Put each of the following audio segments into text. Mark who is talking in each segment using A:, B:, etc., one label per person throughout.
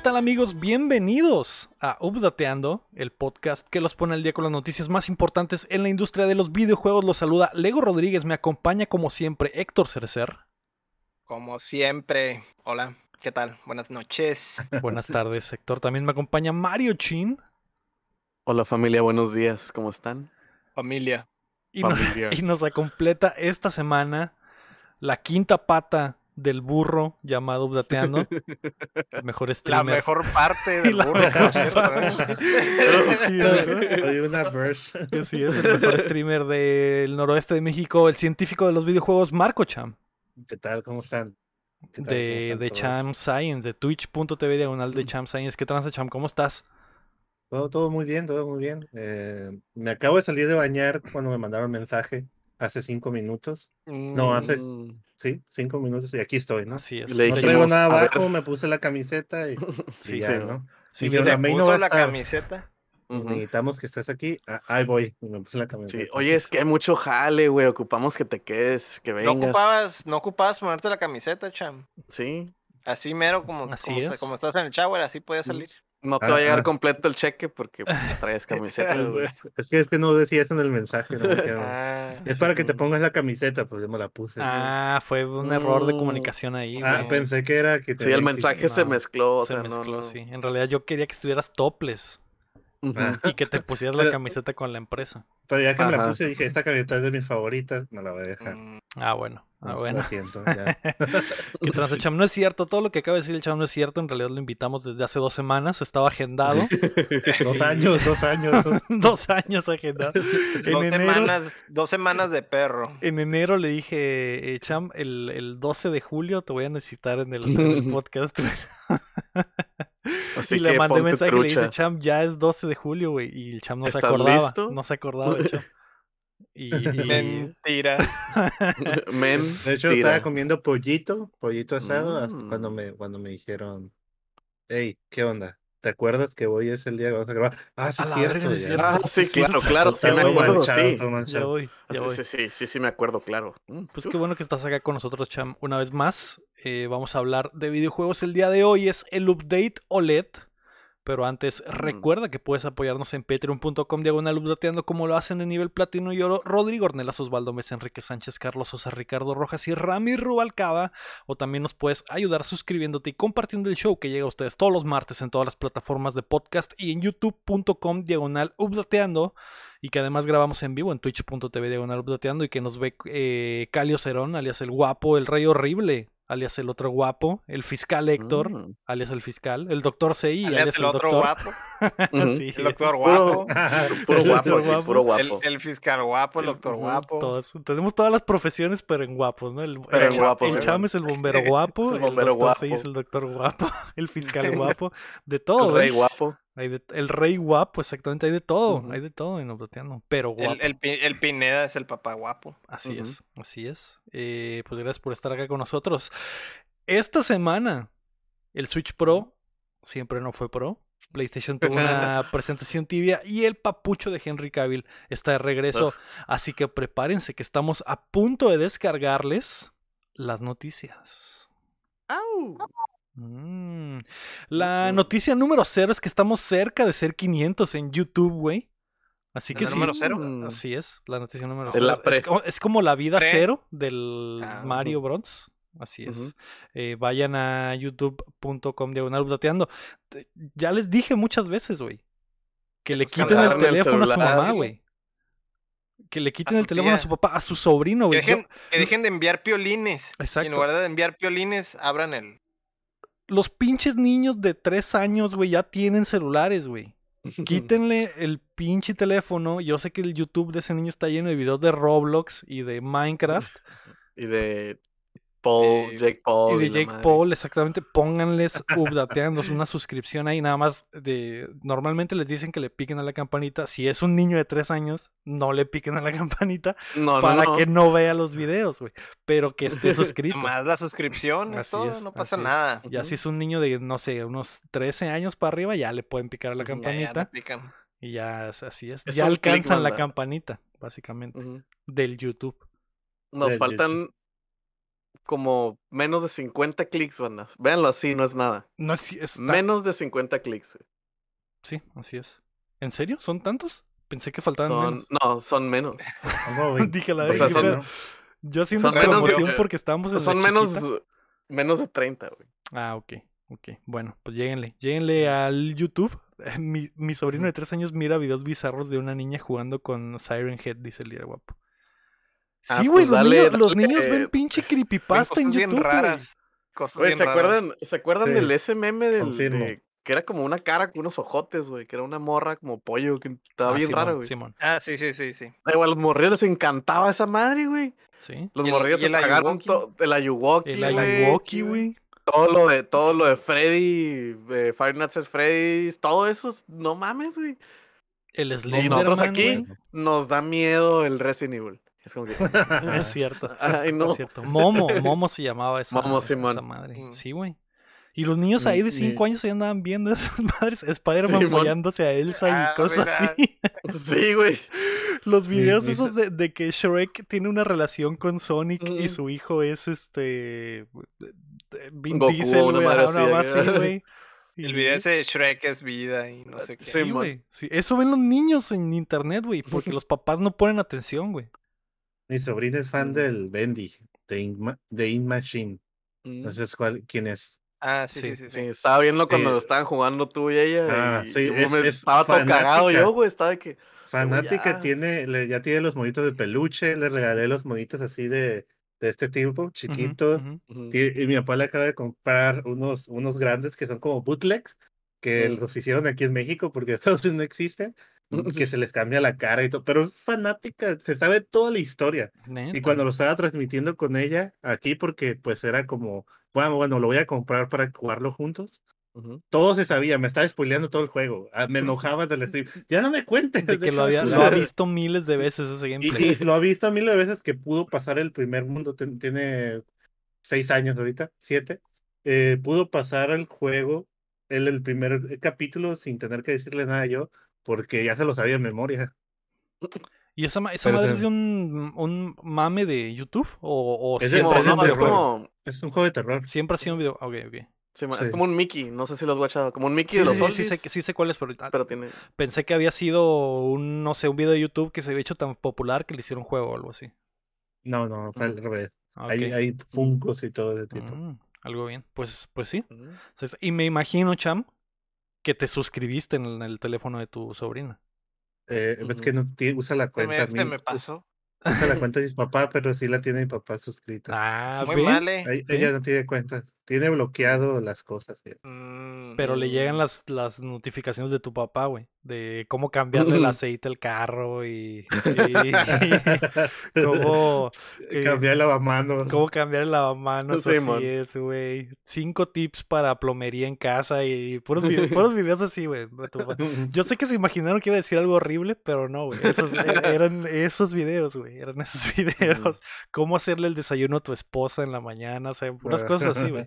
A: ¿Qué tal amigos? Bienvenidos a Updateando, el podcast que los pone al día con las noticias más importantes en la industria de los videojuegos. Los saluda Lego Rodríguez, me acompaña como siempre Héctor Cercer.
B: Como siempre. Hola, ¿qué tal? Buenas noches.
A: Buenas tardes, Héctor. También me acompaña Mario Chin.
C: Hola familia, buenos días, ¿cómo están?
B: Familia.
A: Y nos,
C: Familiar.
A: y nos completa esta semana la quinta pata del burro llamado Updateando. El mejor
B: La
A: streamer.
B: mejor parte del
A: La
B: burro,
A: mejor
B: por cierto.
D: Soy una verse.
A: Así es, el mejor streamer del noroeste de México, el científico de los videojuegos Marco Cham.
D: ¿Qué tal? ¿Cómo están? ¿Qué tal? ¿Cómo
A: de,
D: están
A: de? Cham Science, de twitch.tv diagonal de Cham Science. ¿Qué tranza, Cham? ¿Cómo estás?
D: Todo, todo muy bien, todo muy bien. Eh, me acabo de salir de bañar cuando me mandaron mensaje hace cinco minutos. No, hace,
C: Mm,
D: sí, cinco minutos y aquí estoy, ¿no?
A: Así es.
C: Le
D: No traigo nada abajo, me puse la camiseta y, y
A: Sí,
D: ya,
C: sí,
D: ¿no?
A: Sí,
D: Dijeron, "La May no va a
B: la
D: estar,
B: camiseta.
D: necesitamos que estés aquí. Ah, ahí voy, y me puse la camiseta.
C: Sí, Oye, es que hay mucho jale, güey. Ocupamos que te quedes, que
B: No
C: vengas.
B: ocupabas, no ocupabas ponerte la camiseta, cham.
C: Sí.
B: Así mero como,
A: Así
B: como,
A: es.
B: como estás en el shower, así puedes salir.
C: No te
D: Ah,
C: va a llegar
D: ah.
C: completo el cheque porque pues, traes camiseta, güey.
D: Es que es que no decía eso en el mensaje. ¿no? No-
B: Ah,
D: es para que te pongas la camiseta, pues yo me la puse.
A: Ah, fue un error de comunicación ahí.
D: Ah,
A: güey.
D: pensé que era que
C: Sí,
D: tenía
C: el
D: que-
C: mensaje se
A: no,
C: mezcló, o
A: Se
C: sea, no,
A: mezcló,
C: no.
A: sí. En realidad yo quería que estuvieras topless
D: Ah.
A: y que te pusieras la
D: Pero-
A: camiseta con la empresa.
D: Pero ya que me la puse, dije, esta camiseta es de mis favoritas, me la voy a dejar.
B: mm,
A: Ah, bueno. Ah,
D: Lo
A: bueno.
D: siento, ya.
A: ¿Qué tranza, Cham? No es cierto, todo lo que acaba de decir el Cham no es cierto. En realidad lo invitamos desde hace dos semanas, estaba agendado.
D: Dos años, dos años.
A: dos años agendado. En
B: dos,
A: enero,
B: semanas, dos semanas de perro.
A: en enero le dije, eh, Cham, el, el 12 de julio te voy a necesitar en el, en el podcast.
C: Así
A: y le mandé mensaje y le dice. Cham, ya es 12 de julio, güey. Y el Cham no se
C: ¿Estás
A: acordaba.
C: listo?
A: No se acordaba el Cham. Y, y-
B: Mentira.
C: Men,
D: De hecho,
C: tira.
D: estaba comiendo pollito, pollito asado, hasta
C: Mm.
D: cuando me, cuando me dijeron, hey, ¿qué onda? ¿Te acuerdas que hoy es el día que vamos a grabar? Ah, sí,
A: A
D: es cierto.
A: sí cierto.
C: Ah, sí,
A: Sí,
C: claro, claro, sí
D: Está
C: me
D: todo
C: acuerdo,
D: manchado,
C: sí.
D: todo
A: ya
D: manchado.
A: voy, ya
C: Sí,
A: voy.
C: sí, sí, sí, sí, me acuerdo, claro. Mm,
A: Pues
C: uf.
A: qué bueno que estás acá con nosotros, Cham, una vez más. Eh, vamos a hablar de videojuegos. El día de hoy es el update OLED. Pero antes,
C: Mm.
A: recuerda que puedes apoyarnos en patreon.com diagonal updateando como lo hacen en nivel platino y oro Rodrigo Ornelas, Osvaldo Mesa, Enrique Sánchez, Carlos Sosa, Ricardo Rojas y Rami Rubalcaba. O también nos puedes ayudar suscribiéndote y compartiendo el show que llega a ustedes todos los martes en todas las plataformas de podcast y en youtube.com diagonal updateando y que además grabamos en vivo en twitch.tv diagonal updateando y que nos ve eh, Calio Cerón, alias el guapo, el rey horrible, alias el otro guapo, el fiscal Héctor,
C: Mm.
A: alias el fiscal, el doctor CI,
B: Alias
A: alias
B: el
A: el,
B: otro
A: doctor.
B: guapo.
A: Sí,
B: El doctor guapo.
C: Puro
D: El
C: guapo,
A: guapo.
C: puro
B: El,
C: guapo.
B: el fiscal guapo, el doctor guapo.
A: todos. Tenemos todas las profesiones, pero en guapos, ¿no? El,
C: Pero
A: el
C: en
A: Cham- el es el bombero guapo,
C: Es el
A: el,
C: bombero
A: doctor CI es
C: guapo.
A: el doctor guapo, el fiscal guapo, de todo,
C: El rey
A: ¿eh?
C: guapo.
A: Hay de- el rey guapo, exactamente, hay de todo, hay de todo en Updateando, pero guapo.
B: El, el, Pi- el Pineda es el papá guapo.
A: Así es, así es. Eh, pues gracias por estar acá con nosotros. Esta semana, el Switch Pro siempre no fue Pro. PlayStation tuvo una presentación tibia y el papucho de Henry Cavill está de regreso.
C: Ugh.
A: Así que prepárense que estamos a punto de descargarles las noticias.
C: Au.
A: Mm. La noticia número cero es que estamos cerca de ser 500 en YouTube, güey. Así que
B: ¿La
A: sí.
B: número cero?
A: Así es, la noticia número cero. Es, es como la vida
B: Pre.
A: cero del
B: Ah,
A: Mario Bros. Así es. Eh, vayan a youtube.com diagonal updateando. Te- Ya les dije muchas veces, güey. Que le quiten el teléfono a su mamá, güey. Que le quiten el teléfono a su papá, a su sobrino,
B: Que
A: güey. Yo-
B: dejen, que dejen de enviar piolines. Y en
A: Exacto.
B: lugar de enviar piolines, abran el.
A: Los pinches niños de tres años, güey, ya tienen celulares, güey. Quítenle el pinche teléfono. Yo sé que el YouTube de ese niño está lleno de videos de Roblox y de Minecraft.
C: Y de Paul,
B: Y-
C: Jake Paul.
A: y de Jake
C: madre.
A: Paul, exactamente. Pónganles updateando una suscripción ahí. Nada más de. Normalmente les dicen que le piquen a la campanita. Si es un niño de tres años, no le piquen a la campanita
C: No,
A: para
C: no.
A: que no vea los videos, güey. Pero que esté suscrito.
B: Más la suscripción, es
A: Así
B: todo,
A: es,
B: no pasa
A: así es.
B: nada.
A: Ya si es un niño de, no sé, unos 13 años para arriba, ya le pueden picar a la
C: Ujú. Ya,
B: le
A: campanita.
B: pican.
A: Y ya así es.
C: Es
A: ya alcanzan la campanita, básicamente, del YouTube.
C: Nos
D: Del
C: faltan como menos de 50 clics, banda. Véanlo así, no es nada.
A: No es, está-
C: Menos de 50 clics. güey.
A: Sí, así es. ¿En serio? ¿Son tantos? Pensé que faltaban
C: Son,
A: menos.
C: no, son menos.
D: Vein-
A: Dije la
C: O sea,
A: ¿qué
C: son-?
A: Yo haciendo
C: son menos
A: promoción porque estábamos en la
C: Son menos,
A: chiquita.
C: menos de 30, güey.
A: Ah, ok, ok. Bueno, pues lléguenle. Lléguenle al YouTube. Mi, mi sobrino de tres años mira videos bizarros de una niña jugando con Siren Head, dice el día guapo.
C: Ah,
A: Sí, güey,
C: pues
A: los, niños, los
C: dale.
A: niños ven pinche
B: Ven
A: creepypasta en
B: cosas
A: YouTube.
B: bien
A: güey.
B: raras. Cosas bien
C: ¿se
B: raras.
C: acuerdan, ¿se acuerdan
D: Sí,
C: del SMM del, de- que era como una cara con unos ojotes, güey? Que era una morra como pollo, que estaba
A: Ah,
C: bien raro, güey.
B: Ah, sí, sí, sí, sí.
C: Da igual, a los morrillos les encantaba esa madre, güey.
A: sí.
C: Los
B: ¿Y
C: morrillos
B: y
C: se
B: el
C: pagaron
B: Ayuwoki?
C: to- el Ayuwoki,
A: El. Ayuwoki, güey.
C: Todo lo de, todo lo de Freddy, de Five Nights at Freddy's, todo eso, es- no mames, güey.
A: El
C: Y
A: Slenderman,
C: nosotros aquí nos da miedo el Resident Evil. Es como que,
A: Es cierto.
C: ay, no.
A: Es cierto. Momo, Momo se llamaba esa,
C: Momo,
A: esa
C: Simón.
A: madre.
B: Mm.
A: Sí, güey. Y los niños ahí de
D: Ni-
A: 5 años ahí andaban viendo esas madres. Spider-Man follándose a Elsa y
B: Ah,
A: cosas así.
C: Sí, güey.
A: Los videos esos de, de que Shrek tiene una relación con Sonic y
C: Ujú.
A: su hijo es este. Vin
C: Goku,
A: Diesel,
C: una
A: güey.
C: madre así,
A: güey.
B: El video ese de Shrek es vida y no sé qué.
C: Sí,
A: güey. sí. Eso ven los niños en internet, güey. Porque los papás no ponen atención, güey.
D: Mi sobrina es fan
C: Mm.
D: del Bendy, de In, Ma- de In Machine.
C: Mm.
D: No sé cuál, quién es.
B: Ah, sí,
A: Sí,
B: sí, sí.
C: Sí,
B: sí.
C: estaba viendo cuando
D: Sí.
C: lo estaban jugando tú y ella.
D: Ah,
C: y
D: sí,
C: yo
D: es-
C: me-
D: es
C: estaba todo cagado yo, güey. Estaba de que.
D: Fanática
C: ya.
D: tiene, le- ya tiene los monitos de peluche, le regalé los monitos así de, de este tipo, chiquitos.
A: ujú.
C: ujú.
D: Ti- Y mi papá le acaba de comprar unos, unos grandes que son como bootlegs, que
C: Mm.
D: los hicieron aquí en México porque Estados Unidos no existen, que se les cambia la cara y todo, pero es fanática, se sabe toda la historia. Y cuando lo estaba transmitiendo con ella aquí, porque pues era como, bueno, bueno, lo voy a comprar para jugarlo juntos. Todo se sabía, me estaba spoileando todo el juego. ah, Me enojaba del stream. Ya no me cuentes.
A: De que lo, había, lo
D: jugar".
A: ha visto miles de veces ese gameplay.
D: y lo ha visto mil veces que pudo pasar el primer mundo. ten- tiene seis años ahorita, siete. eh, pudo pasar el juego, el, el primer capítulo sin tener que decirle nada yo, porque ya se lo sabía en memoria.
A: ¿Y esa, esa
D: Pero
A: madre
D: se-
A: es de un, un mame de YouTube? ¿O, o
D: Es de-
A: siempre,
C: no, es como.
D: Es un juego de terror.
A: siempre ha sido un video? Ok, ok.
C: sí, Es como un Mickey. No sé si lo has watchado. Como un Mickey
A: Sí,
C: de los
A: sí, sí, sé, sí sé cuál es, pero ah,
C: Pero tiene.
A: pensé que había sido un, no sé, un video de YouTube que se había hecho tan popular que le hicieron juego o algo así.
D: No, no, fue al
C: Mm.
D: revés. Hay, hay fungos y todo ese tipo.
A: Mm, algo bien. Pues, pues sí. Entonces, Y me imagino, Cham, que te suscribiste en el teléfono de tu sobrina.
D: Eh, ves
C: Ujú.
D: que no tiene- usa la cuenta.
B: me, se me pasó.
D: Usa la cuenta de mi papá, pero sí la tiene mi papá suscrita.
A: Ah,
B: Muy mal, eh.
D: Ella no tiene cuentas. Tiene bloqueado las cosas. sí.
B: Mm,
A: Pero le llegan
C: Mm.
A: las, las notificaciones de tu papá, güey. De cómo cambiarle el
C: Ujú.
A: aceite al carro y, y cómo, eh,
D: Cambiar el lavamanos.
A: cómo cambiar el lavamanos.
C: Sí,
A: así es, güey. Cinco tips para plomería en casa y puros, vide- puros videos así, güey. Yo sé que se imaginaron que iba a decir algo horrible, pero no, güey. Esos, e- eran esos videos, güey. Eran esos videos. Cómo hacerle el desayuno a tu esposa en la mañana, o sea, puras cosas así, güey.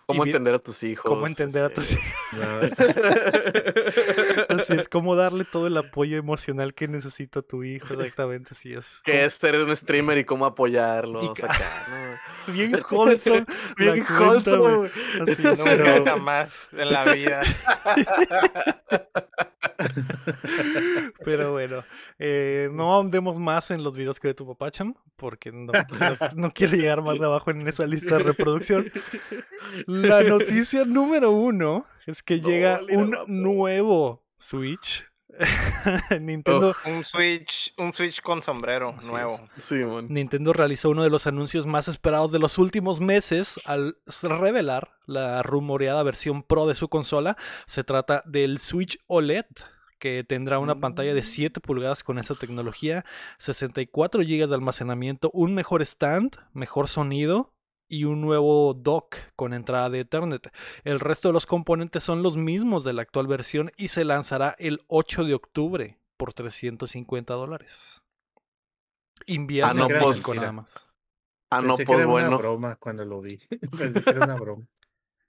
C: Cómo entender a tus hijos.
A: Cómo entender a tus
C: este,
D: No,
A: Así es, cómo darle todo el apoyo emocional que necesita tu hijo, exactamente así es.
C: ¿Qué es ser un streamer y cómo apoyarlo?
A: Y
C: o
A: ca-
C: sea, acá, ¿no?
A: Bien wholesome.
C: Bien wholesome.
A: Así
B: Nunca
D: pero-
B: jamás en la vida.
A: Pero bueno, eh, no ahondemos más en los videos que ve tu papá, Cham, porque no, no, no quiero llegar más abajo en esa lista de reproducción. La noticia número uno es que
C: No,
A: llega un nuevo Switch. Nintendo,
B: Un Switch, un Switch con sombrero
A: Así
B: nuevo.
C: Sí.
A: Nintendo realizó uno de los anuncios más esperados de los últimos meses al revelar la rumoreada versión Pro de su consola. Se trata del Switch OLED, que tendrá una pantalla de
C: Mm.
A: 7 pulgadas con esa tecnología, 64 GB de almacenamiento, un mejor stand, mejor sonido y un nuevo dock con entrada de Ethernet. El resto de los componentes son los mismos de la actual versión y se lanzará el 8 de octubre por 350 dólares. Invierno
C: Ah, no,
A: en
D: pues,
A: nada más.
C: Ah, no,
D: Pensé que
C: pues
D: era una
C: bueno.
D: broma cuando lo vi. Pensé que era una broma.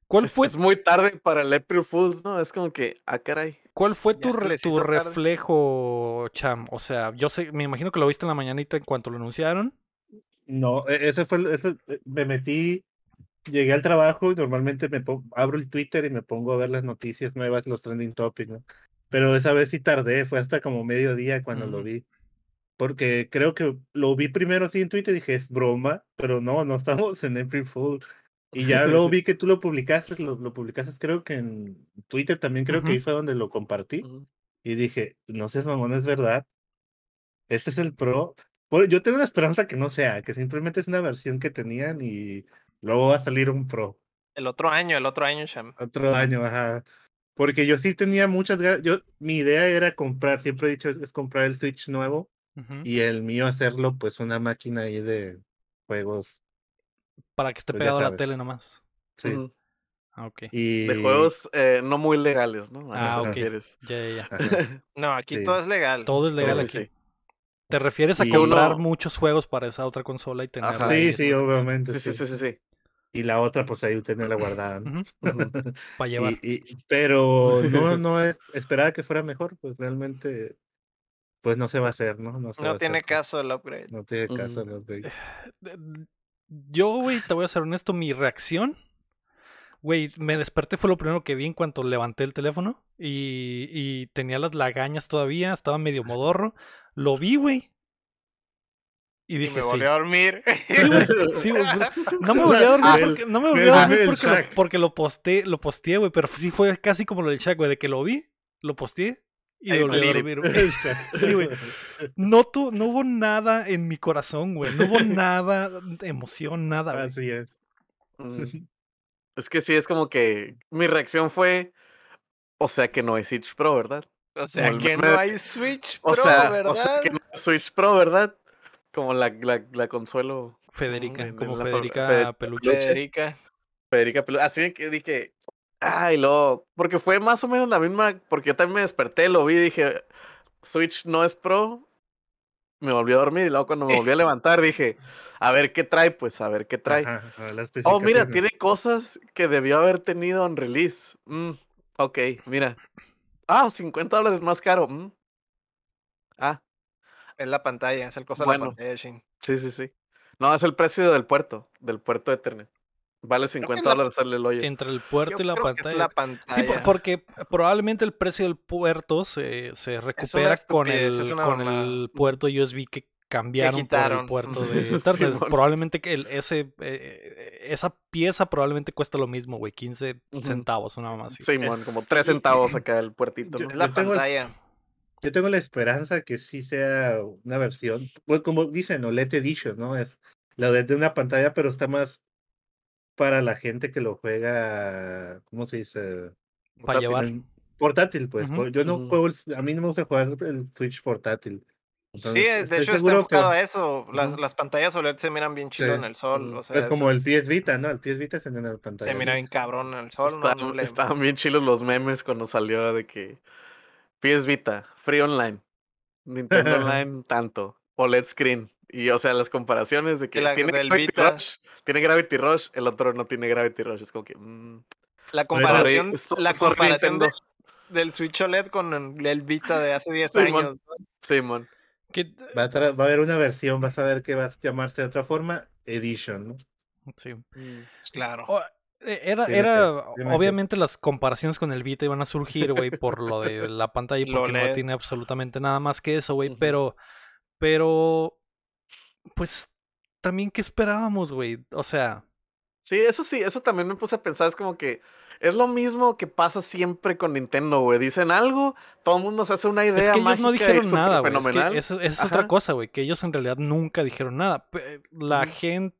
A: ¿Cuál
C: Es,
A: fue,
C: es muy tarde para el April Fools, ¿no? Es como que, ah, caray.
A: cuál fue tu, re- tu reflejo, Cham? O sea, yo sé, me imagino que lo viste en la mañanita en cuanto lo anunciaron.
D: No, e- ese fue, el- ese, eh, me metí, llegué al trabajo y normalmente me abro el Twitter y me pongo a ver las noticias nuevas, los trending topics, ¿no? Pero esa vez sí tardé, fue hasta como mediodía cuando lo vi. Porque creo que lo vi primero así en Twitter y dije, es broma, pero no, no estamos en April Fool. Y ya luego vi que tú lo publicaste, lo, lo publicaste creo que en Twitter también, creo que ahí fue donde lo compartí. Y dije, no sé, mamón, es verdad. Este es el Pro. Yo tengo una esperanza que no sea, que simplemente es una versión que tenían y luego va a salir un Pro.
B: El otro año, el otro año, Sham.
D: Otro año, ajá. Porque yo sí tenía muchas ganas. Yo, mi idea era comprar, siempre he dicho, es comprar el Switch nuevo y el mío hacerlo, pues, una máquina ahí de juegos.
A: Para que esté
D: Pues
A: pegado a la tele nomás.
D: Sí.
A: Ah, ok.
D: Y...
C: De juegos eh, no muy legales, ¿no?
A: Ah, ok. Ya, ya, ya.
B: No, aquí
D: Sí.
B: todo es legal.
A: Todo es legal
C: Sí,
A: aquí.
C: sí.
A: ¿Te refieres a
D: Y
A: comprar
C: uno-
A: muchos juegos para esa otra consola y ahí,
D: Sí, sí, obviamente.
C: Sí, sí, sí, sí, sí.
D: Y la otra, pues ahí tenerla guardada. ¿no?
A: Ujú,
C: Ujú.
A: Para llevar.
D: Y, y- pero no, no es, esperaba que fuera mejor, pues realmente, pues no se va a hacer, ¿no? No, se va
B: No
D: a
B: tiene
D: hacer,
B: caso el upgrade.
D: No tiene caso los güey.
A: Yo, güey, te voy a ser honesto, mi reacción, güey, me desperté, fue lo primero que vi en cuanto levanté el teléfono y, y tenía las lagañas todavía, estaba medio modorro, lo vi, güey. Y
B: Y
A: dije,
B: me
A: sí.
B: volví a dormir.
A: Sí, güey, sí, güey, pues, No me volví a dormir porque, no me volví a dormir porque, lo, porque lo posté, lo posteé, güey, pero sí fue casi como lo del Shaq, güey, de que lo vi, lo posteé y me
B: Ahí
A: volví a dormir, güey. Sí, güey. No, tu, no hubo nada en mi corazón, güey. No hubo nada de emoción, nada, güey.
D: Así es.
C: Mm. Es que sí, es como que mi reacción fue, o sea que no es Switch Pro, ¿verdad?
B: O sea, que no hay Switch
C: O
B: Pro,
C: sea,
B: ¿verdad?
C: o sea que no es Switch Pro, ¿verdad? Como la, la, la consuelo
A: Federica, como Federica
C: Fede-
A: Peluche.
B: Federica.
C: Federica Pelu- Así que dije, ay, luego, porque fue más o menos la misma, porque yo también me desperté, lo vi y dije, Switch no es Pro, me volví a dormir y luego cuando me volví a levantar dije, a ver qué trae, pues, a ver qué trae.
D: Ajá,
C: Oh, mira, tiene cosas que debió haber tenido en release. Mm, ok, mira. Ah, 50 dólares más caro. mm. Ah,
B: Es la pantalla, es el costo de la pantalla, Shin.
C: sí, sí, sí. No, es el precio del puerto, del puerto de Ethernet. Vale 50
B: la-
C: dólares sale el hoyo.
A: Entre el puerto
B: Yo
A: y la
B: creo que es
A: pantalla.
B: la
A: Sí,
B: pantalla.
A: porque probablemente el precio del puerto se, se recupera con, el, con el puerto USB que cambiaron por el puerto de
C: Sí,
A: probablemente que el- ese, eh, esa pieza probablemente cuesta lo mismo, güey, 15
C: Ujú.
A: centavos, una más así.
C: Simón, como 3 centavos acá el puertito,
D: Yo-
B: la
D: Yo tengo el-
B: pantalla.
D: Yo tengo la esperanza que sí sea una versión, pues como dicen, OLED Edition, ¿no? Es la de de una pantalla, pero está más para la gente que lo juega, ¿cómo se dice?
A: Para llevar.
D: Portátil, pues. Yo no
C: ujú.
D: juego, el- a mí no me gusta jugar el Switch portátil.
B: Sí,
D: Entonces,
B: es- de
D: estoy
B: hecho está
D: que
B: enfocado a eso. Las, las pantallas OLED se miran bien chido
D: Sí.
B: en el sol.
C: Ujú.
B: O sea,
D: es como el
B: es-
D: PS Vita, ¿no? El PS Vita se en la pantalla.
B: Se mira bien cabrón en el sol. no-
C: Estaban,
B: no le-
C: estaban bien chilos los memes cuando salió de que PS Vita, Free Online, Nintendo Online, tanto, OLED Screen. Y o sea, las comparaciones de que
B: la
C: tiene
B: del
C: Gravity
B: Vita.
C: Rush, tiene Gravity Rush, el otro no tiene Gravity Rush. Es como que. mm,
B: La comparación, la
C: sorry,
B: comparación de- del Switch OLED con el el Vita de hace 10
C: Simón.
B: años. ¿no?
C: Simón.
A: Que-
D: Va, a tra- va a haber una versión, vas a ver que va a llamarse de otra forma, Edition, ¿no?
A: sí.
C: Mm.
B: Claro.
A: O- eh, Era, era, obviamente las comparaciones con el Vita iban a surgir, güey, por lo de la pantalla porque no
B: LED.
A: tiene absolutamente nada más que eso, güey, pero, pero, pues, también, ¿qué esperábamos, güey? O sea,
C: Sí, eso sí, eso también me puse a pensar. Es como que es lo mismo que pasa siempre con Nintendo, güey. Dicen algo, todo el mundo se hace una idea.
A: es que ellos no
C: mágica
A: dijeron nada, güey, es que es otra cosa, güey, que ellos en realidad nunca dijeron nada. Pe- La gente,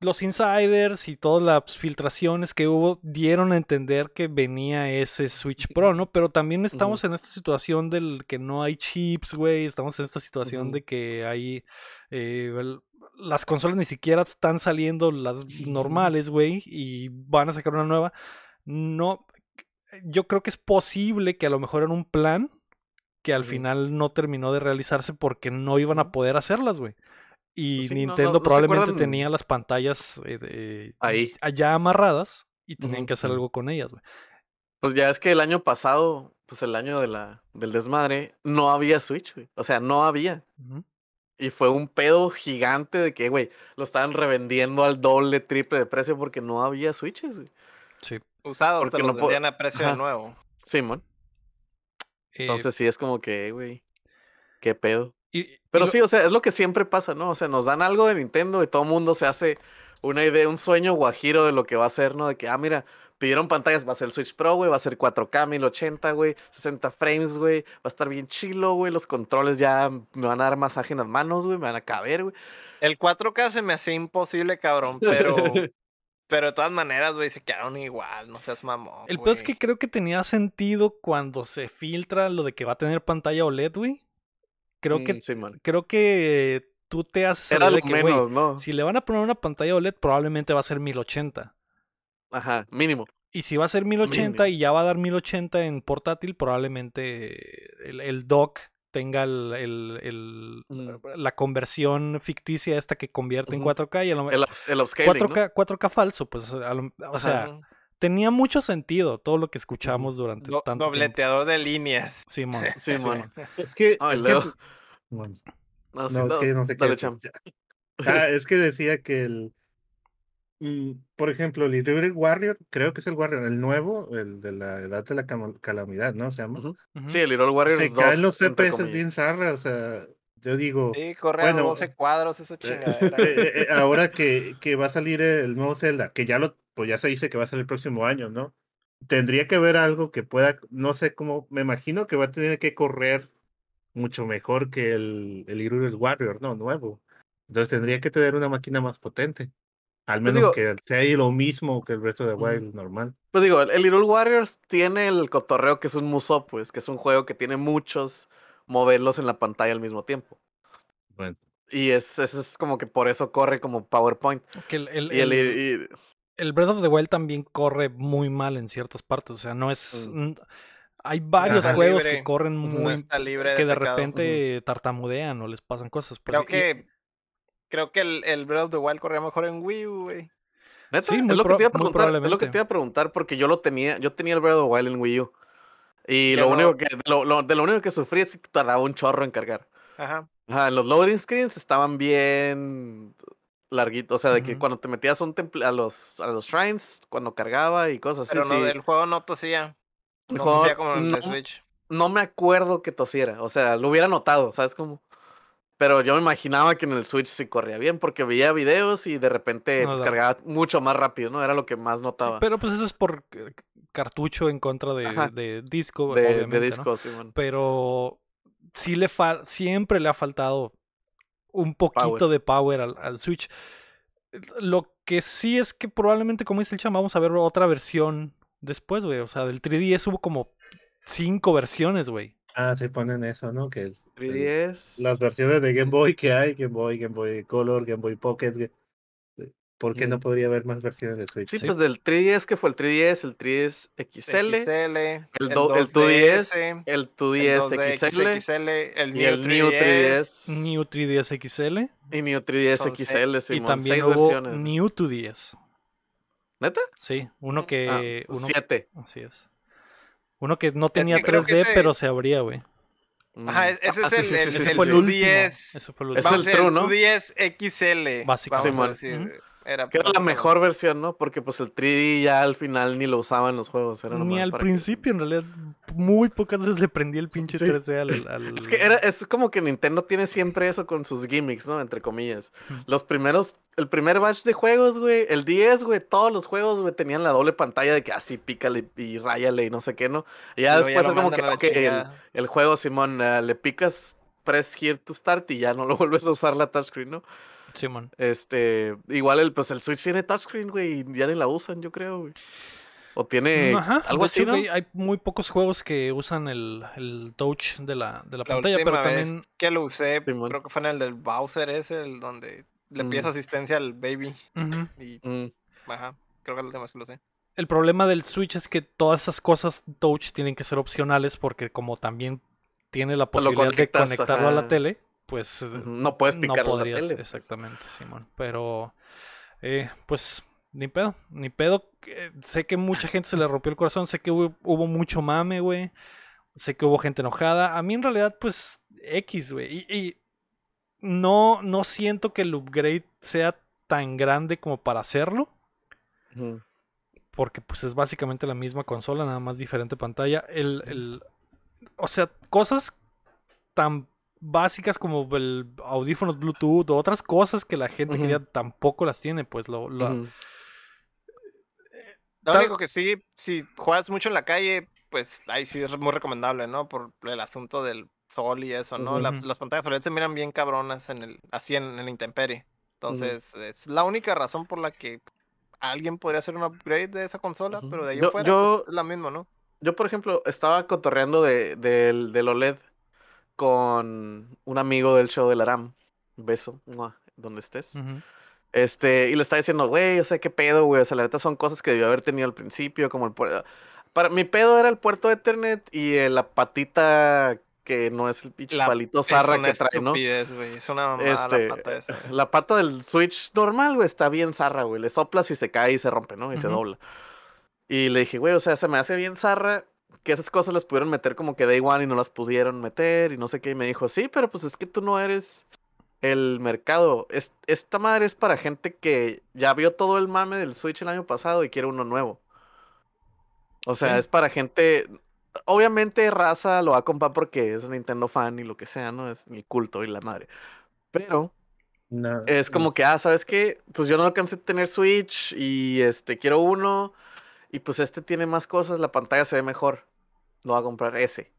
A: los insiders y todas las filtraciones que hubo dieron a entender que venía ese Switch Pro, ¿no? Pero también estamos en esta situación del que no hay chips, güey. Estamos en esta situación de que hay... eh, el- las consolas ni siquiera están saliendo las normales, güey, y van a sacar una nueva. No, yo creo que es posible que a lo mejor era un plan que al final no terminó de realizarse porque no iban a poder hacerlas, güey. Y
C: Pues sí, no, no-
A: Nintendo
C: no
A: probablemente tenía las pantallas eh, de-
C: Ahí.
A: allá amarradas y tenían que hacer algo con ellas, güey.
C: Pues ya es que el año pasado, pues el año de la, del desmadre, no había Switch, güey. O sea, no había. Y fue un pedo gigante de que, güey, lo estaban revendiendo al doble, triple de precio porque no había switches, güey.
A: Sí.
B: Usados
C: Porque
B: te
C: no
B: los
C: puedo-
B: vendían a precio
C: Ajá.
B: de nuevo.
C: Simón.
A: Eh,
C: Entonces sí es como que, güey, qué pedo.
A: y- y
C: Pero
A: lo-
C: sí, o sea, es lo que siempre pasa, ¿no? O sea, nos dan algo de Nintendo y todo el mundo se hace una idea, un sueño guajiro de lo que va a ser, ¿no? De que, ah, mira, pidieron pantallas, va a ser el Switch Pro, güey, va a ser 4K, 1080, güey, 60 frames, güey, va a estar bien chilo, güey, los controles ya me van a dar masaje en las manos, güey, me van a caber, güey.
B: El 4K se me hacía imposible, cabrón, pero. pero de todas maneras, güey, se quedaron igual, no seas mamón.
A: El peor es que creo que tenía sentido cuando se filtra lo de que va a tener pantalla OLED, güey. Creo que,
C: Mm, Simón.
A: creo que tú te haces
C: Era lo
A: de que, güey,
C: menos, ¿no?
A: si le van a poner una pantalla OLED, probablemente va a ser 1080.
C: Ajá, mínimo.
A: Y si va a ser 1080
C: Mínimo.
A: y ya va a dar 1080 en portátil, probablemente el, el dock tenga el, el- el-
C: Mm.
A: la conversión ficticia esta que convierte en
C: Ujú.
A: 4K y a lo
C: El, el upscaling,
A: 4K, 4K falso, pues a lo- o sea, tenía mucho sentido todo lo que escuchamos durante
B: Do-
A: tanto tiempo.
B: dobleteador de líneas.
A: Simón.
C: ¿no? Simón.
D: Es que.
C: Ay,
D: es que- bueno,
C: No, sí,
D: no, es
C: no,
D: que no sé qué
C: dale. Cham.
D: Ah, es que decía que el. Mm, Por ejemplo, el Hyrule Warrior, creo que es el Warrior, el nuevo, el de la edad de la calamidad, ¿no? Se llama.
C: Sí, el Hero Warriors
D: Se
C: 2.
D: caen los CPS bien zarra, o sea, yo digo.
B: Sí, corre a
D: Bueno,
B: 12 cuadros esa
D: eh,
B: chingadera.
D: eh, eh, ahora que, que va a salir el nuevo Zelda, que ya lo, pues ya se dice que va a salir el próximo año, ¿no? Tendría que haber algo que pueda, no sé cómo, me imagino que va a tener que correr mucho mejor que el, el Warrior, ¿no? Nuevo. Entonces tendría que tener una máquina más potente. Al
C: Pues
D: menos
C: digo-
D: que sea ahí lo mismo que el resto de. Wild normal.
C: Pues digo, el Hyrule Warriors tiene el cotorreo que es un Musou, pues, que es un juego que tiene muchos modelos en la pantalla al mismo tiempo.
D: Bueno,
C: Y es, es, es como que por eso corre como PowerPoint.
A: Que el, el-
C: Y el,
A: el-
C: y-
A: el Breath of the Wild también corre muy mal en ciertas partes. O sea, no es.
C: Mm.
A: Hay varios juegos que corren
B: no
A: muy.
B: está libre de
A: que de
B: pecado.
A: repente tartamudean o les pasan cosas.
B: Creo
A: y-
B: que. Creo que el, el Breath of the Wild corría mejor en Wii U, güey.
A: Sí,
C: es lo que te iba a preguntar. Es lo que te iba a preguntar porque yo lo tenía, yo tenía el Breath of the Wild en Wii U. Y lo
B: no.
C: único que, lo, lo- de lo único que sufrí es que tardaba un chorro en cargar.
B: Ajá.
C: Ajá, los loading screens estaban bien larguitos, o sea, de que cuando te metías a, un templ- a los a los shrines, cuando cargaba y cosas así,
B: Pero no,
C: sí.
B: el juego no tosía.
C: El
B: No
C: juego
B: tosía como en
C: no-
B: Switch.
C: no me acuerdo que tosiera, o sea, lo hubiera notado, ¿sabes cómo? Pero yo me imaginaba que en el Switch sí corría bien porque veía videos y de repente
A: No,
C: pues,
A: da-
C: cargaba mucho más rápido, ¿no? Era lo que más
A: Sí,
C: notaba
A: pero pues eso es por cartucho en contra de, disco,
C: de,
A: ¿no?
C: disco, Simón.
A: Pero sí le fal siempre le ha faltado un poquito de power al, al Switch. Lo que sí es que probablemente, como dice el chama, vamos a ver otra versión después, güey. O sea, del 3DS hubo como cinco versiones, güey.
D: Ah, se ponen eso, ¿no? Que el- el-
C: 3DS.
D: las versiones de Game Boy que hay, Game Boy, Game Boy Color, Game Boy Pocket. Ga- ¿Por qué no
C: Mm.
D: podría haber más versiones de Switch?
C: Sí,
A: Sí.
C: pues del 3DS que fue el 3DS, el 3DS XL,
B: XL,
C: el, do- el 2DS, el 2DS
B: el 2D
C: XL
B: XL, el
C: y el New 3DS
A: New 3DS XL
C: y New 3DS
B: Son seis.
C: XL,
A: y
C: Simón,
A: también
C: seis
A: hubo
C: versiones.
A: New 2DS.
C: ¿Neta?
A: Sí, uno
B: Mm.
A: que...
C: Ah,
A: uno,
C: siete.
A: Así es. Uno que no tenía
B: que creo
A: 3D,
B: que ese-
A: pero se abría, güey.
B: Ajá,
C: Mm.
B: ese
C: Ah,
B: es el,
C: sí,
B: el,
C: sí,
B: es
C: sí,
A: Ese
B: el
A: fue el
B: 2DS.
A: último. Ese fue el
C: Es
A: último.
B: Vamos,
C: el True, ¿no?
B: 2DS XL.
A: Básicamente.
B: vamos a decir, Era
C: Que era la mejor versión, ¿no? Porque pues el 3D ya al final ni lo usaban los juegos. Era
A: Ni al
C: que-
A: principio, en realidad, muy pocas veces le prendí el pinche
C: Sí.
A: 3D al, al-
C: Es que era, es como que Nintendo tiene siempre eso con sus gimmicks, ¿no? Entre comillas. Los primeros, el primer batch de juegos, güey, el 10, güey, todos los juegos, güey, tenían la doble pantalla de que así pícale y ráyale y no sé qué, ¿no? Y ya después
B: lo
C: es como que,
B: a la
C: ok, el, juego, Simón, eh, le picas press here to start y ya no lo vuelves a usar la touchscreen, ¿no?
A: Simón.
C: Este, igual el, pues el Switch tiene touchscreen, güey, y ya ni la usan, yo creo, güey. O tiene
A: Ajá,
C: algo así,
A: hay muy pocos juegos que usan el, el touch de la, de la
B: La
A: pantalla, pero también...
B: que lo usé,
C: Simón.
B: creo que fue en el del Bowser ese, el donde le pides
C: Mm.
B: asistencia al baby.
A: Ujú.
B: Y,
C: Mm,
B: ajá, creo que es última vez que lo usé.
A: El problema del Switch es que todas esas cosas touch tienen que ser opcionales porque como también tiene la posibilidad de conectarlo a la tele, pues... eh,
C: no puedes
A: no
C: picar la
A: podrías,
C: tele. pues.
A: exactamente, Simón. Pero, eh, pues, ni pedo, ni pedo. eh, Sé que mucha gente se le rompió el corazón, sé que hubo, hubo mucho mame, güey. Sé que hubo gente enojada. A mí en realidad, pues, X, güey. Y, y no, no siento que el upgrade sea tan grande como para hacerlo. Porque pues es básicamente la misma consola, nada más diferente pantalla. El, el- o sea, cosas tan básicas como el audífonos Bluetooth o otras cosas que la gente
C: Ujú.
A: quería tampoco las tiene, pues lo, lo-
C: Ujú.
B: Lo único que sí, si juegas mucho en la calle, pues ahí sí es muy recomendable, ¿no? Por el asunto del sol y eso, ¿no? Las, las pantallas OLED se miran bien cabronas en el, así en, en la intemperie. Entonces, es la única razón por la que alguien podría hacer un upgrade de esa consola, pero de ahí en
C: Yo-
B: fuera
C: yo-
B: pues, es la misma, ¿no?
C: Yo, por ejemplo, estaba cotorreando de, del, del OLED con un amigo del show del Aram. Beso, donde estés. Este, y le estaba diciendo, güey, o sea, qué pedo, güey. O sea, la neta son cosas que debió haber tenido al principio, como el puerto. Para mi pedo era el puerto Ethernet y eh, la patita que no es el pinche
B: La-
C: palito
B: Es
C: zarra
B: una
C: que trae, ¿no?
B: Es una mamada
C: Este,
B: la pata esa.
C: la pata del Switch normal, güey, está bien zarra, güey. Le soplas y se cae y se rompe, ¿no? Y se dobla. Y le dije, güey, o sea, se me hace bien zarra que esas cosas las pudieron meter como que day one y no las pudieron meter y no sé qué. Y me dijo, sí, pero pues es que tú no eres el mercado. Es, esta madre es para gente que ya vio todo el mame del Switch el año pasado y quiere uno nuevo. O sea,
A: Sí.
C: es para gente. Obviamente, raza lo va a comprar porque es Nintendo fan y lo que sea, ¿no? Es el culto y la madre. Pero
D: No,
C: es como que, ah, ¿sabes qué? Pues yo no alcancé a tener Switch y este quiero uno. Y pues este tiene más cosas, la pantalla se ve mejor. Lo voy a comprar ese.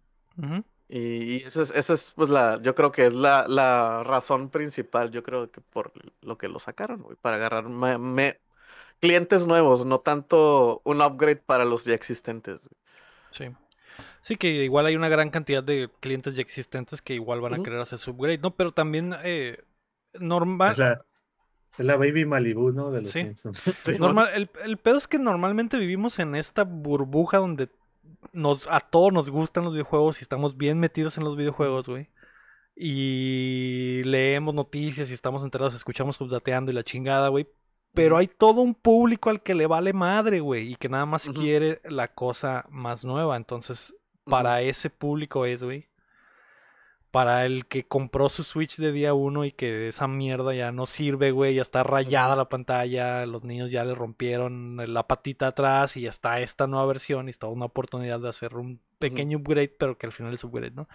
C: Y, y esa es, esa es, pues la, yo creo que es la, la razón principal, yo creo que por lo que lo sacaron, güey, para agarrar me- me- clientes nuevos, no tanto un upgrade para los ya existentes. güey.
A: Sí. Sí, que igual hay una gran cantidad de clientes ya existentes que igual van a querer hacer su upgrade, ¿no? Pero también eh, normal.
D: La Baby Malibu, ¿no? De los
A: Sí.
D: Simpsons.
C: Sí,
A: Normal, el, el pedo es que normalmente vivimos en esta burbuja donde nos, a todos nos gustan los videojuegos y estamos bien metidos en los videojuegos, güey. Y leemos noticias y estamos enterados, escuchamos updateando y la chingada, güey. Pero hay todo un público al que le vale madre, güey, y que nada más quiere la cosa más nueva. Entonces, para ese público es, güey. Para el que compró su Switch de día uno y que esa mierda ya no sirve, güey, ya está rayada la pantalla, los niños ya le rompieron la patita atrás y ya está esta nueva versión y está una oportunidad de hacer un pequeño upgrade, pero que al final es upgrade, ¿no?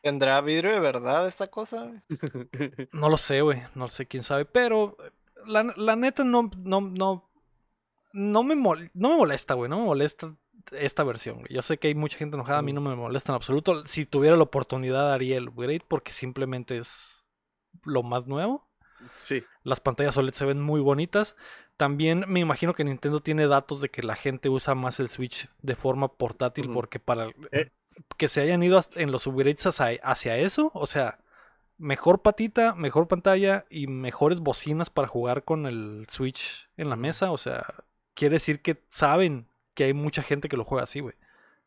B: ¿Tendrá vidrio de verdad esta cosa?
A: No lo sé, güey, no sé quién sabe, pero eh, la, la neta no, no, no, no me, mol- no me molesta, güey, no me molesta esta versión, güey. Yo sé que hay mucha gente enojada, a mí no me molesta en absoluto. Si tuviera la oportunidad haría el upgrade porque simplemente es lo más nuevo.
C: Sí.
A: Las pantallas OLED se ven muy bonitas. También me imagino que Nintendo tiene datos de que la gente usa más el Switch de forma portátil porque para
D: Eh.
A: que se hayan ido en los upgrades hacia, hacia eso, o sea, mejor patita, mejor pantalla y mejores bocinas para jugar con el Switch en la mesa, o sea, quiere decir que saben que hay mucha gente que lo juega así, güey.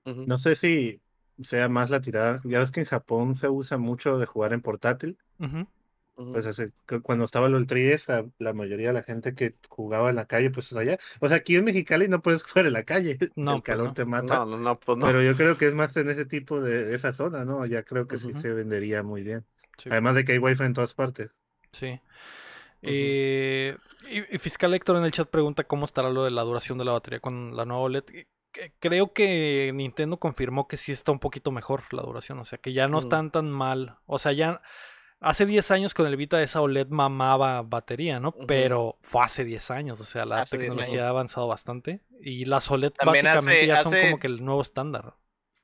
D: No sé si sea más la tirada. Ya ves que en Japón se usa mucho de jugar en portátil. Pues hace- cu- cuando estaba el 3 a- la mayoría de la gente que jugaba en la calle, pues allá. O sea, aquí en Mexicali no puedes jugar en la calle.
A: No,
D: el
A: pues
D: calor
A: no.
D: te mata.
C: No, no, no, pues no.
D: Pero yo creo que es más en ese tipo de esa zona, ¿no? Ya creo que sí se vendería muy bien.
A: Sí.
D: Además de que hay wifi en todas partes.
A: Sí. Eh, y, y Fiscal Héctor en el chat pregunta cómo estará lo de la duración de la batería con la nueva OLED. Eh, Creo que Nintendo confirmó que sí está un poquito mejor la duración, o sea que ya no
C: Mm.
A: están tan mal. O sea, ya hace 10 años con el Vita esa OLED mamaba batería, ¿no? Pero fue hace 10 años, o sea, la
B: Hace 10
A: tecnología ha avanzado bastante. Y las OLED
B: También
A: básicamente
B: hace-
A: ya son como que el nuevo estándar.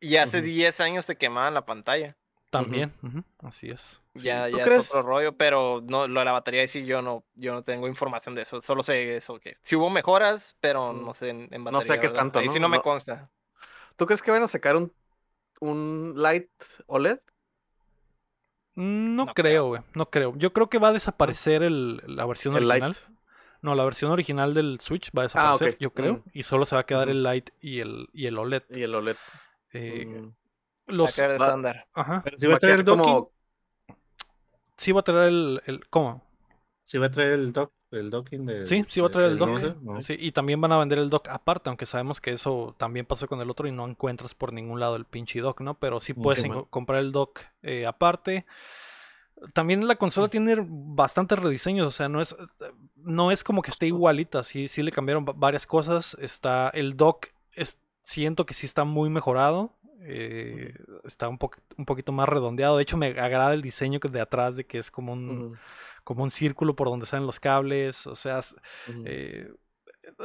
B: Y hace
C: Ujú.
B: 10 años se quemaban la pantalla.
A: También, así es.
B: Ya,
C: ¿tú
B: ya
C: crees?
B: es otro rollo, pero no, lo de la batería sí yo no, yo no tengo información de eso. Solo sé eso que sí hubo mejoras, pero
C: Mm.
B: no sé en, en
C: No
B: batería.
C: sé qué
B: ¿verdad?
C: tanto,
B: Ahí sí
C: ¿no?
B: no me
C: No.
B: consta.
C: ¿Tú crees que van a sacar un, un Light OLED?
A: No,
B: No
A: creo, güey. No creo. Yo creo que va a desaparecer el, la versión
C: ¿El
A: original. No, la versión original del Switch va a
C: Ah,
A: desaparecer, yo creo.
C: Mm.
A: Y solo se va a quedar el Lite y el, y el OLED.
C: Y el OLED.
A: Eh,
C: Mm.
A: Los,
B: Acá de
C: va-
B: estándar.
A: ajá.
D: Pero si va
C: Va
D: a traer
C: como-
D: docking.
A: Sí va a traer el, el- ¿Cómo?
D: Si va a traer el dock, el docking de.
A: Sí, sí va a traer el
D: del
A: dock.
D: 11, ¿no?
A: Sí, y también van a vender el dock aparte, aunque sabemos que eso también pasó con el otro y no encuentras por ningún lado el pinche dock, ¿no? Pero sí puedes comprar el dock eh, aparte. También la consola tiene bastantes rediseños, o sea, no es, no es como que esté igualita, sí, sí le cambiaron va- varias cosas. Está el dock, es, siento que sí está muy mejorado, eh, está un, po- un poquito más redondeado. De hecho, me agrada el diseño que de atrás, de que es como un, como un círculo por donde salen los cables, o sea, eh,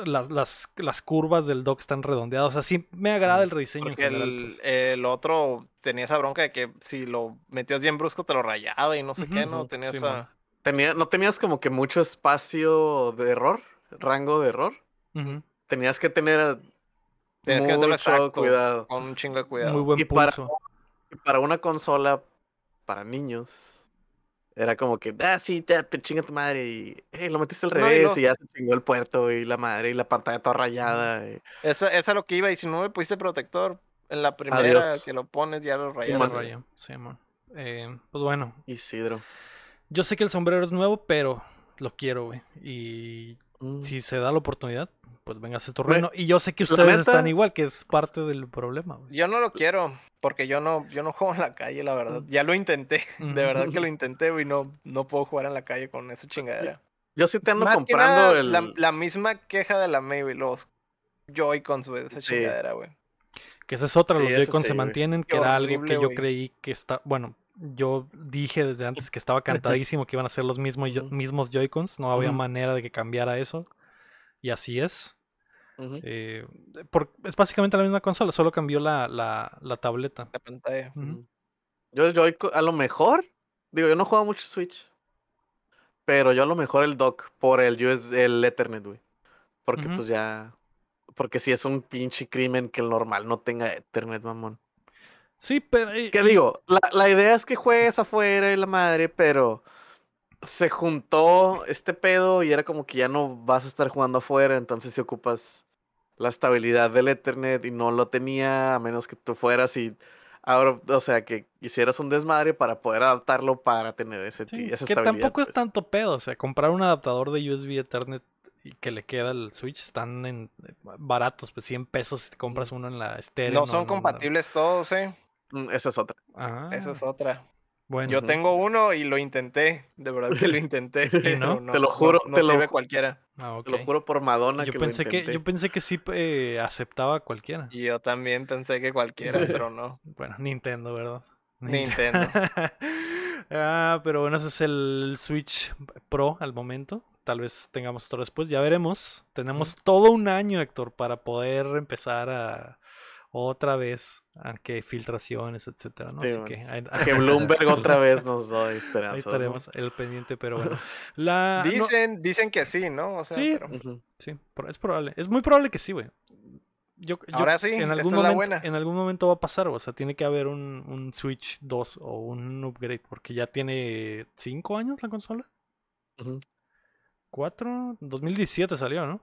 A: las, las, las curvas del dock están redondeadas, o sea, sí me agrada el rediseño en
B: Porque
A: general.
B: el,
A: pues.
B: el otro tenía esa bronca de que si lo metías bien brusco te lo rayaba y no sé qué, ¿no?
A: ujú,
B: Tenía
A: sí,
B: esa...
A: man.
C: Tenía, ¿No tenías como que mucho espacio de error? ¿Rango de error? Tenías que tener
B: Tenías que meterlo
C: mucho
B: exacto,
C: cuidado.
B: con un chingo de cuidado.
A: Muy buen
C: Y para-
A: pulso.
C: Y para una consola para niños, era como que, ah, sí, ya, te chinga tu madre. Y "Eh, lo metiste al
B: No, y
C: revés y ya se chingó el puerto y la madre y la pantalla toda rayada. y-
B: Esa, esa es lo que iba, y si no le pusiste protector, en la primera
C: Adiós.
B: que lo pones ya lo
A: Se
B: rayas.
A: raya, sí, man. Eh, pues bueno,
C: Isidro.
A: yo sé que el sombrero es nuevo, pero lo quiero, güey. Y
C: Mm.
A: si se da la oportunidad, pues venga a tu reino. Y yo sé que ustedes
C: neta-
A: están igual, que es parte del problema.
B: Yo no lo quiero, porque yo no, yo no juego en la calle, la verdad. Ya lo intenté, de verdad que lo intenté, güey, no, no puedo jugar en la calle con esa chingadera.
C: Yo sí te ando
B: Más que
C: comprando
B: nada,
C: el.
B: la, la misma queja de la May, güey, los Joy-Cons, güey, de esa
C: Sí.
B: chingadera, güey.
A: Que esa es otra,
C: Sí,
A: los
C: eso
A: Joy-Con
C: sí,
A: se mantienen, que era algo que yo creí que está, bueno, yo dije desde antes que estaba cantadísimo que iban a ser los mismos, yo- mismos Joy-Cons, no había manera de que cambiara eso. Y así es. Eh, por- es básicamente la misma consola, solo cambió la, la, la tableta.
B: La pantalla.
A: Ujú.
C: Ujú. Yo, yo a lo mejor, digo, yo no juego mucho Switch. Pero yo a lo mejor el dock por el US, el Ethernet, güey. Porque pues ya. Porque si es un pinche crimen que el normal no tenga Ethernet, mamón.
A: Sí, pero...
C: ¿Qué
A: y-
C: digo? La, la idea es que juegues afuera y la madre, pero se juntó este pedo y era como que ya no vas a estar jugando afuera, entonces si ocupas la estabilidad del Ethernet y no lo tenía, a menos que tú fueras y ahora, o sea, que hicieras un desmadre para poder adaptarlo para tener ese,
A: Sí,
C: esa
A: que
C: estabilidad.
A: tampoco es
C: pues.
A: tanto pedo, o sea, comprar un adaptador de USB Ethernet y que le queda el Switch están en eh, baratos, pues 100 pesos si te compras uno en la estéreo.
B: No son compatibles todos, eh.
C: Mm, Esa es otra.
A: Ah,
B: Esa es otra.
A: bueno.
B: Yo
C: Ujú.
B: tengo uno y lo intenté, de verdad que lo intenté.
A: ¿Y no?
B: pero
C: Te lo juro,
B: no,
C: te lo
B: sirve cualquiera.
A: Ah,
C: Te lo juro por Madonna
A: Yo
C: que
A: pensé
C: lo
A: que, yo pensé que sí eh, aceptaba a cualquiera.
B: Y yo también pensé que cualquiera, pero no.
A: Bueno, Nintendo, ¿verdad?
B: Nintendo.
A: ah, pero bueno, ese es el Switch Pro al momento. Tal vez tengamos otro después, ya veremos. Tenemos todo un año, Héctor, para poder empezar a otra vez a que filtraciones, etcétera, ¿no?
C: Sí,
A: Así que ahí,
C: Que Bloomberg otra vez nos da
A: ahí
C: esperanza.
A: estaremos el pendiente, pero bueno. La, no-
B: Dicen, dicen que sí, ¿no? O sea,
A: Sí.
B: pero
A: sí, es probable. Es muy probable que sí, güey. Yo, yo-
B: Ahora sí,
A: en
B: esta
A: algún,
B: es la
A: momento,
B: buena.
A: en algún momento va a pasar, o sea, tiene que haber un, un Switch 2 o un upgrade, porque ya tiene 5 años la consola. ¿4? 2017 salió, ¿no?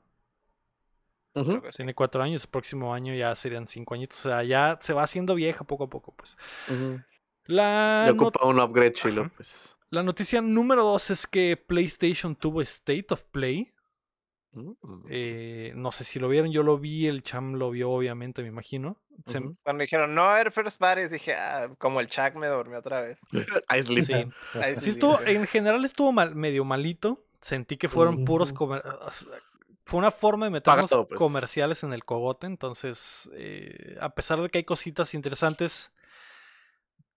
B: Sí.
A: Tiene 4 años, el próximo año ya serían 5 añitos, o sea, ya se va haciendo vieja poco a poco, pues. La, not-
C: ocupa un upgrade chilo, pues.
A: la noticia número 2 es que PlayStation tuvo State of Play.
C: Mm.
A: Eh, no sé si lo vieron, yo lo vi, el cham lo vio, obviamente, me imagino. Se-.
B: Cuando dijeron, no, a ver, First Parties, dije, ah, como el Chuck me dormí otra vez.
C: I sleep.
A: Sí. Estuvo, en general estuvo mal, medio malito. Sentí que fueron puros comer- Fue una forma de meternos
C: todo, pues.
A: comerciales en el cogote. Entonces, eh, a pesar de que hay cositas interesantes,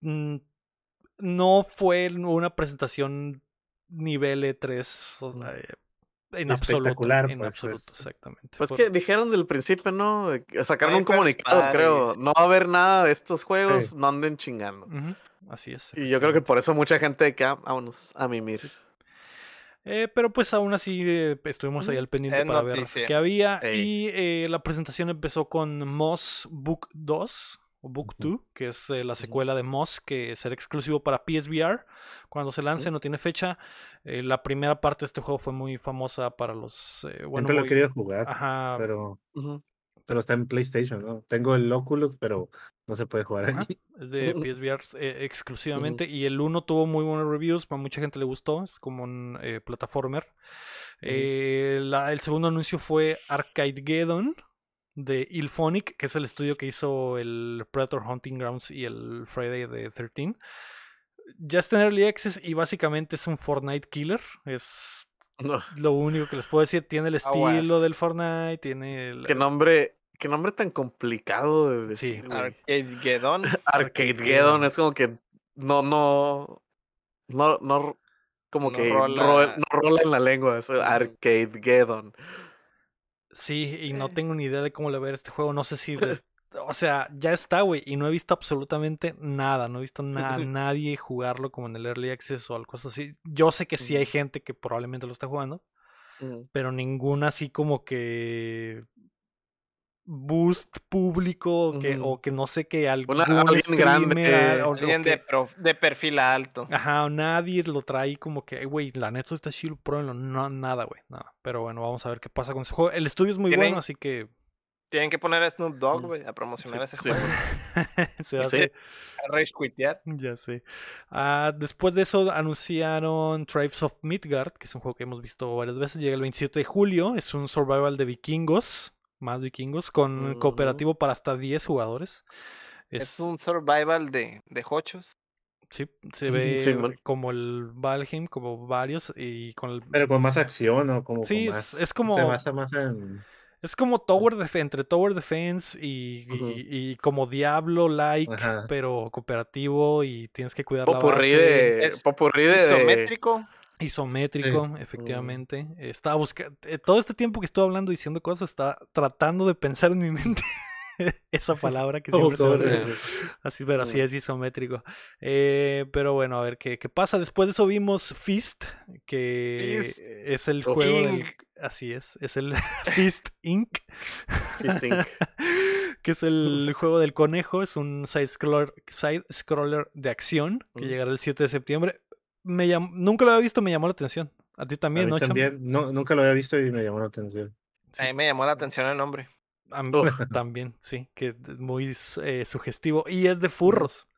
A: mm, no fue una presentación nivel E3 o sea, eh, en absoluto.
D: Espectacular,
A: En
D: pues,
A: absoluto,
D: es-
A: exactamente.
C: Pues que dijeron del principio, ¿no? De Sacaron
B: Ay,
C: un comunicado, creo. No va a haber nada de estos juegos,
D: Sí.
C: no anden chingando.
A: Así es.
C: Y yo creo que por eso mucha gente que ah, vámonos a mimir.
A: Eh, pero pues aún así eh, estuvimos ahí al pendiente para ver
B: noticia.
A: qué había.
C: Ey.
A: Y eh, la presentación empezó con Moss Book 2 o Book 2, que es eh, la secuela de Moss, que será exclusivo para PSVR. Cuando se lance, no tiene fecha. Eh, la primera parte de este juego fue muy famosa para los. eh, bueno,
D: Siempre lo he querido jugar,
A: Ajá.
D: pero. Pero está en PlayStation, ¿no? Tengo el Oculus, pero no se puede jugar allí.
A: Es de. PSVR eh, exclusivamente. Y el 1 tuvo muy buenos reviews. A mucha gente le gustó. Es como un eh, plataformer. Eh, la- el segundo anuncio fue Arcadegeddon de Ilphonic, que es el estudio que hizo el Predator Hunting Grounds y el Friday the 13. ya está en Early Access y básicamente es un Fortnite killer. Es
C: No,
A: lo único que les puedo decir. Tiene el estilo
B: Aguas.
A: del Fortnite, tiene el...
C: qué nombre, qué nombre tan complicado de
A: Sí.
C: decir, güey.
B: Arcade Gedon.
C: Arcade Geddon es como que no, no, no, no, como
B: No
C: que
B: rola.
C: ro- no rola en la lengua, es Arcade Geddon.
A: Sí, y no
B: Eh.
A: tengo ni idea de cómo le ver este juego. No sé si... de- O sea, ya está, güey, y no he visto absolutamente nada. No he visto na- nadie jugarlo como en el Early Access o algo así. Yo sé que sí hay gente que probablemente lo está jugando. Pero ninguna así como que boost público o que, o que no sé que algún
C: alguien grande,
A: streamer, o- o
B: Alguien
A: que-
B: de, prof- de perfil alto.
A: Ajá, o nadie lo trae como que, güey, la neta está chido, pruébenlo. No, nada, güey, nada. Pero bueno, vamos a ver qué pasa con ese juego. El estudio es muy bueno, así que
B: Tienen que poner a Snoop Dogg,
C: Mm.
B: güey, a promocionar
A: Sí,
B: ese
C: sí.
B: juego.
A: se
C: Sí.
A: hace.
B: A rage quitear.
A: Ya sé. Ah, después de eso anunciaron Tribes of Midgard, que es un juego que hemos visto varias veces. Llega el 27 de julio. Es un survival de vikingos, más vikingos, con cooperativo para hasta 10 jugadores.
B: Es, un survival de, de hochos.
A: Sí, se ve como el Valheim, como varios, y con el...
D: Pero con más acción o como
A: Sí,
D: con
A: es-
D: más.
A: es como-
D: Se basa más en.
A: Es como Tower Defense, entre Tower Defense y, y-
C: Ujú.
A: y como Diablo-like,
D: Ajá.
A: pero cooperativo y tienes que cuidar la
C: Popurrí
A: base.
C: de,
B: Es
C: popurrí de, de-
B: Isométrico.
A: Isométrico, efectivamente. Estaba buscando. todo este tiempo que estuve hablando diciendo cosas, estaba tratando de pensar en mi mente esa palabra que siempre se me Así, pero así
C: Mm.
A: es isométrico. Eh, pero bueno, a ver qué, qué pasa. Después de eso vimos Fist, que
B: Fist.
A: es el juego del.
B: Inc.
A: Así es, es el Fist Inc.
C: Fisting.
A: que es el juego del conejo. Es un side scroller, side scroller de acción que
C: Mm.
A: llegará el 7 de septiembre. Me llam- Nunca lo había visto, me llamó la atención. A ti
D: A
A: también,
D: mí
A: ¿no,
D: también, no, nunca lo había visto y me llamó la atención.
A: Sí.
B: A mí me llamó la atención el nombre.
A: A mí
C: Uf.
A: también, sí, que es muy eh, sugestivo. Y es de furros.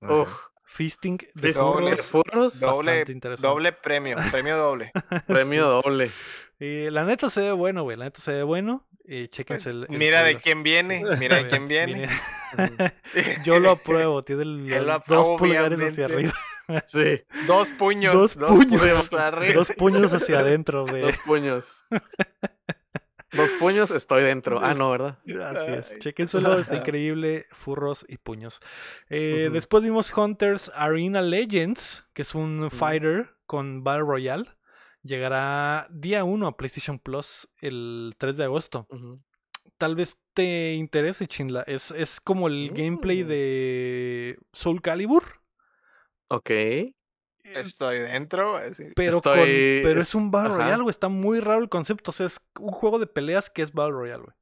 C: Uf,
A: Fisting de
B: Doble-
A: furros.
B: Doble, doble premio, premio doble.
C: premio doble.
A: Y la neta se ve bueno, güey. La neta se ve bueno. Y
B: Pues,
A: chéquense el, el
B: mira de quién viene,
A: Sí,
B: mira de quién viene.
A: viene- Yo lo apruebo. Tiene el- dos pulgares hacia arriba.
C: Sí,
B: Dos puños,
A: Dos
B: dos,
A: puños.
B: puños arriba.
A: Dos puños hacia adentro. De...
C: dos puños. Dos puños, estoy dentro. Ah, no, ¿verdad?
A: Así es.
B: Ay.
A: Chéquenselo, está increíble. Furros y puños. Eh. Después vimos Hunters Arena Legends, que es un fighter con Battle Royale. Llegará día 1 a PlayStation Plus el 3 de agosto. Tal vez te interese, Chinla. Es, es como el gameplay
C: Mm.
A: de Soul Calibur.
C: Ok.
B: Estoy dentro. así.
A: Pero, con- pero
C: es-
A: es un Battle
C: ajá.
A: Royale, güey. Está muy raro el concepto. O sea, es un juego de peleas que es Battle Royale, güey.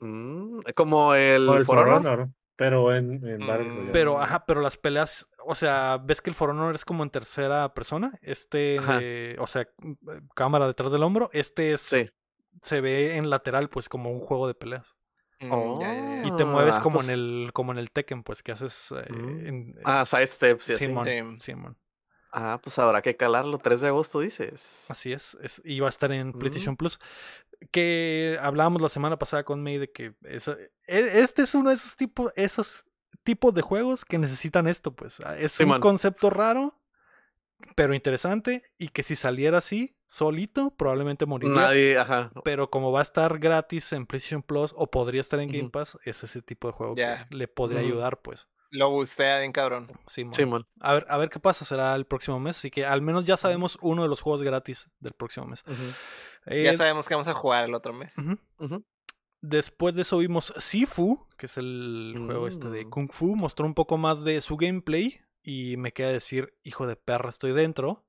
C: Mm, como el,
D: el
C: For
D: For
C: Honor.
D: Honor, pero en, en Battle
B: Mm,
D: Royale.
A: Pero, ajá, pero las peleas, o sea, ves que el For Honor es como en tercera persona. Este, eh, o sea, mm, eh, cámara detrás del hombro. Este es,
C: Sí.
A: se ve en lateral, pues, como un juego de peleas.
B: Mm.
A: Y te mueves
C: Ah,
A: como
C: pues-
A: en el, como en el Tekken, pues, que haces eh,
C: Mm.
A: en-
C: Ah, side steps y así.
A: Simón.
C: Ah, pues habrá que calarlo. 3 de agosto, dices.
A: Así es, es- y va a estar en
C: Mm.
A: PlayStation Plus. Que hablábamos la semana pasada con May de que esa- e- este es uno de esos tipos, esos tipos de juegos que necesitan esto, pues. Ah, Es
C: Sí,
A: un
C: man.
A: concepto raro, pero interesante, y que si saliera así, solito, probablemente moriría.
C: Nadie, ajá.
A: Pero como va a estar gratis en PlayStation Plus o podría estar en Game. Pass, es ese tipo de juego que le podría ayudar, pues.
B: Lo bustea bien cabrón.
A: Simón.
C: Simón.
A: A ver, a ver qué pasa, será el próximo mes. Así que al menos ya sabemos uno de los juegos gratis del próximo mes. Eh,
B: Ya sabemos que vamos a jugar el otro mes.
A: Después de eso vimos Sifu, que es el juego este de
C: Mm.
A: Kung Fu. Mostró un poco más de su gameplay y me queda decir, hijo de perra, estoy dentro.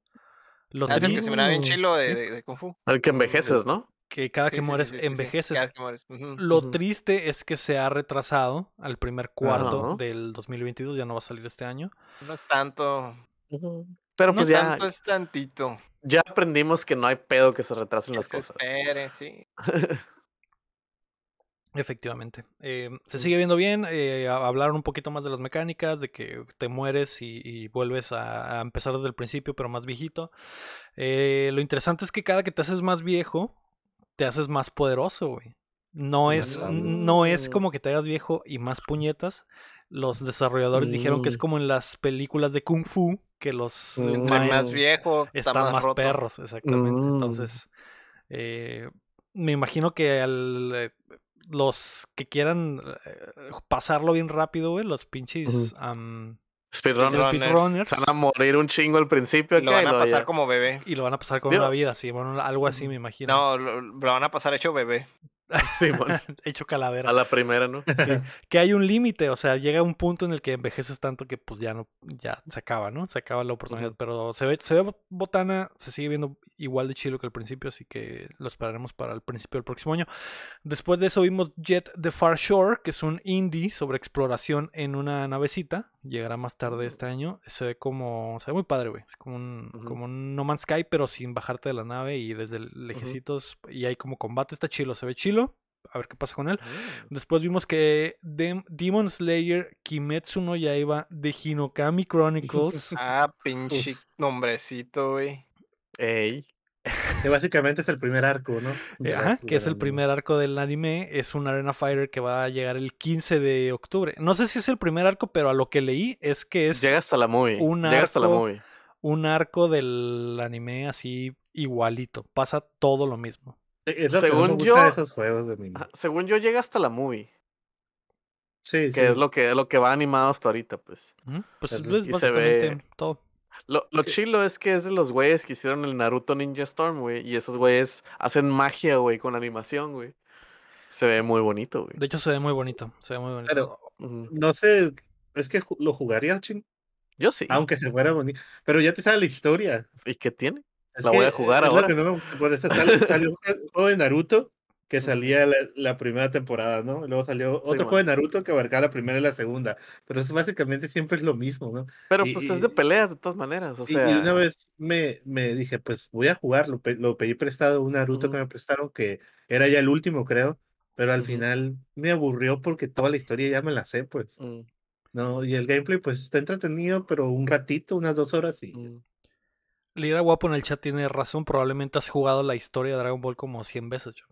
A: Lo
B: Ah, es el que se miraba bien
C: Mm,
B: chilo de,
A: sí.
B: de- de Kung Fu.
C: El que envejeces, ¿no?
A: Que cada
B: Sí,
A: que
B: sí, sí,
A: mueres
B: sí, sí, sí.
A: envejeces.
B: Cada vez que mueres. Ujú.
A: Lo triste es que se ha retrasado al primer cuarto del 2022, ya no va a salir este año.
B: No es tanto.
C: Pero
B: No
C: pues ya,
B: tanto, es tantito.
C: ya aprendimos que no hay pedo que se retrasen
B: Que
C: las
B: se
C: cosas.
B: espere, sí.
A: Efectivamente. Eh, se sigue viendo bien. eh, hablaron un poquito más de las mecánicas, de que te mueres y, y vuelves a, a empezar desde el principio, pero más viejito. Eh, lo interesante es que cada que te haces más viejo, te haces más poderoso, güey. No es, no es como que te hagas viejo y más puñetas. Los desarrolladores dijeron que es como en las películas de Kung Fu, que los
C: Mm.
B: Entre más
A: maestros
B: viejo, está
A: están
B: más,
A: más
B: roto.
A: perros, exactamente.
C: Mm.
A: Entonces, eh, me imagino que al, eh, los que quieran eh, pasarlo bien rápido, güey, los pinches am,
C: Speedrunners
B: Speedrunners.
C: se van a morir un chingo al principio
B: Y lo van a pasar
C: ya.
B: como bebé.
A: y lo van a pasar con
C: Digo-
A: una vida, sí, bueno, algo así me imagino.
B: No, lo, lo van a pasar hecho bebé.
C: Sí,
A: Hecho calavera.
C: a la primera, ¿no?
A: que hay un límite, o sea, llega un punto en el que envejeces tanto que pues ya no, ya se acaba, ¿no? Se acaba la oportunidad, pero se ve, se ve botana, se sigue viendo igual de chilo que al principio, así que lo esperaremos para el principio del próximo año. Después de eso vimos Jet the Far Shore, que es un indie sobre exploración en una navecita, llegará más tarde este año, se ve como, se ve muy padre, güey, es como un, como un No Man's Sky, pero sin bajarte de la nave y desde lejecitos, y hay como combate, está chilo, se ve chilo, a ver qué pasa con él. Después vimos que Dem- Demon Slayer Kimetsu no Yaiba de Hinokami Chronicles
B: Ah, pinche nombrecito, güey.
C: Ey.
D: Que básicamente es el primer arco, ¿no? De
A: eh, ajá, que es el primer arco del anime, es un Arena Fighter que va a llegar el 15 de octubre. No sé si es el primer arco, pero a lo que leí es que es
C: Llega hasta la movie.
A: un
C: Llega hasta la movie.
A: un arco del anime así igualito. Pasa todo lo mismo.
D: Es lo que no
C: Según
D: me gusta
C: yo-
D: de esos juegos de anime.
C: Ajá, Según yo, llega hasta la movie.
D: Sí, sí.
C: Que es lo que, lo que va animado hasta ahorita, pues.
A: Pues
D: Es-
A: es
C: y se
A: básicamente
C: ve-
A: todo.
C: Lo, lo chilo es que es de los güeyes que hicieron el Naruto Ninja Storm, güey. Y esos güeyes hacen magia, güey, con animación, güey. Se ve muy bonito, güey.
A: De hecho, se ve muy bonito. Se ve muy bonito.
D: Pero no sé, es que lo jugarías, ching,
C: Yo sí.
D: aunque se fuera bonito. Pero ya te sabe la historia.
C: ¿Y qué tiene? La voy a jugar
D: es
C: ahora.
D: Lo que no me gusta, por eso sale- salió un juego de Naruto que salía la, la primera temporada, ¿no? Luego salió otro juego de Naruto que abarcaba la primera y la segunda. Pero eso básicamente siempre es lo mismo, ¿no?
C: Pero
D: Y-
C: pues
D: y-
C: es de peleas de todas maneras. O sea.
D: y, una vez me, me dije, pues voy a jugar, lo, pe- lo pedí prestado, un Naruto que me prestaron, que era ya el último, creo, pero al final me aburrió porque toda la historia ya me la sé, pues.
C: mm,
D: No, y el gameplay pues está entretenido, pero un ratito, unas dos horas y.
A: Lira Guapo en el chat tiene razón. Probablemente has jugado la historia de Dragon Ball como 100 veces. yo.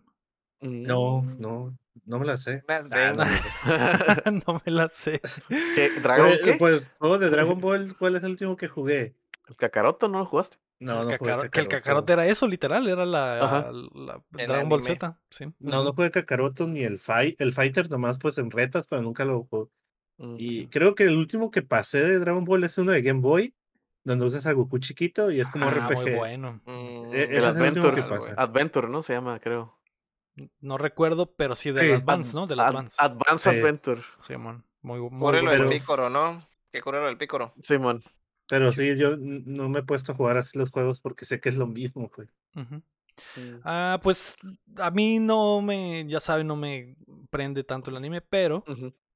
D: no,
C: Mm.
D: no, no me la sé. Ah, no,
B: veinte.
D: no.
A: no me la sé.
C: ¿Qué? ¿Dragón
D: Eh,
C: qué?
D: Pues juego de Dragon Ball, ¿cuál es el último que jugué?
C: ¿El Kakaroto no lo jugaste?
D: No,
A: El
D: no jugué
A: que el
D: Kakaroto.
A: Era eso, literal. Era la, Dragon Ball. Z. Sí.
D: No, no jugué Kakaroto ni el Fight, el Fighter nomás pues en retas, pero nunca lo jugué.
C: Mm,
D: Y
C: sí.
D: creo que el último que pasé de Dragon Ball es uno de Game Boy, donde usas a Goku chiquito y es como
A: Ah,
D: RPG.
A: muy bueno.
B: Mm,
D: Eh,
C: El
D: ese es el
C: Adventure,
B: güey.
C: Adventure, ¿no? Se llama, creo.
A: No recuerdo, pero sí del
D: Sí.
A: Advance,
C: Ad-
A: ¿no? Del
C: Ad-
A: Advance.
C: Advance
D: Sí.
C: Adventure.
A: Simón. Muy, muy bueno.
B: del
D: pero-
B: pícoro, ¿no? Que cúrelo del pícoro.
C: Simón.
D: Pero sí, yo no me he puesto a jugar así los juegos porque sé que es lo mismo, pues.
A: Ujú.
C: Mm.
A: Ah, pues a mí no me, ya saben, no me prende tanto el anime, pero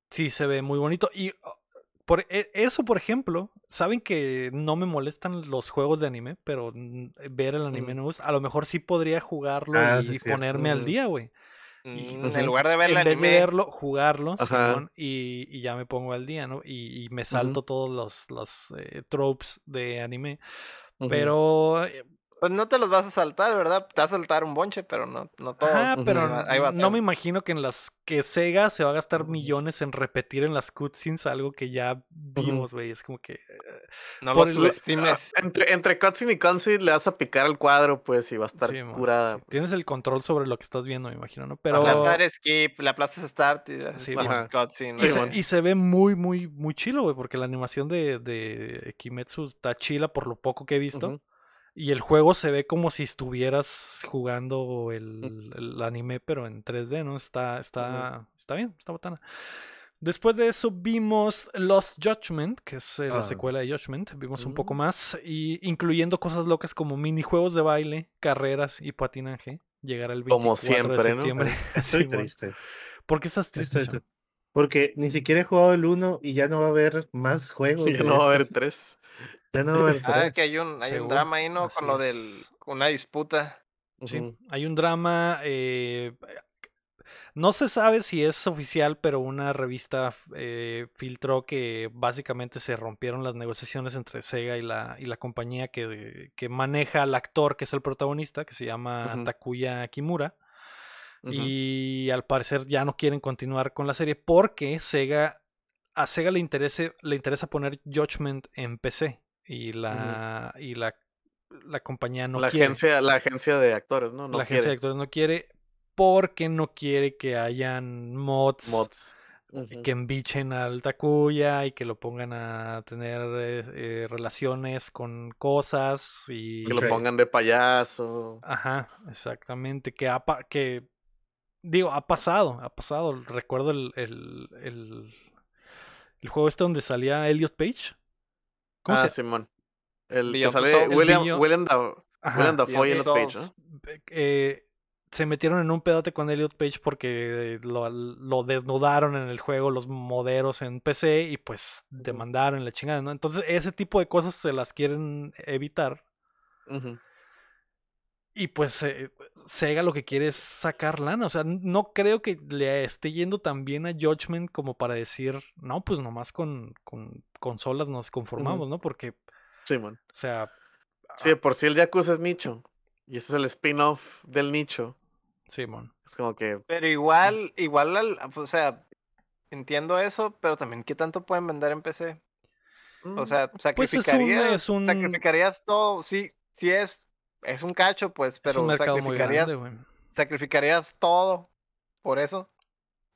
A: sí se ve muy bonito. Y por e- eso, por ejemplo, saben que no me molestan los juegos de anime, pero ver el anime gusta. A lo mejor sí podría jugarlo
D: Ah,
A: y
D: sí,
A: ponerme al día, güey.
B: Mm. En lugar de ver el
A: En vez de verlo, jugarlo. Simón, y, y ya me pongo al día, ¿no? Y, y me salto todos los, los eh, tropes de anime. Pero eh,
B: pues no te los vas a saltar, ¿verdad? Te vas a saltar un bonche, pero no, no todos.
C: Ujú.
A: pero
B: Ahí va- ahí va a
A: no
B: ser.
A: me imagino que en las que Sega se va a gastar millones en repetir en las cutscenes algo que ya vimos, güey. Es como que. eh,
B: No lo
A: el-
B: subestimes.
C: Ah, Entre, entre cutscene y cutscene le vas a picar al cuadro, pues, y va a estar
A: sí,
C: curada.
A: sí.
C: pues.
A: Tienes el control sobre lo que estás viendo, me imagino, ¿no? Pero.
B: La aplastar skip, la aplastas start y la
A: Sí,
B: cutscene.
A: Y,
C: Sí,
A: se,
C: mon.
A: y se ve muy, muy, muy chilo, güey, porque la animación de, de Kimetsu está chila por lo poco que he visto.
C: Ujú.
A: Y el juego se ve como si estuvieras jugando el, el anime, pero en 3D, ¿no? Está, está, está bien, está botana. Después de eso vimos Lost Judgment, que es eh, la
D: ah.
A: secuela de Judgment. Vimos un poco
C: mm.
A: más, y incluyendo cosas locas como minijuegos de baile, carreras y patinaje. Llegar al 24
C: como siempre,
A: de septiembre. ¿no?
D: Estoy
A: sí,
D: triste.
A: ¿Por qué estás triste?
D: Estoy triste. Porque ni siquiera he jugado el 1 y ya no va a haber más juegos.
C: Ya no va a haber
D: este. 3. Turnover
B: ah,
D: 3.
B: que hay un, hay un drama ahí, ¿no? Con lo del. Una disputa.
A: Sí, hay un drama. Eh, no se sabe si es oficial, pero una revista eh, filtró que básicamente se rompieron las negociaciones entre Sega y la, y la compañía que, que maneja al actor que es el protagonista, que se llama
C: uh.
A: Takuya Kimura. Y al parecer ya no quieren continuar con la serie porque Sega a Sega le, interese, le interesa poner Judgment en PC y la, y la, la compañía no
C: la
A: quiere.
C: agencia, la agencia de actores, ¿no? No
A: la agencia de actores no quiere porque no quiere que hayan mods,
C: mods.
A: Que embichen al Takuya y que lo pongan a tener eh, eh, relaciones con cosas y
C: Que lo pongan de payaso.
A: Ajá, exactamente. Que ha que digo, ha pasado, ha pasado. Recuerdo el, el, el, el juego este donde salía Elliot Page. ¿Cómo
C: ah,
A: se
C: Simón. El que
B: Beyond
C: sale. William,
A: Beyond-
C: William,
A: Ajá,
C: William Dafoe y Elliot Page. ¿no?
A: eh, se metieron en un pedote con Elliot Page porque lo, lo desnudaron en el juego los moderos en PC y pues demandaron la chingada, ¿no? Entonces ese tipo de cosas se las quieren evitar. Y pues eh, Sega lo que quiere es sacar lana. O sea, no creo que le esté yendo tan bien a Judgment como para decir, no, pues nomás con, con consolas nos conformamos, ¿no? Porque,
C: Simón.
A: o sea,
C: Sí, de por si el Yakuza es nicho. Y ese es el spin-off del nicho.
A: Simón.
C: Es como que.
B: Pero igual, igual, al- o sea, entiendo eso, pero también qué tanto pueden vender en PC. O
C: mm,
B: sea,
A: Pues es un-
B: sacrificarías,
A: es un-
B: sacrificarías todo, sí, sí es, es un cacho, pues,
A: es
B: pero sacrificarías,
A: grande,
B: sacrificarías todo por eso,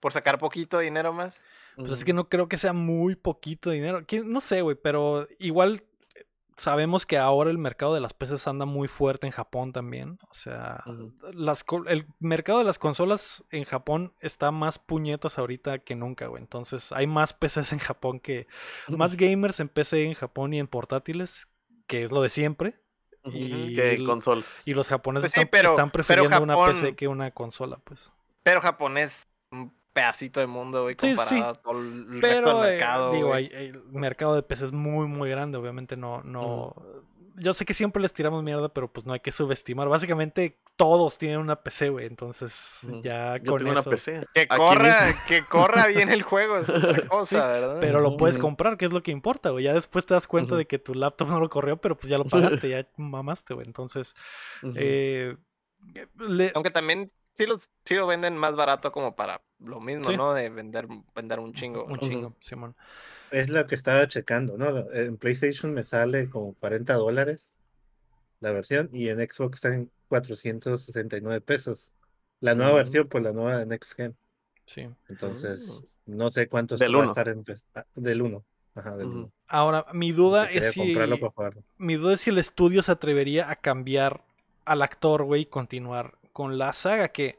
B: por sacar poquito dinero más.
A: Pues es que no creo que sea muy poquito dinero. ¿Quién- No sé, güey, pero igual eh, sabemos que ahora el mercado de las PCs anda muy fuerte en Japón también. O sea, las, el mercado de las consolas en Japón está más puñetas ahorita que nunca, güey. Entonces hay más PCs en Japón que... Más gamers en PC en Japón y en portátiles, que es lo de siempre. Y
C: Que
A: el-
C: consoles.
A: Y los japoneses
B: Pues sí,
A: están,
B: pero-
A: están
B: pero
A: prefiriendo una PC que una consola, pues.
B: Pero Japón es un pedacito de mundo, güey,
A: Sí, sí,
B: comparado a todo el resto del
A: eh,
B: mercado,
A: digo, hay- el mercado de PC es muy, muy grande. Obviamente no, no. Yo sé que siempre les tiramos mierda, pero pues no hay que subestimar. Básicamente todos tienen una PC, güey. Entonces ya
C: Yo
A: con
C: tengo
A: eso.
C: una PC.
B: Que corra, que corra bien el juego es otra cosa, ¿verdad?
A: Pero lo puedes comprar, que es lo que importa, güey. Ya después te das cuenta de que tu laptop no lo corrió, pero pues ya lo pagaste, ya mamaste, güey. Entonces, eh, le-
B: Aunque también sí, los, sí lo venden más barato como para lo mismo,
A: Sí.
B: ¿no? De vender, vender un chingo.
A: un
B: ¿no?
A: chingo, Simón.
D: Es lo que estaba checando, ¿no? En PlayStation me sale como 40 dólares la versión y en Xbox está en 469 pesos. La nueva
C: Mm.
D: versión, pues la nueva de Next Gen.
A: Sí.
D: Entonces, no sé cuánto
C: Del
D: va a estar en ah, del 1. Ajá, del
C: Ujú.
D: 1.
A: Ahora, mi duda es si.
D: comprarlo para jugarlo.
A: Mi duda es si el estudio se atrevería a cambiar al actor, güey, y continuar con la saga. Que,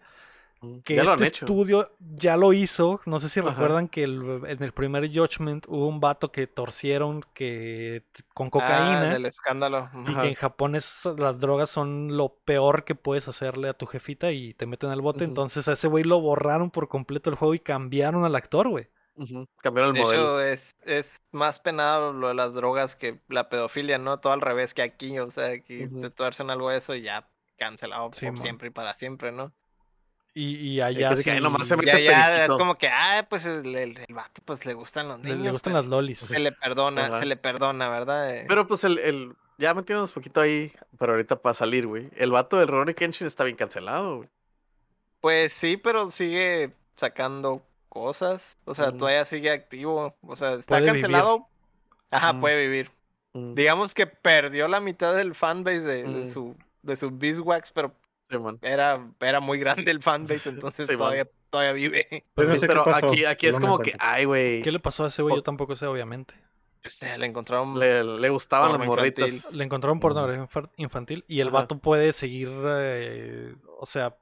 A: que
C: Ya
A: este estudio ya lo hizo. No sé si
C: Ajá.
A: recuerdan que el- en el primer Judgment hubo un vato que torcieron que con
B: Ah,
A: cocaína.
B: del escándalo.
A: Y que en Japón es, las drogas son lo peor que puedes hacerle a tu jefita y te meten al bote. Entonces a ese güey lo borraron por completo el juego y cambiaron al actor, güey.
C: Ujú. Cambiaron el
B: De
C: modelo.
B: hecho, es, es más penado lo de las drogas que la pedofilia, ¿no? Todo al revés que aquí, o sea, aquí
C: Ujú.
B: te tuercen algo de eso y ya cancelado
A: Sí,
B: por siempre y para siempre, ¿no?
A: Y, y
C: Y
A: allá
C: que
A: sí
C: nomás se mete
B: Ya, ya, es como que, ah, pues el, el, el vato, pues le gustan los
A: Le- le
B: niños.
A: gustan las lolis.
B: Se le perdona,
C: Ajá.
B: se le perdona, ¿verdad? Eh,
C: Pero pues el, el ya metiéndonos poquito ahí, pero ahorita para salir, güey. El vato del Ronnie Kenshin está bien cancelado, güey.
B: Pues sí, pero sigue sacando cosas. O sea, todavía sigue activo. O sea, está
A: Puede vivir.
B: cancelado. Ajá,
C: Mm.
B: puede vivir.
C: Mm,
B: Digamos que perdió la mitad del fanbase de, de
C: Mm.
B: su de su Beeswax, pero
C: sí,
B: era, era muy grande el fanbase, entonces
C: Sí,
B: todavía, todavía vive.
D: Pero no sé
C: aquí, aquí es
D: no
C: como que, ay, güey.
A: ¿Qué le pasó a ese güey? Yo tampoco sé, obviamente.
B: O sea, le encontraron.
C: Le, le gustaban las morritas.
A: Le encontraron pornografía infa- infantil y el
C: Ajá.
A: vato puede seguir, eh, o sea,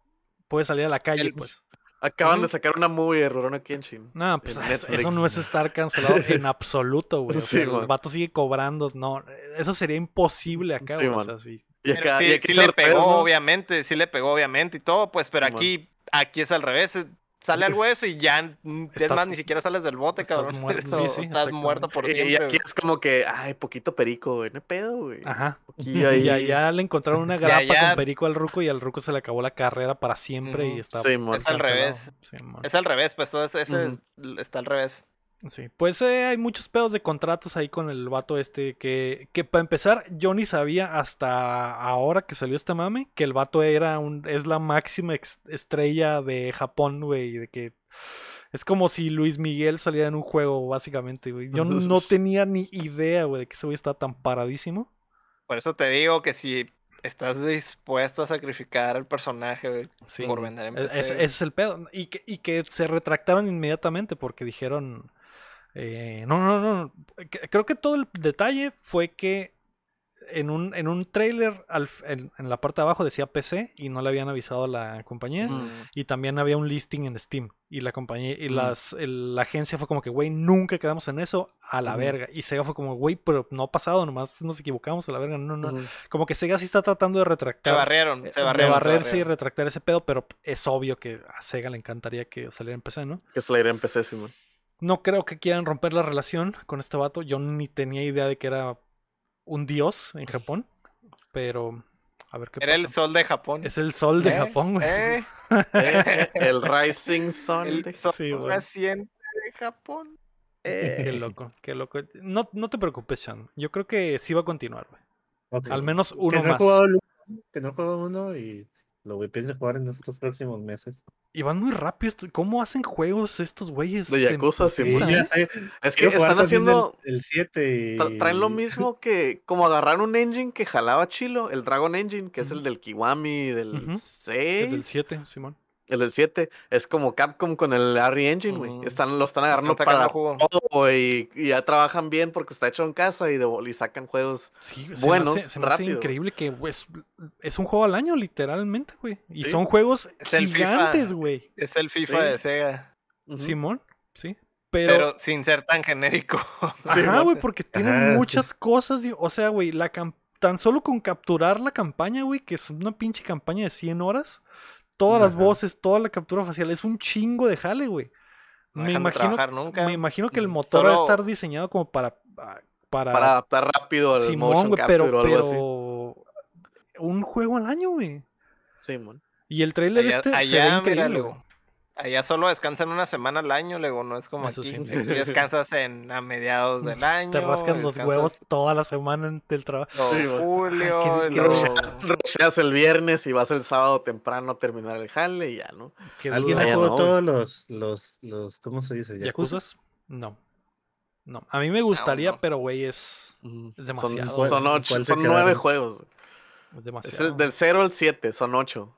A: puede salir a la calle,
B: El-
A: pues.
C: Acaban de sacar una movie de Rurouni Kenshin.
A: No, pues eso, no es estar cancelado en absoluto, güey. O
C: Sí,
A: sea, el
C: man.
A: vato sigue cobrando. No, eso sería imposible acá,
C: Sí,
A: güey. o
C: man.
A: sea, sí.
C: Y acá,
B: sí,
C: y aquí
B: sí
C: es
B: le pegó,
C: ¿no?
B: obviamente, sí le pegó, obviamente, y todo, pues, pero aquí, aquí es al revés. eh, Sale algo eso y ya, mm, es más, ni siquiera sales del bote,
A: estás
B: cabrón.
A: muerto.
B: Eso,
A: Sí, sí,
B: estás muerto por siempre.
C: Y aquí es como que, ay, poquito perico, güey. No hay pedo, güey.
A: Ajá.
C: Poquillo.
A: Y allá le encontraron una
B: Ya,
A: grapa
B: ya.
A: con perico al ruco y al ruco se le acabó la carrera para siempre y está.
B: Es al revés. Es al revés, pues, todo ese, está al revés.
A: Sí, pues eh, hay muchos pedos de contratos ahí con el vato este que, que para empezar yo ni sabía hasta ahora que salió este mame que el vato era un, es la máxima estrella de Japón, güey, de que Es como si Luis Miguel saliera en un juego, básicamente, güey. Yo no tenía ni idea, güey, de que ese güey estaba tan paradísimo.
B: Por eso te digo que si estás dispuesto a sacrificar al personaje, güey,
A: Sí,
B: por vender en PC,
A: Ese, ese es el pedo. Y que, y que se retractaron inmediatamente porque dijeron. Eh, no, no, no. Creo que todo el detalle fue que en un, en un trailer al en, en la parte de abajo decía PC y no le habían avisado a la compañía.
C: Mm.
A: Y también había un listing en Steam. Y la compañía y
C: Mm.
A: las, el- la agencia fue como que, güey, nunca quedamos en eso a la verga. Y Sega fue como, güey, pero no ha pasado, nomás nos equivocamos a la verga. No, no. Como que Sega sí está tratando de
B: Se
A: retractar
B: barrieron,
A: eh,
B: se
A: de
B: barrieron. se
A: barrerse y retractar ese pedo, pero es obvio que a Sega le encantaría que saliera en PC, ¿no?
C: Que se irá en PC, Simón.
A: No creo que quieran romper la relación con este vato. Yo ni tenía idea de que era un dios en Japón, pero a ver qué
B: Era el sol de Japón.
A: Es el sol de
B: ¿Eh?
A: Japón, güey.
B: ¿Eh?
C: Eh, el Rising Sun.
B: El
C: de-
B: sol
A: Sí,
B: naciente de Japón.
A: Qué
C: Eh,
A: loco, qué loco. No, no te preocupes, Chan. Yo creo que sí va a continuar, güey. Al menos
D: que
A: uno
D: he
A: más.
D: jugado que no he jugado uno y lo voy pienso jugar en estos próximos meses.
A: Y van muy rápido. ¿Cómo hacen juegos estos güeyes?
C: De Yakuza, sí,
A: eh?
C: es que están haciendo.
D: el, el 7 y...
C: tra- Traen lo mismo que. Como agarraron un engine que jalaba chilo, el Dragon Engine, que es el del Kiwami, del. 6.
A: El del 7, Simón.
C: El del 7 es como Capcom con el RE Engine, güey. Están, lo están agarrando
B: Están
C: para todo y, y ya trabajan bien porque está hecho en casa y, de, y sacan juegos.
A: Sí, se
C: Buenos,
A: me hace, se me hace increíble que es, es un juego al año, literalmente, güey. Y
C: Sí.
A: son juegos
B: Es
A: gigantes, güey.
B: Es el FIFA
C: Sí.
B: de Sega.
A: Simón, sí. Pero,
B: Pero, sin ser tan genérico.
C: Sí,
A: ajá, güey, porque tienen
D: Ajá, sí.
A: muchas cosas. y- O sea, güey, la tan solo con capturar la campaña, güey, que es una pinche campaña de 100 horas, todas las voces, toda la captura facial, es un chingo de jale, güey.
B: No
A: Me imagino,
B: nunca.
A: me imagino que el
C: Mm,
A: motor va a estar diseñado como para. ah, Para,
C: Para adaptar rápido al
A: Simón,
C: motion
A: pero,
C: o algo así.
A: pero un juego al año, güey.
C: Simón.
A: Y el trailer
B: Allá,
A: este se ve
B: allá,
A: increíble
B: allá solo descansan una semana al año, luego no es como
A: Eso
B: aquí. Descansas en, a mediados del año.
A: Te rascan los huevos toda la semana del trabajo.
B: Julio.
C: Rocheas el viernes y vas el sábado temprano a terminar el jale y ya, ¿no?
D: ¿Alguien ha jugado todos los, los, los, ¿cómo se dice?
A: ¿Yacuzas? No. No, a mí me ah,
B: gustaría,
A: pero güey, es demasiado.
C: Son, ocho, son nueve juegos.
A: Es demasiado.
C: Es del 0 al 7, son
D: 8.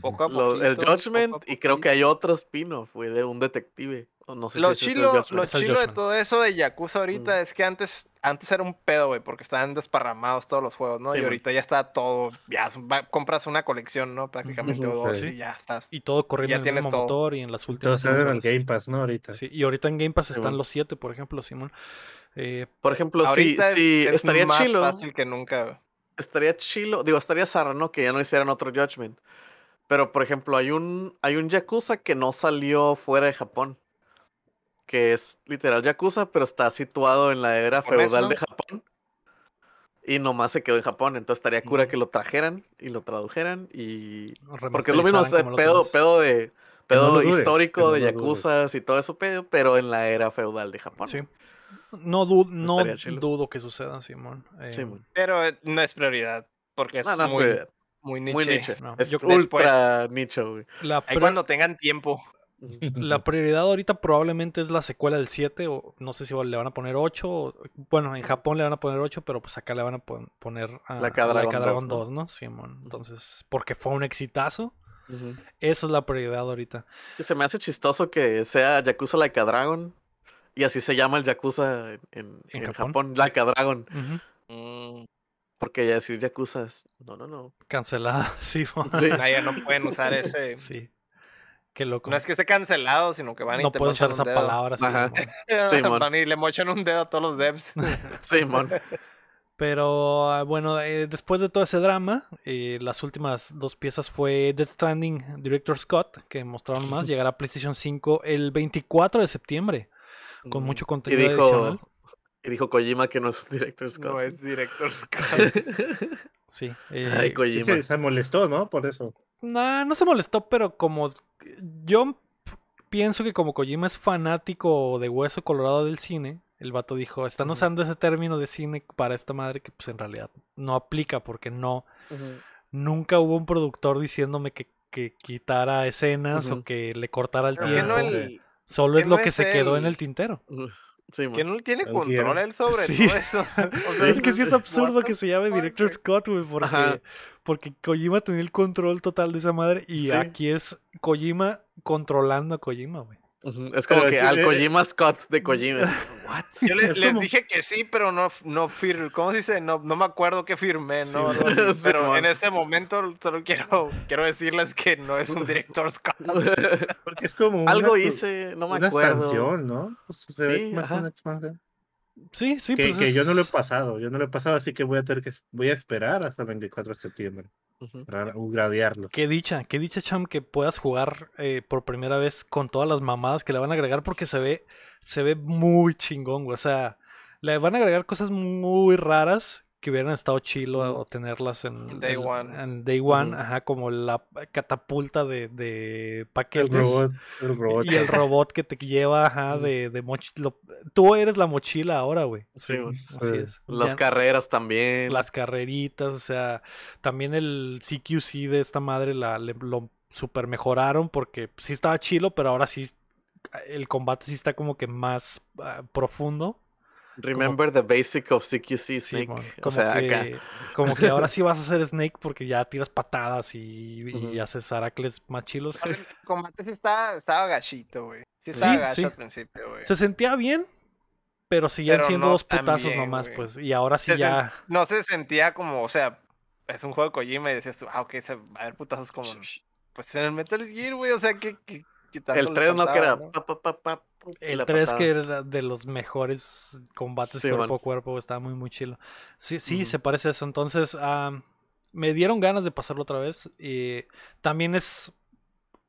B: Poco a
C: Lo- el Judgment
B: poco a
C: y creo que hay otro spin-off, güey, de un detective. No sé
B: Lo
C: si el
B: chilo,
C: Judgment.
B: lo
A: Es el
B: chilo de todo eso de Yakuza ahorita
C: Mm.
B: es que antes, antes era un pedo, güey, porque estaban desparramados todos los juegos, ¿no?
C: Sí,
B: y
C: man.
B: ahorita ya está todo, ya va- compras una colección, ¿no? Prácticamente o dos
D: sí.
B: y ya estás.
A: Y todo corriendo
B: ya
A: en el mismo
B: todo.
A: motor y en las últimas.
D: salen al
A: consolas.
D: Game Pass, ¿no? Ahorita.
A: Sí, y ahorita en Game Pass están
C: bueno.
A: los 7, por ejemplo, Simón. Eh,
C: Por ejemplo, sí,
B: ahorita es-
C: sí,
B: es,
C: estaría
B: más
C: chilo.
B: fácil que nunca.
C: Estaría chilo. Digo, estaría zarra, ¿no? Que ya no hicieran otro Judgment. Pero, por ejemplo, hay un, hay un Yakuza que no salió fuera de Japón. Que es literal Yakuza, pero está situado en la era
B: ¿Japonés,
C: feudal de Japón. Y nomás se quedó en Japón. Entonces estaría cura
A: Mm.
C: que lo trajeran y lo tradujeran. Y. Porque es lo mismo, o sea, pedo, pedo de. Pedo histórico
D: no
C: de
D: lo
C: Yakuzas y todo eso, pedo, pero en la era feudal de Japón.
A: Sí. No, du- no dudo que suceda, Simón. Eh,
C: Sí.
B: Pero eh, no es prioridad, porque es
C: No, no es
B: muy, niche.
C: Muy niche.
A: No,
C: Es
A: yo-
C: ultra nicho, güey.
A: la,
B: Ahí cuando tengan tiempo.
A: la prioridad ahorita probablemente es la secuela del 7, o no sé si le van a poner 8. Bueno, en Japón le van a poner 8, pero pues acá le van a pon- poner a
C: Like a Dragon
A: Like a
C: 2, ¿no?
A: 2, ¿no? Simón. Entonces, porque fue un exitazo, esa es la prioridad ahorita.
C: Se me hace chistoso que sea Yakuza Like a Dragon. Y así se llama el Yakuza en, en-
A: ¿En
C: en
A: Japón?
C: Japón, Like a Dragon.
B: Mm,
C: Porque ya decir Yakuza es. No, no, no.
A: Cancelada, Simón.
C: Sí.
B: ah, ya no pueden usar ese.
A: Sí. Qué loco.
B: No es que esté cancelado, sino que van y
A: no
B: te
A: puedo usar esa
B: dedo.
A: palabra.
C: Ajá.
A: Simón.
B: Van y le mochan un dedo a todos los devs.
C: Simón.
A: Pero ah, bueno, eh, después de todo ese drama, eh, las últimas dos piezas fue Death Stranding Director Scott, que mostraron más, llegará a PlayStation 5 el 24 de septiembre, con mucho
C: y
A: contenido
C: dijo,
A: adicional.
C: Y dijo Kojima que no es Director Scott.
B: no es Director Scott.
A: Sí.
C: Ay,
A: eh,
C: Kojima.
D: Se, se molestó, ¿no? Por eso.
A: nah, no se molestó, pero como yo pienso que como Kojima es fanático de hueso colorado del cine, el vato dijo, están usando ese término de cine para esta madre que pues en realidad no aplica porque no, nunca hubo un productor diciéndome que, que quitara escenas o que le cortara el
B: ¿Por qué
A: tiempo.
B: no el,
A: Solo es
B: ¿Quién
A: lo
B: no
A: que
B: es
A: se quedó en el tintero.
C: Sí,
B: Que no tiene
D: No
B: control
D: quiero.
B: él sobre
A: Sí.
B: todo eso. O sea,
A: es que sí es absurdo que se llame Director. Scott, güey, porque,
C: Ajá.
A: porque Kojima tenía el control total de esa madre y
C: Sí.
A: aquí es Kojima controlando a Kojima, güey.
C: Es como
D: Pero
C: que
D: que-
C: al
D: eh,
C: Kojima Scott de Kojima. What?
B: Yo le-
D: Es
B: les
D: como-
B: dije que sí, pero no, no firmé. ¿Cómo se dice? No, no me acuerdo qué firmé,
A: Sí,
B: ¿no?
C: Sí,
B: pero en este momento solo quiero, quiero decirles que no es un director Scott.
D: Porque es como una,
C: Algo hice, no me
D: una
C: acuerdo.
D: expansión, ¿no? Pues se ve
C: Sí,
D: más
C: ajá.
D: una expansión.
A: Sí, sí,
D: que,
A: pues
D: que yo no lo he pasado, yo no lo he pasado, así que voy a tener que voy a esperar hasta el 24 de septiembre Para gradearlo.
A: Qué dicha, qué dicha, Cham, que puedas jugar eh, por primera vez con todas las mamadas que le van a agregar porque se ve, se ve muy chingón, güey. O sea, le van a agregar cosas muy raras que hubieran estado chilo tenerlas en
B: Day
A: en-
B: one.
A: en Day One, ajá, como la catapulta de, de
D: El
A: paquetes.
D: robot, el robot.
A: Y el robot que te lleva, ajá, de, de mochila. Tú eres la mochila ahora, güey.
C: Sí.
A: Así es.
C: Las
A: Ya-
C: carreras también.
A: las carreritas, o sea, también el CQC de esta madre la, le- lo super mejoraron porque sí estaba chilo, pero ahora sí el combate sí está como que más ah, profundo.
C: Remember the basic of CQC
A: Sí,
C: Snake. o sea,
A: que,
C: acá.
A: como que ahora sí vas a hacer Snake porque ya tiras patadas y, haces aracles más chilos.
B: El combate sí estaba, estaba gachito, güey. Sí estaba
A: Sí,
B: gacho
A: sí.
B: al principio, güey.
A: Se sentía bien, pero seguían
B: Pero
A: siendo
B: no
A: dos putazos
B: bien,
A: nomás, pues. Y ahora sí
B: Se
A: ya.
B: No se sentía como, o sea, es un juego de Kojima y decías tú, ah, ok, se va a haber putazos como, pues en el Metal Gear, güey, o sea, que, que,
C: El
B: le
C: 3 no que era.
B: ¿no?
C: pa, pa, pa,
A: El
C: la
A: 3
C: patada.
A: que era de los mejores combates
C: Sí,
A: cuerpo
C: man.
A: a cuerpo, estaba muy muy chilo. Sí, sí, se parece a eso. Entonces, me dieron ganas de pasarlo otra vez. Y también es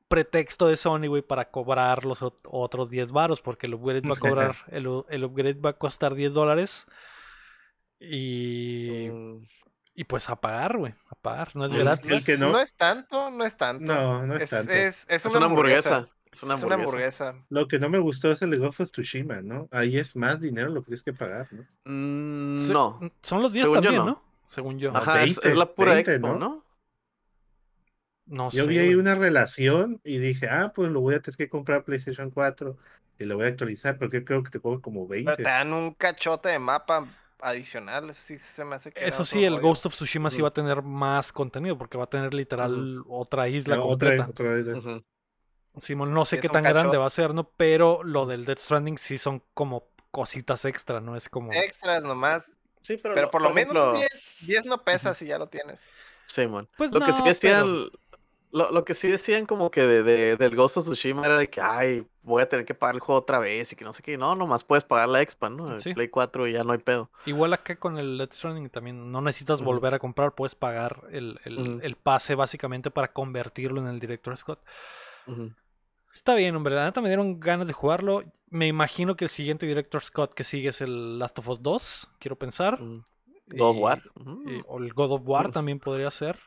A: pretexto de Sony, güey, para cobrar los ot- otros 10 varos, porque el upgrade va a cobrar, el, el upgrade va a costar 10 dólares. Y,
C: Mm,
A: y pues a pagar, güey, a pagar, no es gratis.
B: No es,
D: no-
B: no es tanto, no es tanto.
D: No, no es,
B: es,
D: tanto.
B: es, es
C: Es
B: una
C: una hamburguesa.
B: hamburguesa.
C: Es una
B: Es una
C: hamburguesa.
D: Lo que no me gustó es el de Ghost of Tsushima, ¿no? Ahí es más dinero lo que tienes que pagar, ¿no?
C: Mm, No.
A: Son los días
C: Según yo,
A: también,
C: no.
A: ¿no? Según yo.
C: Ajá, es,
D: 20,
C: es la pura
D: 20,
C: expo,
D: ¿no?
C: ¿no?
A: No
D: Yo
A: sé.
D: vi ahí una relación y dije, ah, pues lo voy a tener que comprar PlayStation 4 y lo voy a actualizar, porque creo que te cobra como
B: Pero
D: 20.
B: te dan un cachote de mapa adicional. Eso sí se me hace que.
A: Eso sí, el
B: rollo.
A: Ghost of Tsushima sí
C: Ujú.
A: va a tener más contenido porque va a tener literal otra isla
D: No, otra, vez.
C: Ujú.
A: Simón, no sé qué tan grande va a ser, ¿no? Pero lo del Death Stranding sí son como cositas extra, ¿no? Es como...
B: Extras nomás.
C: Sí, pero,
B: Pero por lo
C: ejemplo,
B: menos 10, 10 no pesa si ya lo tienes.
C: Sí, man.
A: Pues
C: lo que sí
A: no,
C: decían,
A: pero-
C: lo, lo que sí decían como que de, de- del Ghost of Tsushima era de que, ay, voy a tener que pagar el juego otra vez y que no sé qué. No, nomás puedes pagar la expa, ¿no? El
A: Sí.
C: Play 4 y ya no hay pedo.
A: Igual acá con el Death Stranding también no necesitas volver a comprar, puedes pagar el, el-
C: Ujú.
A: el pase básicamente para convertirlo en el Director Scott. Está bien, hombre, la neta me dieron ganas de jugarlo. Me imagino que el siguiente Director Scott que sigue es el Last of Us 2, quiero pensar.
C: Ujú. God of
A: Y-
C: War.
A: y- o el God of War también podría ser.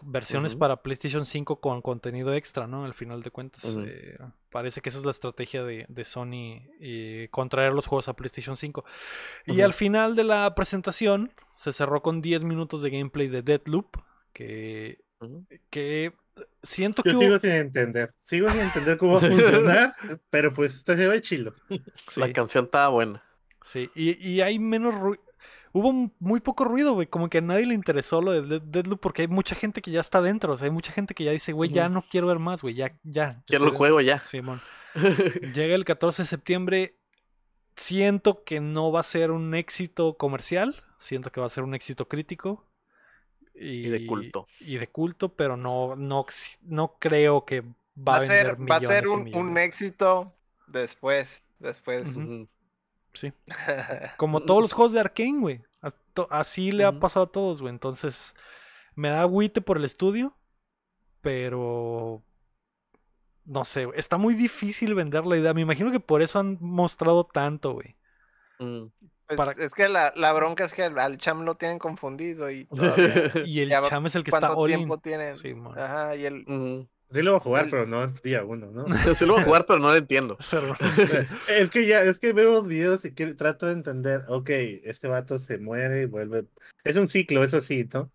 A: Versiones para PlayStation 5 con contenido extra, ¿no? Al final de cuentas. Eh, parece que esa es la estrategia de, de Sony y contraer los juegos a PlayStation 5. Y al final de la presentación se cerró con 10 minutos de gameplay de Deadloop. Que, que siento que
D: Yo
A: hubo-
D: sigo sin entender, sigo sin entender cómo va a funcionar, pero pues está se ve chilo.
A: sí.
C: La canción estaba buena.
A: Sí, y, y hay menos ruido. Hubo muy poco ruido, güey. Como que a nadie le interesó lo de Dead- Deadloop porque hay mucha gente que ya está dentro. O sea, hay mucha gente que ya dice, güey, ya no quiero ver más, güey. Ya, ya.
C: Quiero el
A: estoy-
C: juego ya.
A: Simón. Llega el 14 de septiembre. Siento que no va a ser un éxito comercial. Siento que va a ser un éxito crítico. Y,
C: Y de culto.
A: Y de culto, pero no, no, no creo que va,
B: Va
A: a vender
B: ser, va a ser un, un éxito después. Después.
A: Sí. Como todos los juegos de Arkane, güey. Así le ha pasado a todos, güey. Entonces, me da agüite por el estudio, pero no sé, güey, está muy difícil vender la idea. Me imagino que por eso han mostrado tanto, güey.
C: Mm.
B: Pues
A: para-
B: Es que la, la bronca es que al, al cham lo tienen confundido y todavía.
A: Y el cham es el que está
B: ¿Cuánto
A: all in.
B: tiempo tienen?
A: Sí, man.
B: Ajá, y el.
D: Sí lo voy a jugar,
B: El-
D: pero no día uno, ¿no?
C: Sí lo voy a jugar, pero no lo entiendo.
A: Pero-
D: es que ya, es que veo los videos y quiero- trato de entender, ok, este vato se muere y vuelve. Es un ciclo, eso sí, ¿no?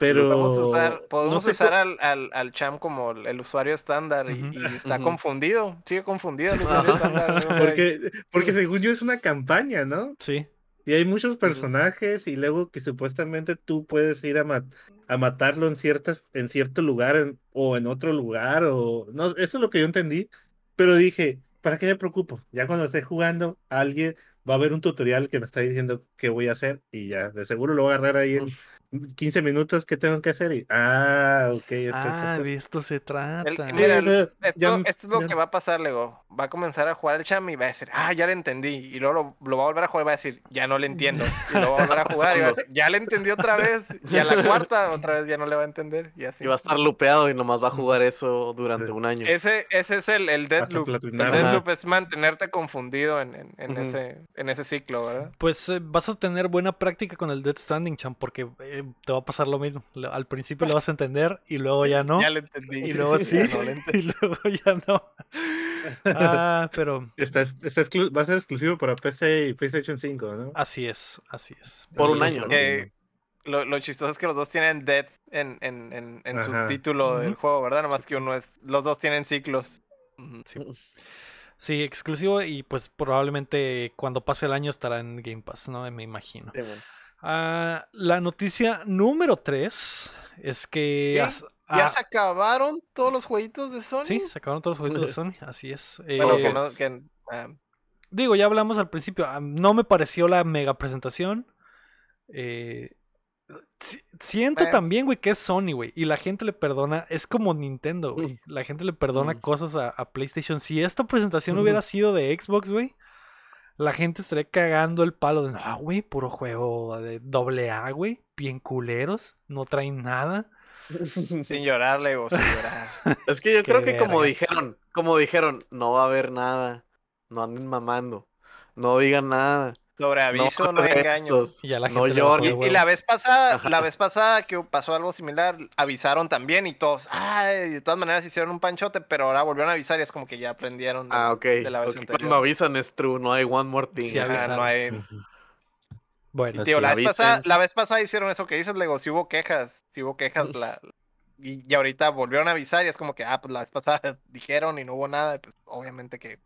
D: Pero
B: Podemos usar,
D: no
B: podemos
D: sé
B: usar
D: co-
B: al, al, al Cham como el el usuario estándar y, está confundido, sigue confundido el usuario estándar.
D: porque, porque según yo es una campaña, ¿no?
A: Sí.
D: Y hay muchos personajes y luego que supuestamente tú puedes ir a, ma- a matarlo en ciertas, en cierto lugar en- o en otro lugar o no, eso es lo que yo entendí. Pero dije, ¿para qué me preocupo? Ya cuando esté jugando, alguien va a ver un tutorial que me está diciendo qué voy a hacer y ya, de seguro lo voy a agarrar ahí en 15 minutos qué tengo que hacer y ah, ok, esto,
A: Ah,
D: esto.
A: de esto se
B: el-
A: trata.
B: mira, el-
D: Sí, no,
B: esto,
D: ya-
B: esto es lo
D: ya-
B: que va a pasar, luego. Va a comenzar a jugar el Cham y va a decir, ah, ya le entendí. Y luego lo, lo va a volver a jugar y va a decir, ya no le entiendo. Y luego va a volver a jugar y va a decir, ya le entendí otra vez. Y a la cuarta, otra vez ya no le va a entender. Y así.
C: Y va a estar lupeado y nomás va a jugar eso durante un año.
B: Ese, ese es el, el
D: Hasta
B: Deathloop. El. Deathloop es mantenerte confundido en, en, en
C: Ujú.
B: ese, en ese ciclo, ¿verdad?
A: Pues eh, vas a tener buena práctica con el Dead Standing, Cham, porque eh, te va a pasar lo mismo. Al principio lo vas a entender y luego ya no.
B: Ya le entendí.
A: Y luego sí,
B: no
A: y luego ya no. Ah, pero
D: Está, está exclu- va a ser exclusivo para PC y PlayStation 5, ¿no?
A: así es, así es.
C: Por un año, ¿no?
B: Eh, Lo, lo chistoso es que los dos tienen Death en, en, en, en su título del juego, ¿verdad? Nomás que uno es. Los dos tienen ciclos. Ujú.
A: Sí, exclusivo y pues probablemente cuando pase el año estará en Game Pass, ¿no? Me imagino.
C: Sí, man.
A: Ah, la noticia número 3 es que...
B: ¿Ya
A: ah,
B: se acabaron todos los jueguitos de Sony?
A: Sí, se acabaron todos los juegos de Sony, así es.
B: Bueno,
A: Eh,
B: que no. Que, ah,
A: Digo, ya hablamos al principio, no me pareció la mega presentación. Eh, si- siento también, güey, que es Sony, güey, y la gente le perdona, es como Nintendo, güey. La gente le perdona
C: Mm.
A: cosas a, a PlayStation. Si esta presentación hubiera sido de Xbox, güey, la gente estaría cagando el palo de, no, güey, puro juego de doble A, güey, bien culeros, no traen nada.
B: sin llorarle o sin llorar.
C: Es que yo
A: Qué
C: creo que como dijeron, como dijeron, no va a haber nada. No anden mamando. No digan nada.
B: Sobre aviso, no,
C: haber
B: engaño.
A: Y ya la
C: no
A: gente.
B: Y, y la vez pasada,
C: Ajá.
B: la vez pasada que pasó algo similar, avisaron también y todos, ay, de todas maneras hicieron un panchote, pero ahora volvieron a avisar y es como que ya aprendieron de,
C: Ah, ok.
B: de la vez
C: ok,
B: anterior.
C: Cuando avisan es true, no hay one more thing.
A: Sí, avisaron.
B: no hay-.
A: Bueno,
B: Tío, la, vez pasada, la vez pasada hicieron eso que dices, Lego, si hubo quejas, si hubo quejas, la, y, y ahorita volvieron a avisar y es como que, ah, pues la vez pasada dijeron y no hubo nada, y pues obviamente que.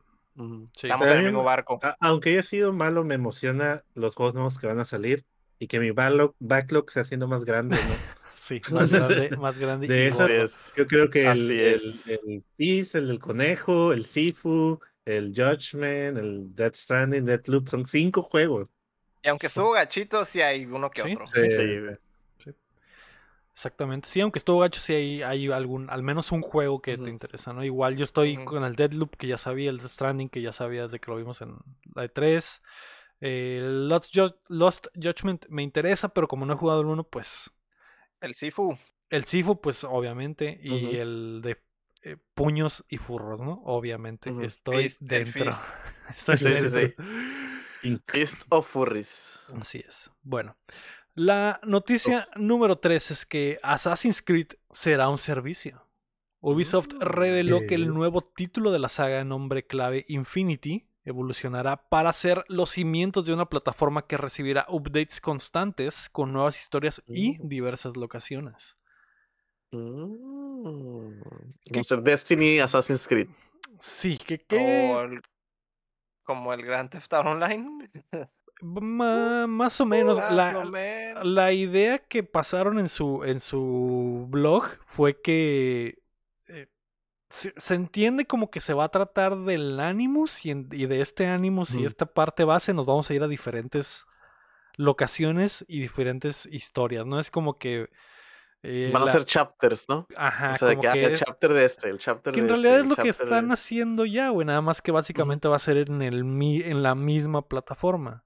A: Sí.
B: estamos en el mismo barco.
D: Aunque haya sido malo, me emociona los juegos nuevos que van a salir y que mi backlog, backlog sea haciendo más grande, ¿no?
A: Sí, más grande, más grande.
D: De
A: y
D: esas-
C: Así
A: gordo.
C: es.
D: Yo creo que el, el, el Peace, el del conejo, el Sifu, el Judgment, el Death Stranding, Deathloop, son cinco juegos.
B: Y aunque estuvo gachito, sí hay uno que
A: Sí,
B: otro.
A: sí.
C: Sí.
A: Exactamente. Sí, aunque estuvo gacho, sí hay, hay algún, al menos un juego que te interesa, ¿no? Igual yo estoy con el Deadloop que ya sabía, el Death Stranding que ya sabía desde que lo vimos en la de 3. el Lost, Ju- Lost Judgment me interesa, pero como no he jugado el 1, pues
B: El Sifu.
A: el Sifu, pues obviamente, y el de eh, puños y furros, ¿no? Obviamente, estoy
B: Fist,
A: dentro. Estoy
C: Sí, sí, sí.
A: dentro.
D: Inc.
C: Fist of Furries.
A: Así es. Bueno, la noticia número 3 es que Assassin's Creed será un servicio. Ubisoft reveló que el nuevo título de la saga de nombre clave Infinity evolucionará para ser los cimientos de una plataforma que recibirá updates constantes con nuevas historias y
C: Mm.
A: diversas locaciones.
C: Mm. Va a ser Destiny Assassin's Creed.
A: Sí, que
B: O
A: que
B: el- como el Grand Theft Auto Online.
A: más o menos
B: Más
A: la,
B: o menos.
A: La idea que pasaron en su, en su blog fue que eh, se, se entiende como que se va a tratar del Animus y, en- y de este Animus y esta parte base nos vamos a ir a diferentes locaciones y diferentes historias. No es como que... eh,
C: Van a
A: la-
C: ser chapters, ¿no?
A: Ajá,
C: o sea, de
A: como
C: que, ah,
A: que
C: el chapter de este, el chapter
A: que en
C: de este,
A: realidad es lo que están
C: de...
A: haciendo ya, güey. Nada más que básicamente va a ser en, el, mi- en la misma plataforma.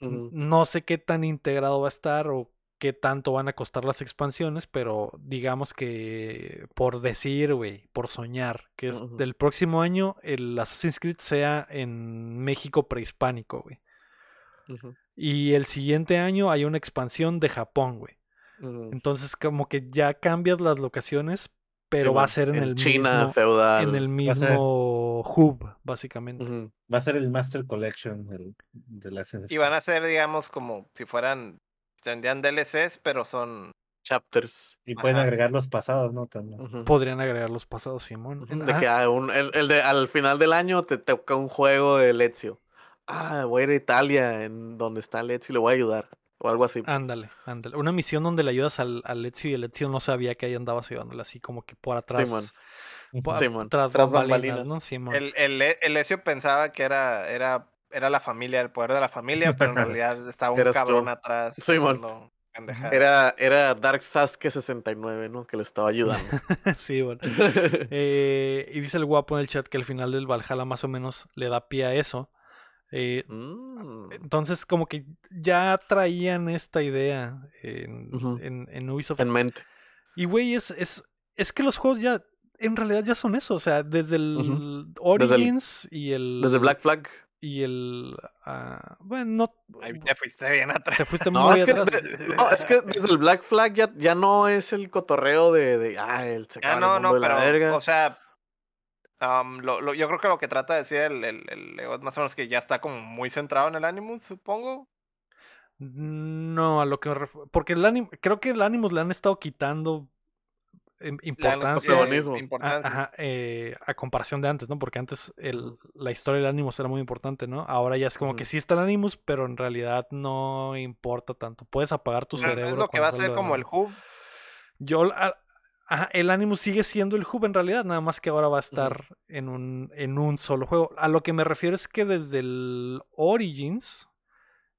A: No sé qué tan integrado va a estar o qué tanto van a costar las expansiones, pero digamos que por decir, güey, por soñar, que es del próximo año el Assassin's Creed sea en México prehispánico, güey. Y el siguiente año hay una expansión de Japón, güey. Entonces como que ya cambias las locaciones, pero
C: Sí,
A: va a ser en, el
C: China,
A: mismo
C: feudal.
A: en el
D: Va
A: hub, básicamente.
D: Va a ser el Master Collection el- de la
B: Y van a ser, digamos, como si fueran, tendrían DLCs, pero son
C: chapters.
D: Y pueden
B: Ajá.
D: agregar los pasados, ¿no? También.
A: Podrían agregar los pasados, Simón.
C: De
A: ah,
C: que ah, un- el, el de, al final del año te toca un juego de Ezio. Ah, voy a ir a Italia, en donde está Ezio, y le voy a ayudar. O algo así. pues.
A: Ándale, ándale. Una misión donde le ayudas al, al Ezio y el Ezio no sabía que ahí andabas ayudándole, así como que por atrás.
C: Simón. Simón,
A: tras,
C: tras
A: bambalinas,
C: bambalinas.
A: ¿no? Simón.
B: El, el, el Ezio pensaba que era, era, era la familia, el poder de la familia, pero en realidad estaba un
C: Eras
B: cabrón
C: tú.
B: atrás. Pendejadas.
C: Era, era Dark Sasuke 69, ¿no? Que le estaba ayudando.
A: sí, bueno. Eh, y dice el guapo en el chat que al final del Valhalla más o menos le da pie a eso. Eh,
C: Mm,
A: entonces, como que ya traían esta idea en, en- en Ubisoft.
C: en mente.
A: Y, güey, es, es, es que los juegos ya, en realidad ya son eso. O sea, desde el
C: Desde el-
A: Origins y el...
C: Desde Black Flag.
A: Y el... ah, bueno, no...
B: Ahí te fuiste bien atrás.
A: Te fuiste
C: No,
A: muy
C: es que,
A: atrás.
C: de- no, es que desde el Black Flag ya, ya no es el cotorreo de, de ah, el se
B: Ah, no,
C: el
B: no, pero,
C: verga.
B: o sea, am, lo, lo- yo creo que lo que trata de decir el, el, más o menos que ya está como muy centrado en el Animus, supongo.
A: No, a lo que me ref- Porque el ánimo, creo que el Animus le han estado quitando importancia.
B: eh,
C: protagonismo.
A: a,
B: importancia.
A: ajá, eh, a comparación de antes, ¿no? Porque antes el, la historia del Animus era muy importante, ¿no? Ahora ya es como que sí está el Animus, pero en realidad no importa tanto. Puedes apagar tu
B: Bueno,
A: cerebro.
B: es lo que va a ser como el hub.
A: Yo, a- ajá, el Animus sigue siendo el hub en realidad, nada más que ahora va a estar en, un, en un solo juego. A lo que me refiero es que desde el Origins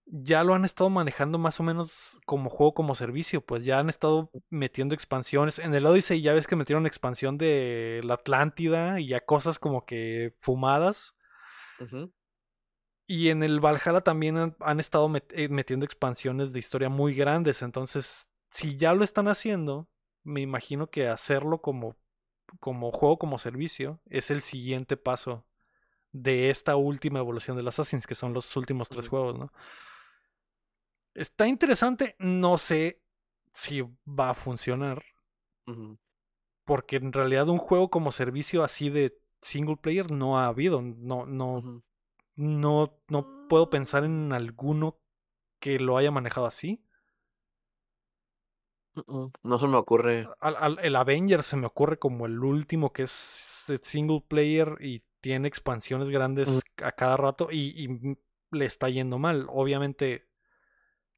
A: ya lo han estado manejando más o menos como juego como servicio, pues ya han estado metiendo expansiones. En el Odyssey ya ves que metieron expansión de la Atlántida y ya cosas como que fumadas. Y en el Valhalla también han, han estado met- eh, metiendo expansiones de historia muy grandes. Entonces, si ya lo están haciendo, me imagino que hacerlo como, como juego, como servicio, es el siguiente paso de esta última evolución del Assassin's, que son los últimos tres juegos, ¿no? Está interesante, no sé si va a funcionar, porque en realidad un juego como servicio así de single player no ha habido, no, no, no, no puedo pensar en alguno que lo haya manejado así.
C: No se me ocurre.
A: Al- al- el Avenger se me ocurre como el último que es single player y tiene expansiones grandes a cada rato y, le está yendo mal. Obviamente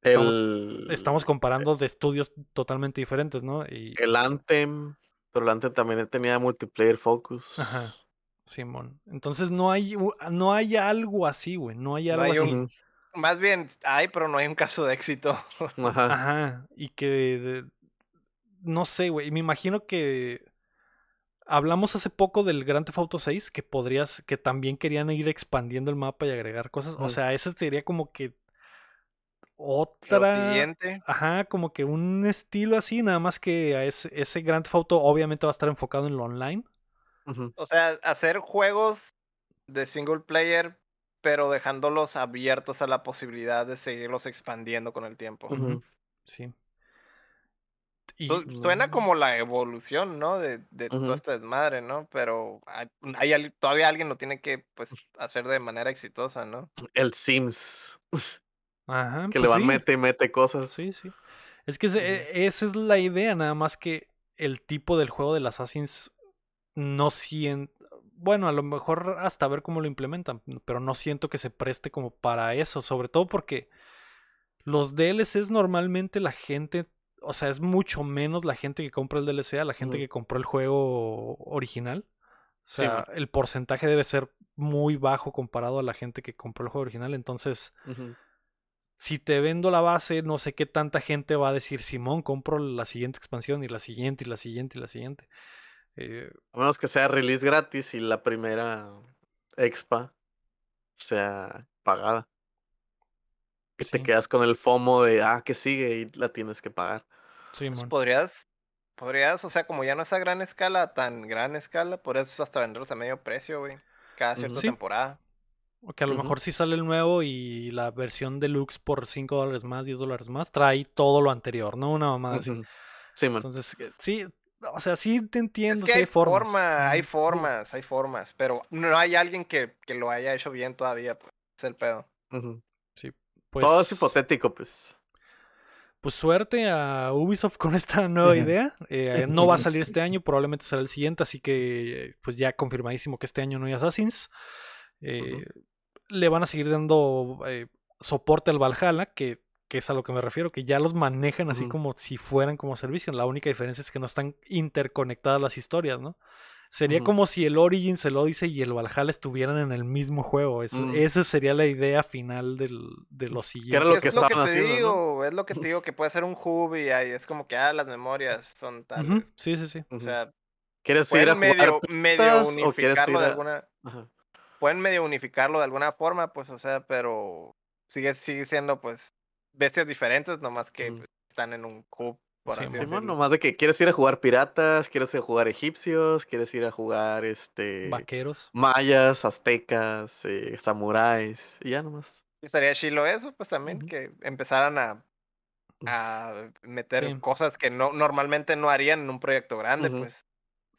C: El,
A: estamos comparando de estudios totalmente diferentes, ¿no? Y,
C: el Anthem, pero el Anthem también tenía multiplayer focus.
A: Ajá, Simón. Entonces no hay, no hay algo así, güey. No hay
B: No
A: algo
B: hay
A: así.
B: un- Más bien, hay, pero no hay un caso de éxito.
C: Ajá.
A: Ajá, y que de- no sé, güey, me imagino que hablamos hace poco del Grand Theft Auto 6 que podrías que también querían ir expandiendo el mapa y agregar cosas, o sea, ese sería como que otra. Ajá, como que un estilo así, nada más que a ese, ese Grand Theft Auto obviamente va a estar enfocado en lo online.
B: O sea, hacer juegos de single player, pero dejándolos abiertos a la posibilidad de seguirlos expandiendo con el tiempo.
A: Sí. Y
B: Suena como la evolución, ¿no? De, de
C: Ujú.
B: todo este desmadre, ¿no? Pero hay, todavía alguien lo tiene que, pues, hacer de manera exitosa, ¿no?
C: El Sims.
A: ajá,
C: Que
A: pues
C: le van
A: sí.
C: mete y mete cosas.
A: Sí, sí. Es que ese- e- esa es la idea, nada más que el tipo del juego del Assassin's no siento. Bueno, a lo mejor hasta ver cómo lo implementan, pero no siento que se preste como para eso, sobre todo porque los DLCs normalmente la gente, o sea, es mucho menos la gente que compra el DLC a la gente que compró el juego original. O
C: Sí,
A: sea, el porcentaje debe ser muy bajo comparado a la gente que compró el juego original, entonces. Si te vendo la base, no sé qué tanta gente va a decir, Simón, compro la siguiente expansión y la siguiente y la siguiente y la siguiente. Eh,
C: A menos que sea release gratis y la primera expa sea pagada. Que te
A: Sí.
C: quedas con el FOMO de, ah, que sigue y la tienes que pagar.
B: Pues
A: Simón.
B: podrías, podrías, o sea, como ya no es a gran escala, tan gran escala, podrías hasta venderlos a medio precio, güey. Cada
C: Ujú.
B: cierta
A: Sí.
B: temporada.
A: O que a lo mejor si sale el nuevo y la versión deluxe por 5 dólares más, 10 dólares más, trae todo lo anterior, ¿no? Una mamada así.
C: Ujú. Sí, man.
A: Entonces, eh, sí, o sea, sí te
B: Es
A: entiendo,
B: que
A: sí
B: hay
A: hay formas.
B: forma, hay formas, hay formas, pero no hay alguien que, que lo haya hecho bien todavía, pues, es el pedo.
A: Pues,
C: Todo es hipotético, pues.
A: pues suerte a Ubisoft con esta nueva idea. Eh, no va a salir este año, probablemente será el siguiente, así que pues ya confirmadísimo que este año no hay Assassins. Eh, Le van a seguir dando eh, soporte al Valhalla, que, que es a lo que me refiero, que ya los manejan así como si fueran como servicio. La única diferencia es que no están interconectadas las historias, ¿no? Sería como si el Origins, el Odyssey y el Valhalla estuvieran en el mismo juego. Es-
C: Mm.
A: Esa sería la idea final del, de los
C: era
A: siguientes.
C: lo
B: es
C: que
B: lo que te
C: haciendo, ¿no?
B: digo, es lo que te digo que puede ser un hub y ahí es como que ah, las memorias son tales.
A: Sí, sí, sí.
B: O sea,
C: ¿Quieres ir a
B: pueden
C: jugar
B: medio, medio unificarlo de alguna,
C: Ajá.
B: Pueden medio unificarlo de alguna forma, pues, o sea, pero sigue, sigue siendo pues bestias diferentes, nomás que pues, están en un hub, por
A: Sí,
B: así
A: Simón,
C: nomás de que quieres ir a jugar piratas, quieres ir a jugar egipcios, quieres ir a jugar este
A: Vaqueros.
C: mayas, aztecas, eh, samuráis, y ya nomás.
B: Estaría chilo eso, pues también, que empezaran a, a meter
A: Sí.
B: cosas que no normalmente no harían en un proyecto grande, pues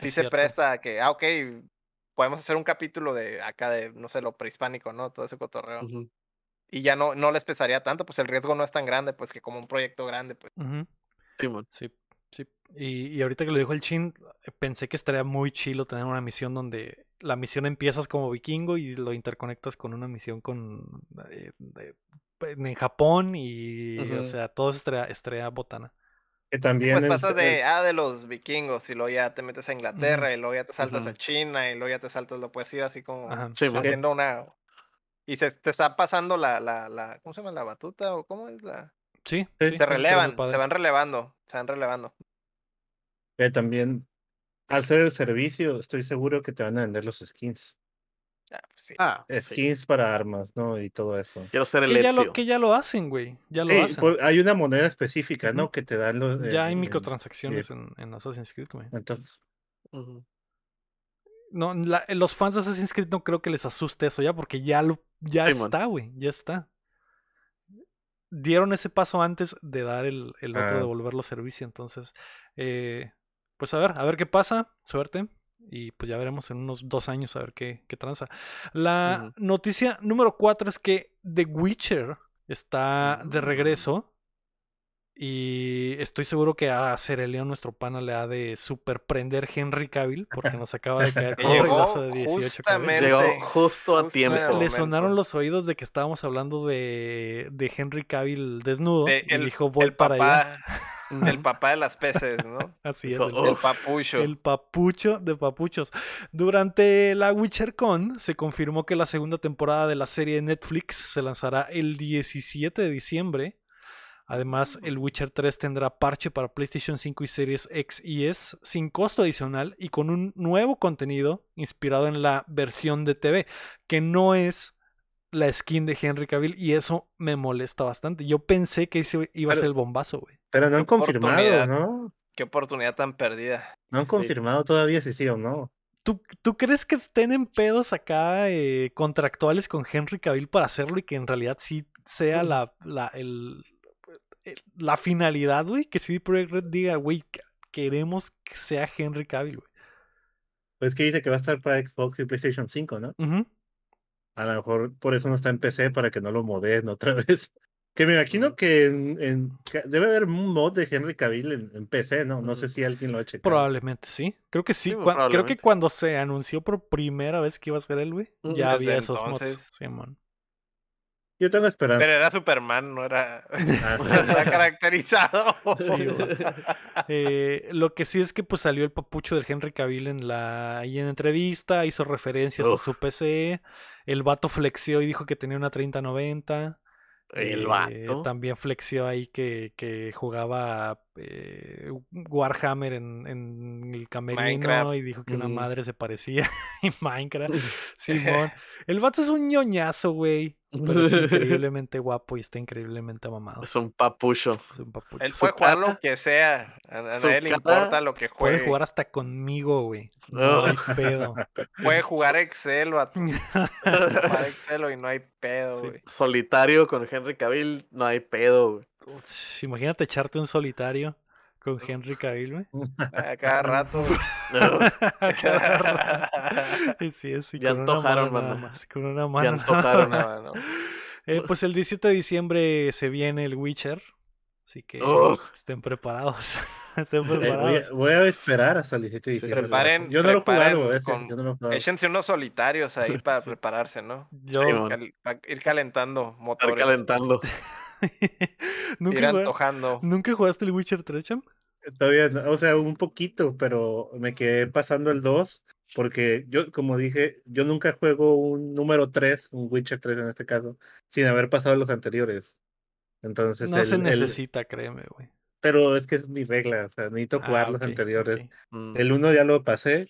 B: sí
A: Es
B: se
A: cierto.
B: presta a que, ah, ok, podemos hacer un capítulo de acá de, no sé, lo prehispánico, ¿no? Todo ese cotorreo. Y ya no, no les pesaría tanto, pues el riesgo no es tan grande, pues que como un proyecto grande, pues.
C: Simón.
A: Sí, sí. Y, y ahorita que lo dijo el Chin, pensé que estaría muy chilo tener una misión donde la misión empiezas como vikingo y lo interconectas con una misión con eh, de- en Japón y o sea, todo estaría, estaría botana.
D: Que también
B: Pues
D: es-
B: pasas de, ah, de los vikingos, y luego ya te metes a Inglaterra, y luego ya te saltas a. China, y luego ya te saltas, lo puedes ir así como
C: Sí,
A: sí.
B: haciendo una... Y se te está pasando la, la, la, ¿cómo se llama? La batuta, o cómo es la...
A: Sí,
B: Se
A: muy
B: relevan, se van relevando, se van relevando.
D: también al ser el servicio, estoy seguro que te van a vender los skins.
B: Ah, pues sí.
C: Ah, sí.
D: Skins para armas, ¿no? Y todo eso.
C: Quiero ser el
A: Que ya, lo, que ya lo hacen, güey. Ya lo
D: Sí,
A: hacen.
D: por- hay una moneda específica, ¿no? Que te dan los.
A: Ya hay
D: en- en-
A: microtransacciones en, en Assassin's Creed, güey.
D: Entonces,
C: Ujú.
A: No, la- los fans de Assassin's Creed no creo que les asuste eso ya, porque ya lo, ya está, güey, ya está. Dieron ese paso antes de dar el, el otro
D: Ah.
A: de volverlo a servicio, entonces, eh, pues a ver, a ver qué pasa, suerte, y pues ya veremos en unos dos años a ver qué, qué tranza. La noticia número cuatro es que The Witcher está de
C: Mm.
A: regreso. Y estoy seguro que a Cereleon, nuestro pana, le ha de super prender Henry Cavill, porque nos acaba de caer con un pedazo de 18 cabezas.
B: justamente
C: Llegó justo a
B: justo
C: tiempo.
B: el
A: Le sonaron los oídos de que estábamos hablando de, de Henry Cavill desnudo.
B: De
A: y
B: el,
A: dijo, voy
B: el
A: para allá.
B: papá, el papá de las peces, ¿no?
A: Así es. el-.
B: El papucho.
A: El papucho de papuchos. Durante la WitcherCon se confirmó que la segunda temporada de la serie de Netflix se lanzará el 17 de diciembre. Además, el Witcher 3 tendrá parche para PlayStation 5 y Series X y S sin costo adicional y con un nuevo contenido inspirado en la versión de TV, que no es la skin de Henry Cavill y eso me molesta bastante. Yo pensé que ese iba a ser el bombazo, güey.
D: pero no han confirmado. ¿no?
B: Qué oportunidad tan perdida.
D: No han confirmado todavía si sí o no.
A: ¿Tú, tú crees que estén en pedos acá eh, contractuales con Henry Cavill para hacerlo y que en realidad sí sea la, la, el- el- la finalidad, güey? Que CD Projekt Red diga, güey, que- queremos que sea Henry Cavill, güey.
D: Pues que dice que va a estar para Xbox y PlayStation 5, ¿no? A lo mejor por eso no está en PC, para que no lo modeen otra vez. Que me imagino que en, en- que debe haber un mod de Henry Cavill en, en PC, ¿no? No sé si alguien lo ha checado.
A: Probablemente sí. Creo que sí. Creo que cuando se anunció por primera vez que iba a ser él, güey,
C: Ujú.
A: ya
B: Desde
A: había esos
B: entonces.
A: mods. Simón.
D: Yo tengo esperanza.
B: Pero era Superman, no era.
D: Ah,
B: no está caracterizado.
A: Sí, güey. Eh, lo que sí es que pues salió el papucho del Henry Cavill en la ahí en entrevista, hizo referencias a su PC, el vato flexió y dijo que tenía una 3090.
C: El
A: eh,
C: vato.
A: también flexió ahí que, que jugaba eh, Warhammer en, en el camerino
B: Minecraft.
A: y dijo que una madre se parecía y Minecraft. Simón. El vato es un ñoñazo, güey. Pero es increíblemente guapo y está increíblemente mamado.
C: Es un papucho.
A: Es un papucho.
B: Él
C: Su
B: puede jugar
C: cara-
B: lo que sea. A, a nadie le importa lo que
A: Puede
B: juegue.
A: jugar hasta conmigo, güey. No hay pedo.
B: Puede jugar Excel, vato. Jugar Excel y no hay pedo,
A: Sí.
B: güey.
C: Solitario con Henry Cavill, no hay pedo, güey.
A: Imagínate echarte un solitario con Henry Cavill, güey.
B: A cada rato.
A: Cada rato. Y sí, sí,
C: Ya
A: con una
C: antojaron,
A: mano nada
C: mano.
A: más, Con una mano. nada
C: antojaron,
A: más.
B: No, no.
A: Eh, pues el 17 de diciembre se viene el Witcher. Así que
C: Ugh.
A: estén preparados. estén
D: Eh, voy,
A: preparados.
D: a, voy a esperar hasta el 17 de diciembre.
B: preparen-
D: yo no lo jugado ese,
B: con-
D: yo no lo he jugado.
B: Échense unos solitarios ahí para
A: Sí.
B: prepararse, ¿no?
A: Yo
C: Sí.
B: Cal- pa- ir calentando motores.
C: calentando.
A: ¿Nunca,
B: Ir
A: jugaste,
B: antojando.
A: ¿Nunca jugaste el Witcher 3, Cham?
D: Todavía, no, o sea, un poquito, pero me quedé pasando el 2 porque yo, como dije, yo nunca juego un número 3, un Witcher 3 en este caso, sin haber pasado los anteriores. Entonces,
A: No
D: el-
A: se
D: el-
A: necesita, créeme, güey.
D: pero es que es mi regla, o sea, necesito jugar
A: Ah,
D: los anteriores.
C: Mm.
D: El 1 ya lo pasé,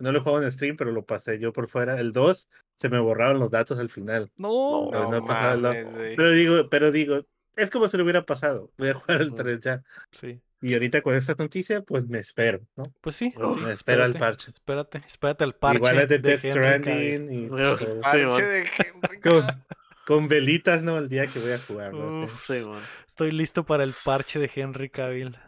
D: no lo he jugado en stream, pero lo pasé yo por fuera. El 2 se me borraron los datos al final.
A: No,
D: pero
B: No
D: no
B: mames, güey.
D: Pero digo, pero digo, es como si lo hubiera pasado. Voy a jugar el
C: Mm.
D: 3 ya.
A: sí.
D: Y ahorita con esta noticia, pues me espero, ¿no?
A: Pues sí, sí,
D: me espero al parche.
A: Espérate, espérate al parche.
D: Igual es de
A: de
D: Death. Stranding y.
C: Sí,
B: Parche de Henry
D: con, con velitas, ¿no? El día que voy a jugar. ¿no?
A: Uf.
C: Sí, man.
A: Estoy listo para el parche de Henry Cavill.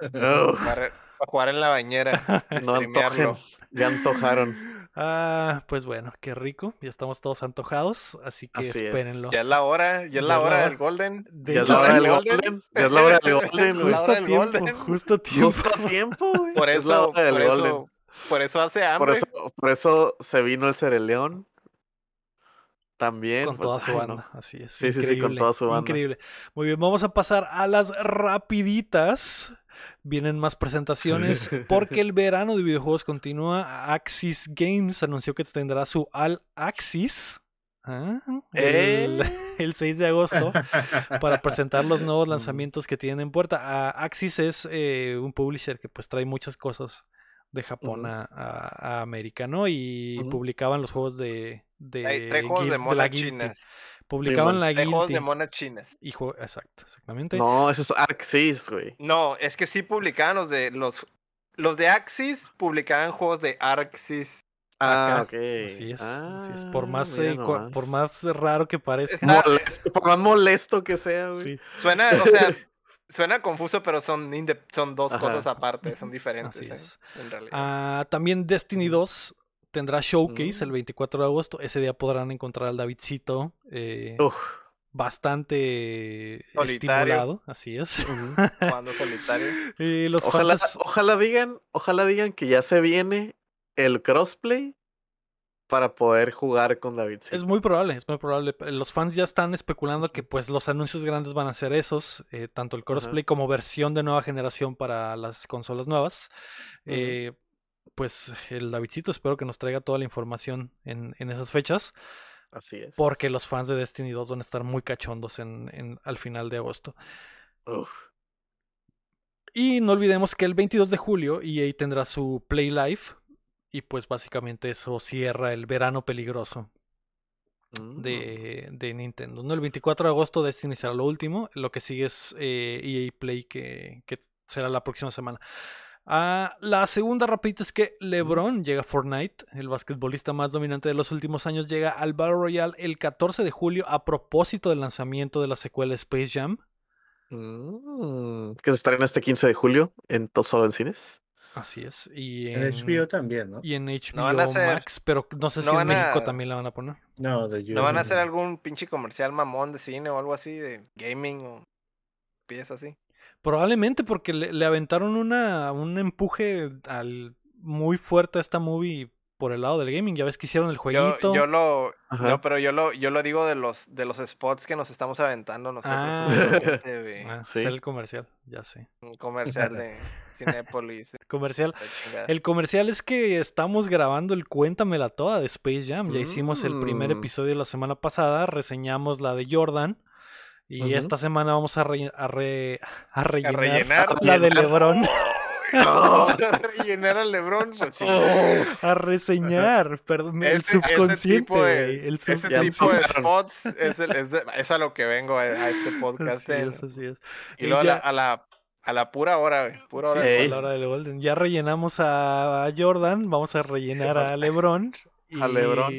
C: Ugh,
B: Para, para jugar en la bañera.
C: no
B: streamearlo.
C: antojen. Ya antojaron.
A: Ah, pues bueno, qué rico. Ya estamos todos antojados, así que
C: Así es.
A: espérenlo.
B: Ya es la hora, ya es la hora del Golden.
A: De
C: Ya es la hora del
B: Golden.
C: Ya es la hora del Golden,
A: justo a tiempo, justo a tiempo.
C: Justo a tiempo, güey.
B: Por
C: Es la
B: eso,
C: hora del
B: por
C: Golden.
B: eso, por eso hace
C: Por
B: hambre.
C: eso, por eso se vino el Cereleón. También.
A: Con
C: pues,
A: toda su
C: ay,
A: banda,
C: no.
A: así es.
C: Sí, sí, sí, con toda su banda.
A: Increíble. Muy bien, vamos a pasar a las rapiditas. Vienen más presentaciones porque el verano de videojuegos continúa. Axis Games anunció que tendrá su All Axis ah, el,
C: ¿Eh?
A: el 6 de agosto para presentar los nuevos
C: Mm.
A: lanzamientos que tienen en puerta. Ah, Axis es eh, un publisher que pues trae muchas cosas de Japón a, a- a América, ¿no? Y publicaban los juegos de, de,
B: Trae, trae juegos de monas chinas.
A: Publicaban la
B: juegos de monas chinas.
A: Y Exacto, exactamente.
C: No, ese es Arxis, güey.
B: No, es que sí publicaban los de los los de Axis publicaban juegos de Arxis.
C: Ah,
A: Acá.
C: ok.
A: Así es, así es. Por
C: Ah,
A: más, eh, por más raro que parezca.
B: Está-
C: Molesto, por más molesto que sea, güey.
A: sí,
B: Suena, o sea, suena confuso, pero son son dos
C: Ajá.
B: cosas aparte, son diferentes
A: Así
B: eh,
A: es.
B: en realidad.
A: Ah, también Destiny 2 tendrá showcase el
C: Mm.
A: 24 de agosto. Ese día podrán encontrar al Davidcito eh,
C: Uf.
A: bastante
B: Solitario.
A: estimulado. Así es.
B: Jugando solitario.
A: Y los
C: Ojalá,
A: fans-
C: ojalá digan, ojalá digan que ya se viene el crossplay para poder jugar con David.
A: Es muy probable, es muy probable. Los fans ya están especulando que pues los anuncios grandes van a ser esos, eh, tanto el crossplay como versión de nueva generación para las consolas nuevas. Eh, pues el Davidcito espero que nos traiga toda la información en, en esas fechas,
C: Así es.
A: porque los fans de Destiny 2 van a estar muy cachondos en, en- al final de agosto.
C: Uf.
A: Y no olvidemos que el 22 de julio EA tendrá su Play Live. Y pues básicamente eso cierra el verano peligroso
C: Mm.
A: de, de Nintendo. ¿no? El 24 de agosto Destiny será lo último. Lo que sigue es eh, EA Play que, que será la próxima semana. Ah, la segunda rapidita es que LeBron llega a Fortnite, el basquetbolista más dominante de los últimos años, llega al Battle Royale el 14 de julio a propósito del lanzamiento de la secuela Space Jam.
C: Mm. Que se estrena este 15 de julio en to- solo en cines.
A: Así es. Y
D: En HBO también, ¿no?
A: y en HBO
B: No van a hacer-
A: Max, pero no sé
B: no
A: si en México
B: a-
A: también la van a poner.
D: No, de
B: ¿No van a hacer algún pinche comercial mamón de cine o algo así, de gaming o piezas así?
A: Probablemente porque le, le aventaron una, un empuje al, muy fuerte a esta movie por el lado del gaming. Ya ves que hicieron el jueguito.
B: yo lo,
C: Ajá.
B: no, pero yo lo, yo lo digo de los, de los spots que nos estamos aventando nosotros.
A: Ah. Ah,
C: Sí.
A: hacer el comercial, ya sé.
B: Un comercial de Cinépolis.
A: Comercial. El comercial es que estamos grabando el Cuéntamela Toda de Space Jam. Ya hicimos el primer
C: Mm.
A: episodio la semana pasada, reseñamos la de Jordan. Y esta semana vamos a, re- a, re- a rellenar,
B: rellenar.
A: la de. LeBron.
B: No, rellenar al Lebron, pues sí.
A: a reseñar, perdón, el
B: Ese-
A: subconsciente,
B: tipo de-
A: güey, el
B: Ese
A: sub-
B: tipo de spots es, el- es, de- es a lo que vengo a, a este podcast.
A: Así
B: eh,
A: es, así es.
B: Y luego a la, a la, a la pura hora. Pura hora.
A: Sí,
B: de
C: Ey.
A: a la hora del Golden. Ya rellenamos a, a Jordan, vamos a rellenar a LeBron y
C: A LeBron.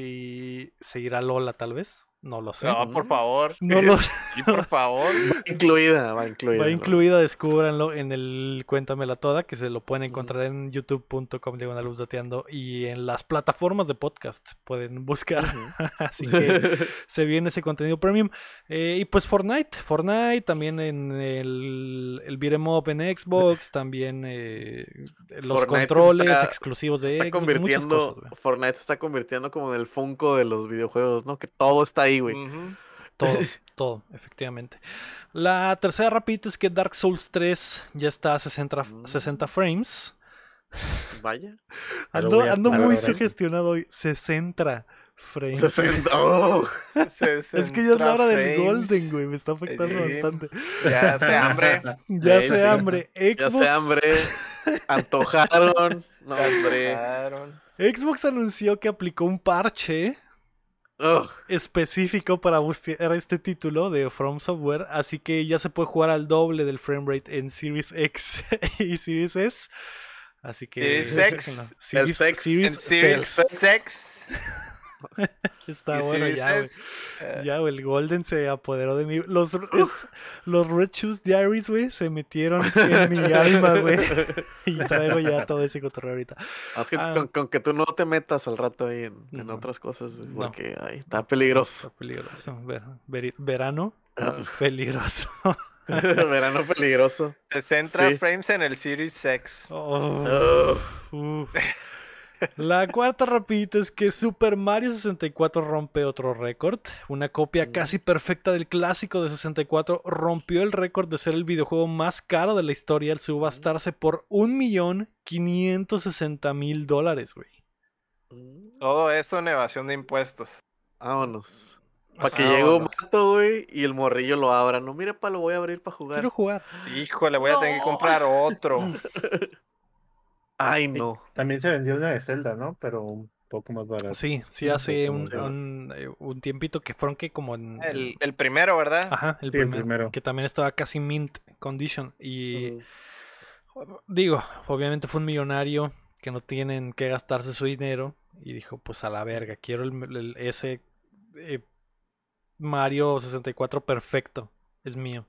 A: seguirá Lola tal vez. No lo sé.
B: No, por favor.
A: No lo
B: Sí, por favor.
C: Va incluida, va incluida.
A: Va
C: ¿no?
A: incluida, descúbranlo en el Cuéntamela Toda, que se lo pueden encontrar en youtube.com diagonal updateando y en las plataformas de podcast pueden buscar. Así que se viene ese contenido premium. Eh, y pues Fortnite, Fortnite también en el, el beat'em up en Xbox, también eh, los
C: Fortnite
A: controles
C: está-
A: exclusivos
C: Se
A: de
C: está
A: Xbox, muchas
C: convirtiendo,
A: cosas.
C: Fortnite se está convirtiendo como en el Funko de los videojuegos, ¿no? Que todo está ahí, güey.
A: Todo, todo, efectivamente. La tercera rapidita es que Dark Souls 3 ya está a 60,
C: Mm.
A: 60 frames.
C: Vaya.
A: Ando,
D: a
A: ando muy sugestionado hoy. 60 frames.
C: 60. Oh,
A: Es que ya es la hora del. Golden, güey. Me está afectando bastante.
B: Ya se hambre.
A: Ya
C: Sí, sí.
A: hambre.
C: ya
A: Xbox,
C: se hambre. Antojaron. No.
B: Antojaron.
A: Xbox anunció que aplicó un parche
C: Ugh.
A: específico para bustear este título de From Software. Así que ya se puede jugar al doble del framerate en Series X y Series S. Así que.
B: Series X.
A: chéquenlo.
C: El
A: Series,
C: sex.
A: Series
B: Series
A: Sex.
B: Sex.
A: Está
B: y
A: bueno ya, güey.
B: Eh,
A: Ya, güey, el Golden se apoderó de mí. Los, es- los Red Shoes Diaries, güey, se metieron en mi alma, güey. Y traigo ya todo ese cotorreo ahorita.
C: Es que
A: Ah.
C: con, con que tú no te metas al rato ahí en, en
A: No.
C: otras cosas, güey,
A: No.
C: porque ay, está peligroso.
A: Está peligroso. Ver- veri- verano,
C: Ah.
A: peligroso.
C: Verano peligroso.
B: 60
C: Sí.
B: frames en el Series X.
A: Oh,
C: Ugh.
A: uf. La cuarta rapidita es que Super Mario 64 rompe otro récord. Una copia
C: Mm.
A: casi perfecta del clásico de 64 rompió el récord de ser el videojuego más caro de la historia al subastarse por 1.560.000 dólares, güey.
B: Todo eso en evasión de impuestos.
C: Vámonos. Para que llegue un mato, güey, y el morrillo lo abra. No, mira, pa, lo voy a abrir para jugar.
A: Quiero jugar.
B: Híjole, voy a tener que comprar otro.
C: Ay, no.
D: También se vendió una de Zelda, ¿no? Pero un poco más barata.
A: Sí, sí, hace un, eh, un tiempito que fueron que como en...
B: El, el primero, ¿verdad?
A: Ajá, el
D: Sí, el
A: primero. Que también estaba casi mint condition. Y digo, obviamente fue un millonario que no tienen que gastarse su dinero. Y dijo, pues a la verga, quiero el, el- ese eh, Mario 64 perfecto. Es mío.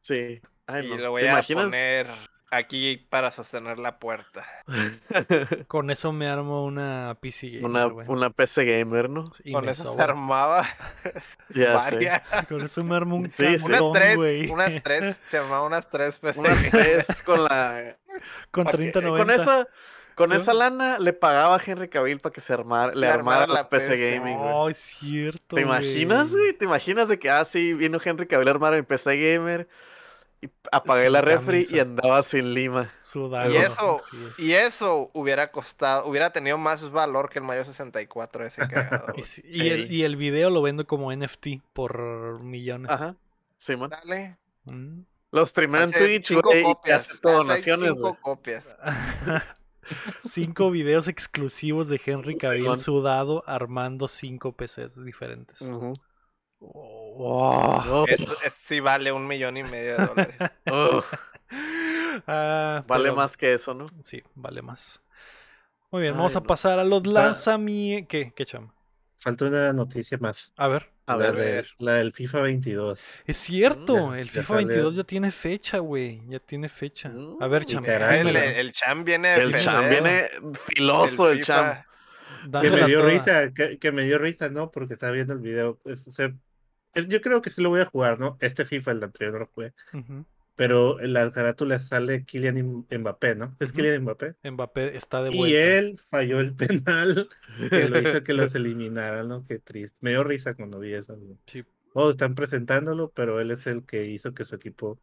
C: Sí. Ay,
B: y
C: no.
B: lo voy
C: ¿Te
B: a
C: imaginas?
B: poner aquí para sostener la puerta.
A: Con eso me armo una PC gamer,
C: una, PC gamer, ¿no?
A: Y
B: Con eso se armaba
C: Ya sé.
A: Con eso me armo un
C: Sí, sí.
B: Unas tres, unas tres, te armaba unas tres pues,
C: Unas tres con la.
A: Con
C: pa' que-
A: 30,
C: Con esa, con
A: ¿Qué?
C: esa lana le pagaba a Henry Cavill para que se armara, le
B: Le
C: armara
B: armara
C: la PC
B: PC.
C: Gaming, güey.
A: Oh, es cierto.
C: ¿Te imaginas, güey? ¿Te imaginas de que, ah, sí, vino Henry Cavill a armar mi PC Gamer y apagué
A: Sin
C: la refri y andaba sin lima?
A: Sudado.
B: Y eso, y eso hubiera costado, hubiera tenido más valor que el Mario 64 ese cagado.
A: Y, sí, y el, y video lo vendo como NFT por millones.
C: Ajá. Sí, man.
B: Dale.
A: Mm.
C: Los streamea en Twitch,
B: cinco
C: y
B: copias.
C: haces
B: Hay
C: donaciones,
B: cinco copias.
A: cinco videos exclusivos de Henry Cavill sudado armando cinco PCs diferentes. Oh.
C: Oh,
B: Esto es- sí vale un millón y medio de dólares.
C: oh,
A: Ah,
C: Vale
A: pero-
C: más que eso, ¿no?
A: Sí, vale más. Muy bien, vamos a pasar a los lanzamientos. ¿Qué, qué chama?
D: Falta una noticia más.
A: A ver.
C: A
D: la,
C: ver,
D: de-
B: ver.
D: la del FIFA 22.
A: Es cierto,
D: Ya-
A: el FIFA
D: salió.
A: 22 ya tiene fecha, güey. Ya tiene fecha. A ver,
C: Mm,
A: chama.
D: caray.
B: el,
A: dámela,
B: el Cham viene
C: el Cham viene filoso, el,
B: FIFA.
C: Cham.
D: Que me dio
A: toda.
D: risa, que, que me dio risa, ¿no? Porque estaba viendo el video. Es- o sea, es- yo creo que sí lo voy a jugar, ¿no? Este FIFA, el anterior no lo jugué. Pero en las carátulas sale Kylian Mbappé, ¿no? Es. Kylian Mbappé.
A: Mbappé está de
D: Y
A: vuelta.
D: él falló el penal que lo hizo que los eliminaran, ¿no? Qué triste. Me dio risa cuando vi eso.
A: Sí.
D: Oh, están presentándolo, pero él es el que hizo que su equipo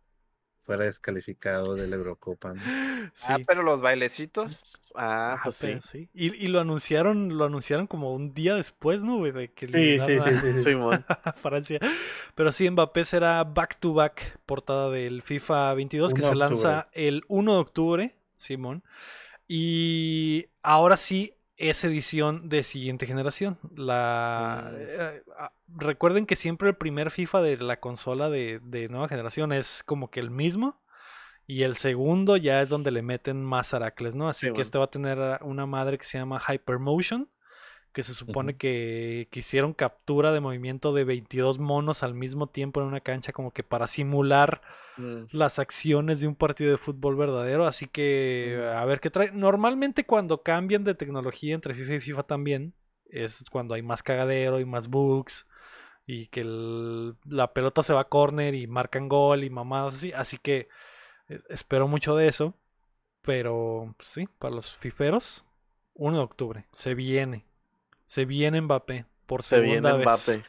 D: fuera descalificado de la Eurocopa. ¿no?
B: Ah, pero los bailecitos.
C: Ah,
A: Ah,
C: pues sí.
A: Y, y lo anunciaron, lo anunciaron como un día después, ¿no? güey? De que
D: Sí, sí, sí, sí, sí.
A: Francia. Pero sí, Mbappé será back to back portada del FIFA 22 que
D: 1
A: se lanza el 1 de octubre, Simón. Y ahora sí es edición de siguiente generación. La
C: Mm.
A: eh, ah, recuerden que siempre el primer FIFA de la consola de, de nueva generación es como que el mismo. Y el segundo ya es donde le meten más aracles, ¿no? Así
C: Sí,
A: que
C: bueno.
A: este va a tener una madre que se llama Hypermotion. Que se supone que, que hicieron captura de movimiento de 22 monos al mismo tiempo en una cancha como que para simular
C: Mm.
A: las acciones de un partido de fútbol verdadero, así que a ver qué trae. Normalmente cuando cambian de tecnología entre FIFA y FIFA también, es cuando hay más cagadero y más bugs y que el- la pelota se va a córner y marcan gol y mamadas así, así que eh, espero mucho de eso, pero pues, sí, para los fiferos, 1 de octubre, se viene, se viene Mbappé por
C: Se viene
A: segunda vez.
C: Mbappé.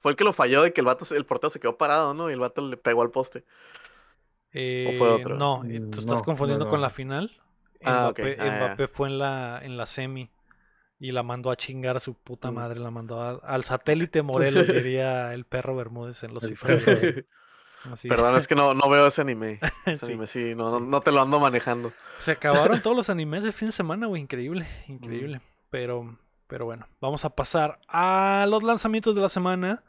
C: Fue el que lo falló de que el vato, se- el portero se quedó parado, ¿no? Y el vato le pegó al poste.
A: Eh,
C: fue otro?
A: No, eh,
D: Mm,
A: tú estás
D: no, no,
A: confundiendo con la final.
C: Ah, ok.
A: Mbappé,
C: Ah.
A: Mbappé fue en la, en la semi y la mandó a chingar a su puta
C: Mm.
A: madre, la mandó a- al satélite Morelos, diría el perro Bermúdez en los FIFA.
C: Perdón, es que no, no veo ese anime. Ese
A: Sí.
C: anime sí, no, no, no te lo ando manejando.
A: Se acabaron todos los animes de fin de semana, güey, increíble,
C: Mm.
A: Pero, pero bueno, vamos a pasar a los lanzamientos de la semana.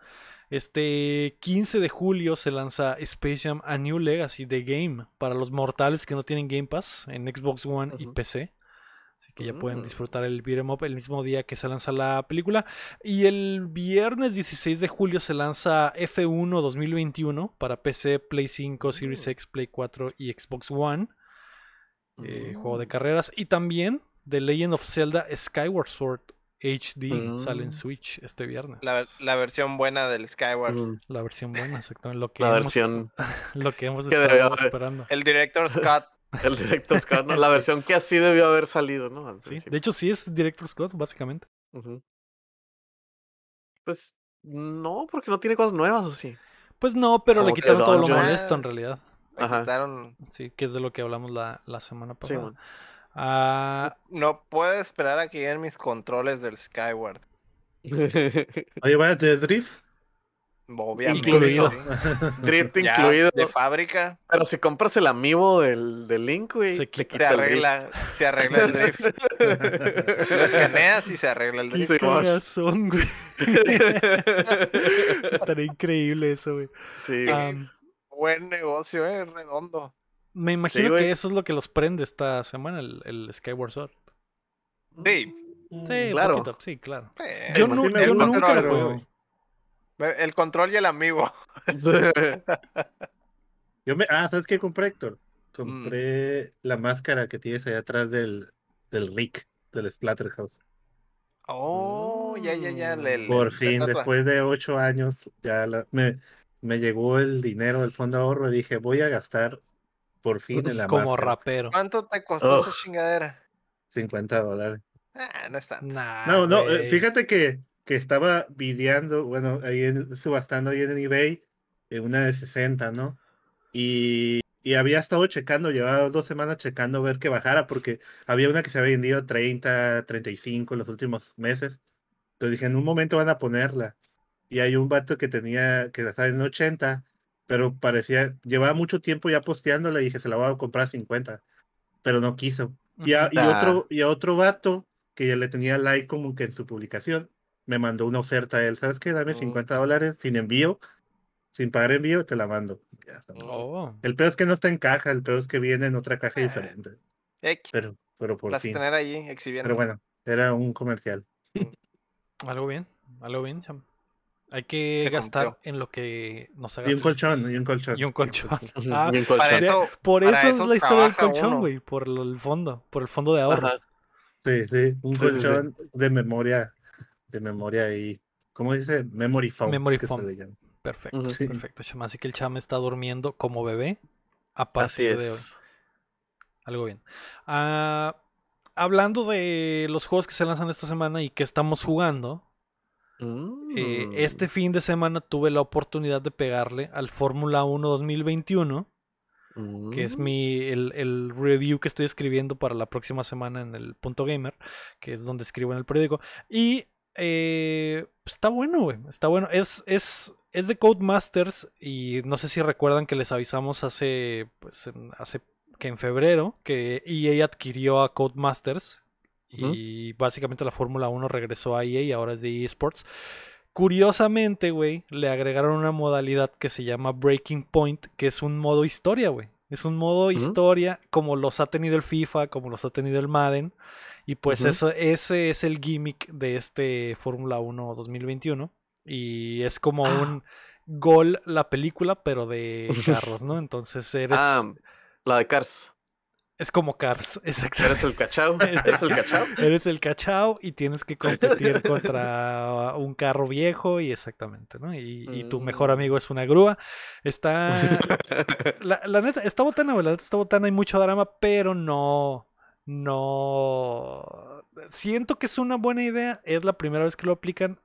A: Este 15 de julio se lanza Space Jam A New Legacy The Game para los mortales que no tienen Game Pass en Xbox One y. PC. Así que ya pueden
C: Mm.
A: disfrutar el beat'em up el mismo día que se lanza la película. Y el viernes 16 de julio se lanza F1 2021 para PC, Play 5, Series
C: Mm.
A: X, Play 4 y Xbox One eh, juego de
C: Mm.
A: carreras. Y también The Legend of Zelda Skyward Sword HD sale en
C: Mm.
A: Switch este viernes.
B: La, la versión buena del Skyward.
C: Mm,
A: La versión buena, exactamente. Lo que
C: La
A: hemos,
C: versión,
A: lo que hemos
C: que
A: estado esperando.
B: El director Scott.
C: el director Scott, ¿no? La versión que así debió haber salido, ¿no? Al
A: Sí,
C: principio.
A: De hecho, sí es Director Scott, básicamente.
C: Pues no, porque no tiene cosas nuevas, ¿o sí?
A: Pues no, pero le
C: Como
A: quitaron todo lo molesto en realidad.
B: Le
C: Ajá.
B: quitaron-
A: Sí, que es de lo que hablamos la, la semana
C: Sí,
A: pasada.
C: man.
A: Ah,
B: No puedo esperar a que lleguen mis controles del Skyward.
D: Oye, vaya de Drift.
B: Obviamente.
A: Incluido.
B: sí.
C: Drift
B: Ya,
C: incluido.
B: De fábrica.
C: Pero si compras el amiibo del, del Link, güey,
A: Se
C: te
A: quita.
B: Se
C: quita el drift.
B: arregla, se arregla el drift. Lo escaneas y se arregla el
A: qué
B: drift.
C: Mon.
A: cagazón, güey. Estaría increíble eso, güey.
C: sí.
A: Am,
B: Buen negocio, eh, redondo.
A: Me imagino que eso es lo que los prende esta semana, el, el Skyward Sword.
B: Sí.
A: Sí,
C: Claro.
A: poquito, sí, claro.
B: Eh,
A: Yo,
D: me
A: yo nunca lo juego.
B: El control y el amigo.
D: Yo me, ah, ¿sabes qué compré, Héctor? Compré la máscara que tienes allá atrás del, del Rick, del Splatterhouse.
B: Oh, ya, ya, ya. le-
D: Por fin, después de ocho años, ya la- me, me llegó el dinero del fondo de ahorro y dije, voy a gastar por fin en la
A: Como
D: máscara.
A: rapero.
B: ¿Cuánto te costó esa chingadera?
D: 50 dólares.
B: Ah, no está.
A: Nah,
D: No, no, eh, fíjate que, que estaba videando, bueno, ahí en, subastando ahí en eBay, en una de 60, ¿no? Y, y había estado checando, llevaba dos semanas checando a ver que bajara, porque había una que se había vendido 30, 35 en los últimos meses. Entonces dije, en un momento van a ponerla. Y hay un vato que tenía, que estaba en 80, pero parecía, llevaba mucho tiempo ya posteándola y dije, se la voy a comprar a 50, pero no quiso. Y a, y otro, y a otro vato que ya le tenía like como que en su publicación, me mandó una oferta a él, ¿sabes qué? Dame
B: Mm.
D: 50 dólares sin envío, sin pagar envío, te la mando. Ya está.
A: Oh,
D: El peor es que no está en caja, el peor es que viene en otra caja
B: Ah.
D: diferente. Pero, pero por fin.
B: tener allí exhibiendo.
D: Pero bueno, era un comercial.
A: algo bien, algo bien, cham. Hay que
B: Se
A: gastar
B: cumplió.
A: en lo que nos haga
D: Y un colchón, y un colchón.
A: Y un colchón. Ah,
C: bien
B: Para
C: colchón.
B: eso,
A: Por
B: para
A: eso es la historia del colchón, güey. Por el fondo, por el fondo de ahorros.
C: Ajá.
D: Sí, sí, un
C: Sí, sí, sí.
D: colchón de memoria, de memoria ahí. ¿Cómo dice? Memory foam.
A: Memory foam. Perfecto.
D: Sí.
A: perfecto, cham. Así que el cham está durmiendo como bebé a
C: Así
A: partir de hoy.
C: es.
A: Algo bien. Ah, hablando de los juegos que se lanzan esta semana y que estamos jugando, eh,
C: Mm.
A: este fin de semana tuve la oportunidad de pegarle al Fórmula 1 2021, que es
C: Mm.
A: mi el, el review que estoy escribiendo para la próxima semana en el Punto Gamer, que es donde escribo en el periódico. Y eh, pues, está bueno, güey. Está bueno. Es, es, es de Codemasters y no sé si recuerdan que les avisamos hace, pues, en- hace que en febrero que EA adquirió a Codemasters Y básicamente la Fórmula 1 regresó a EA y ahora es de EA Sports. Curiosamente, güey, le agregaron una modalidad que se llama Breaking Point, que es un modo historia, güey. Es un modo historia como los ha tenido el FIFA, como los ha tenido el Madden. Y pues eso, ese es el gimmick de este Fórmula 1 2021. Y es como
C: Ah.
A: un gol la película, pero de carros, ¿no? Entonces eres...
C: Ah, la de Cars.
A: Es como Cars, exactamente.
C: Eres el cachao. Eres el cachao.
A: Eres el cachao y tienes que competir contra un carro viejo y exactamente, ¿no? Y, y tu mejor
C: Mm.
A: amigo es una grúa. Está... La, la neta, está botana. La neta está botana, hay mucho drama, pero no... No... Siento que es una buena idea. Es la primera vez que lo aplican.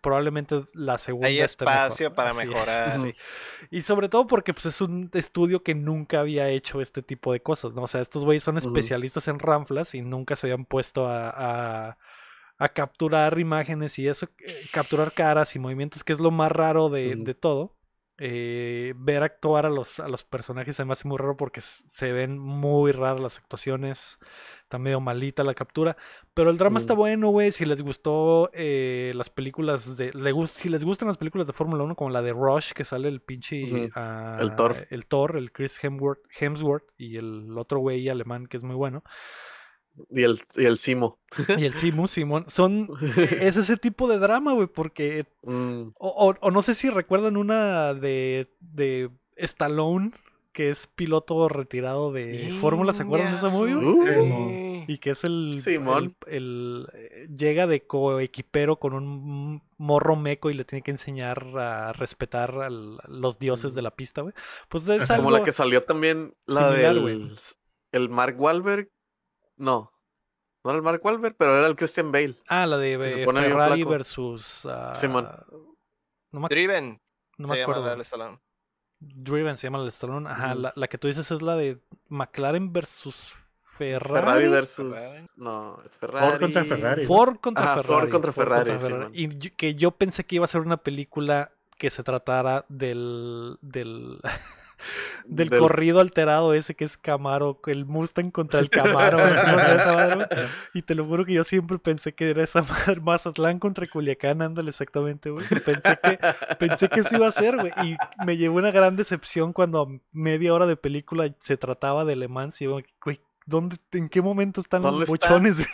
A: Probablemente la segunda
B: Hay
A: mejor.
B: espacio para
A: Así es,
B: mejorar.
A: sí. Y sobre todo porque pues, es un estudio que nunca había hecho este tipo de cosas, ¿no? O sea, estos güeyes son especialistas en ranflas y nunca se habían puesto a, a- a capturar imágenes y eso, eh, capturar caras y movimientos, que es lo más raro de, de todo. Eh, ver actuar a los, a los personajes se me hace muy raro porque se ven muy raras las actuaciones. Está medio malita la captura. Pero el drama está bueno, güey. Si les gustó eh, las películas de. le si les gustan las películas de Fórmula 1, como la de Rush, que sale el pinche.
C: Ujú.
A: ah,
C: El Thor.
A: El Thor, el Chris Hemsworth, Hemsworth y el otro güey alemán que es muy bueno.
C: Y el, y el Simo.
A: Y el Simu, Simón. Son. e- Es ese tipo de drama, güey, porque
C: Mm,
A: o, o- o no sé si recuerdan una de, de Stallone, que es piloto retirado de Fórmula, ¿se acuerdan de esa movie?
C: Uh,
A: Y que es el,
C: Simón.
A: el, el- eh, llega de coequipero con un morro meco y le tiene que enseñar a respetar a los dioses de la pista, güey. Pues es
C: Como
A: algo
C: la que salió también, la
A: similar, güey.
C: del el Mark Wahlberg. No, no era el Mark Wahlberg, pero era el Christian Bale.
A: Ah, la de eh, Ferrari versus ah,
C: Simón.
A: no me,
B: Driven.
A: no
B: se
A: me
B: llama
A: acuerdo.
B: Stallone.
A: Driven se llama el Stallone. Ajá, la, la que tú dices es la de McLaren versus Ferrari.
C: Ferrari versus.
B: Ferrari.
C: No, es Ferrari.
D: Ford contra Ferrari. ¿no?
A: Ford contra
C: Ajá, Ford
A: Ferrari.
C: contra Ferrari.
A: Y yo- que yo pensé que iba a ser una película que se tratara del del del,
C: Del-
A: corrido alterado ese que es Camaro, el Mustang contra el Camaro, y te lo juro que yo siempre pensé que era esa madre, Mazatlán contra Culiacán, ándale exactamente, güey. Pensé que pensé que eso iba a ser, güey, y me llevó una gran decepción cuando a media hora de película se trataba de Le Mans y güey, ¿dónde, en qué momento están
C: ¿Dónde
A: los güey?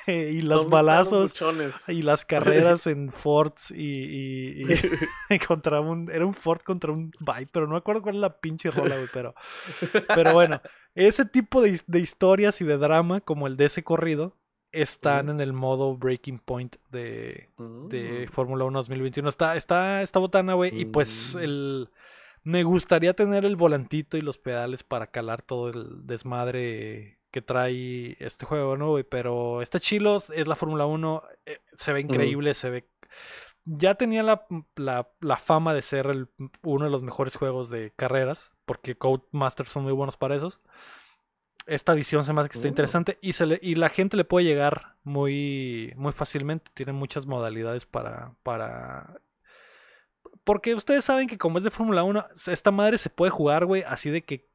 A: y los
C: ¿Dónde están
A: balazos?
C: buchones?
A: Y las carreras en Fords y, y- y contra un. Era un Ford contra un Viper, no me acuerdo cuál es la pinche rola, güey, pero. Pero bueno, ese tipo de, his- de historias y de drama, como el de ese corrido, están en el modo Breaking Point de, de
C: Mm.
A: Fórmula 1 2021. Está, está, está botana, güey. Y pues
C: Mm.
A: el. Me gustaría tener el volantito y los pedales para calar todo el desmadre que trae este juego, ¿no, güey? Pero está chilo, es la Fórmula 1, eh, se ve increíble, se ve... Ya tenía la, la- la fama de ser el- uno de los mejores juegos de carreras, porque Codemasters son muy buenos para esos. Esta edición se me hace que está interesante y, se le- y la gente le puede llegar muy, muy fácilmente. Tiene muchas modalidades para, para... Porque ustedes saben que como es de Fórmula 1, esta madre se puede jugar, güey, así de que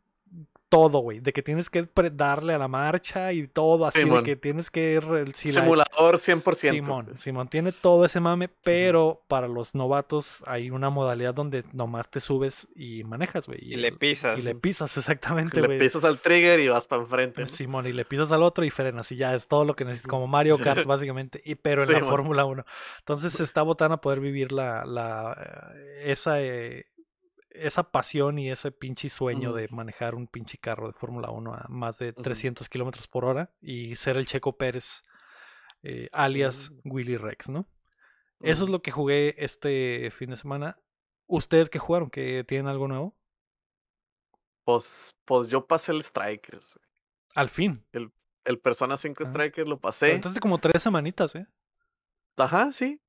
A: todo, güey. De que tienes que darle a la marcha y todo, así de
C: Simón.
A: que tienes que... re- si la-
C: Simulador 100%.
A: Simón. Simón tiene todo ese mame, pero para los novatos hay una modalidad donde nomás te subes y manejas, güey.
B: Y le pisas.
A: Y le pisas, exactamente,
C: Le
A: güey.
C: pisas al trigger y vas para enfrente. ¿no?
A: Simón, y le pisas al otro y frenas, y ya es todo lo que necesitas, como Mario Kart, básicamente, y, pero en la. Fórmula 1. Entonces se está botando a poder vivir la, la eh, esa, eh, esa pasión y ese pinche sueño de manejar un pinche carro de Fórmula 1 a más de
C: Ujú.
A: 300 kilómetros por hora y ser el Checo Pérez, eh, alias
C: Mm.
A: Willy Rex, ¿no? Eso es lo que jugué este fin de semana. ¿Ustedes qué jugaron? ¿Que tienen algo nuevo?
C: Pues, pues yo pasé el Strikers.
A: Al fin.
C: El Persona 5
A: Ah.
C: Strikers lo pasé.
A: Entonces como tres semanitas, ¿eh?
C: Ajá, sí.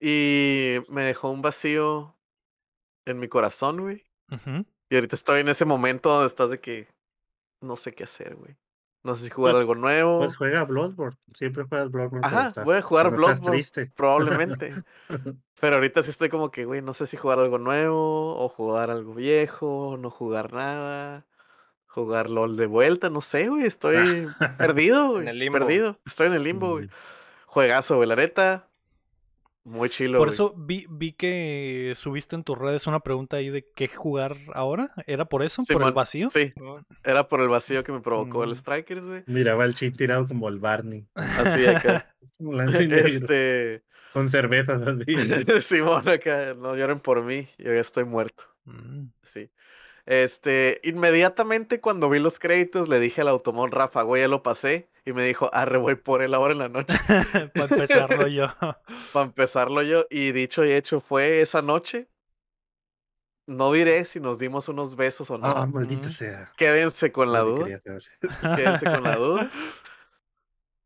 C: Y me dejó un vacío en mi corazón, güey.
A: Ujú.
C: Y ahorita estoy en ese momento donde estás de que no sé qué hacer, güey. No sé si jugar
D: Pues-
C: algo nuevo.
D: Pues juega Bloodborne. Siempre juegas Bloodborne.
C: Ajá,
D: estás-
C: voy a jugar Bloodborne.
D: triste.
C: Probablemente. Pero ahorita sí estoy como que, güey, no sé si jugar algo nuevo o jugar algo viejo, no jugar nada, jugar LOL de vuelta, no sé, güey, estoy perdido, güey,
B: el limbo.
C: perdido, estoy en el limbo, güey.
D: Mm.
C: Juegazo, güey, la neta, Muy chilo.
A: Por
C: güey.
A: eso vi, vi que subiste en tus redes una pregunta ahí de qué jugar ahora. ¿Era por eso? ¿Por el vacío?
C: Sí, era por el vacío que me provocó
A: Mm.
C: el Strikers, güey.
D: Miraba el chip tirado como el Barney.
C: Así acá. este.
D: Con cervezas así.
C: Simón acá, no lloren por mí, yo ya estoy muerto.
A: Mm.
C: Sí. Este, inmediatamente cuando vi los créditos le dije al automón Rafa, güey, ya lo pasé. Y me dijo, arre, voy por él ahora en la noche.
A: Para empezarlo yo.
C: Para empezarlo yo. Y dicho y hecho, fue esa noche. No diré si nos dimos unos besos o no.
D: Ah, maldita
A: Mm.
D: sea.
C: Quédense con la duda. Quédense con la duda.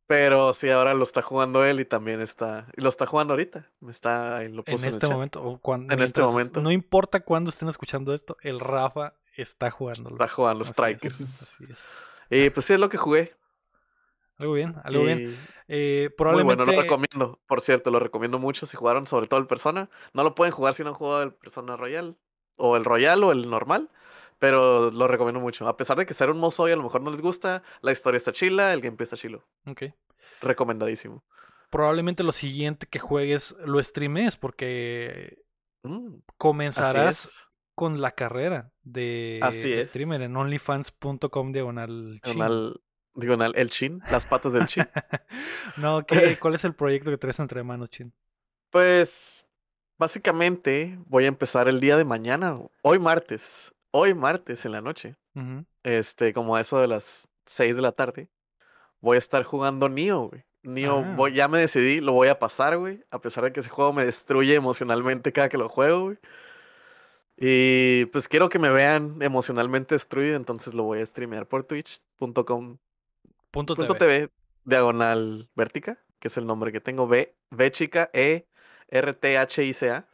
C: Pero sí, ahora lo está jugando él y también está. Y lo está jugando ahorita. Me está. lo
A: En este
C: chat.
A: momento, o cuando,
C: En este momento.
A: No importa cuándo estén escuchando esto, el Rafa está jugando.
C: Está jugando
A: es,
C: Strikers.
A: es.
C: Y pues sí es lo que jugué.
A: Algo bien, algo bien.
C: y
A: Eh,
C: Muy
A: probablemente.
C: bueno, lo recomiendo. Por cierto, lo recomiendo mucho si jugaron sobre todo el Persona. No lo pueden jugar si no han jugado el Persona Royal. O el Royal o el normal. Pero lo recomiendo mucho. A pesar de que ser un mozo hoy a lo mejor no les gusta, la historia está chila, el gameplay está chilo.
A: Ok.
C: Recomendadísimo.
A: Probablemente lo siguiente que juegues lo streames porque
C: Mm,
A: comenzarás
C: es.
A: con la carrera de
C: Así es.
A: streamer en onlyfans.com diagonal
C: diagonal, el chin, las patas del chin.
A: no, ¿qué, ¿cuál es el proyecto que traes entre manos, Chin?
C: Pues básicamente voy a empezar el día de mañana, hoy martes, hoy martes en la noche, este, como a eso de las 6 de la tarde, voy a estar jugando Nioh, güey. Nioh,
A: Ah.
C: voy- ya me decidí, lo voy a pasar, güey, a pesar de que ese juego me destruye emocionalmente cada que lo juego, güey. Y pues quiero que me vean emocionalmente destruido, entonces lo voy a streamear por twitch.com
A: Punto
C: Punto
A: TV.
C: TV, diagonal Vertica, que es el nombre que tengo, B, V chica, E, R, T, H, I, C, A.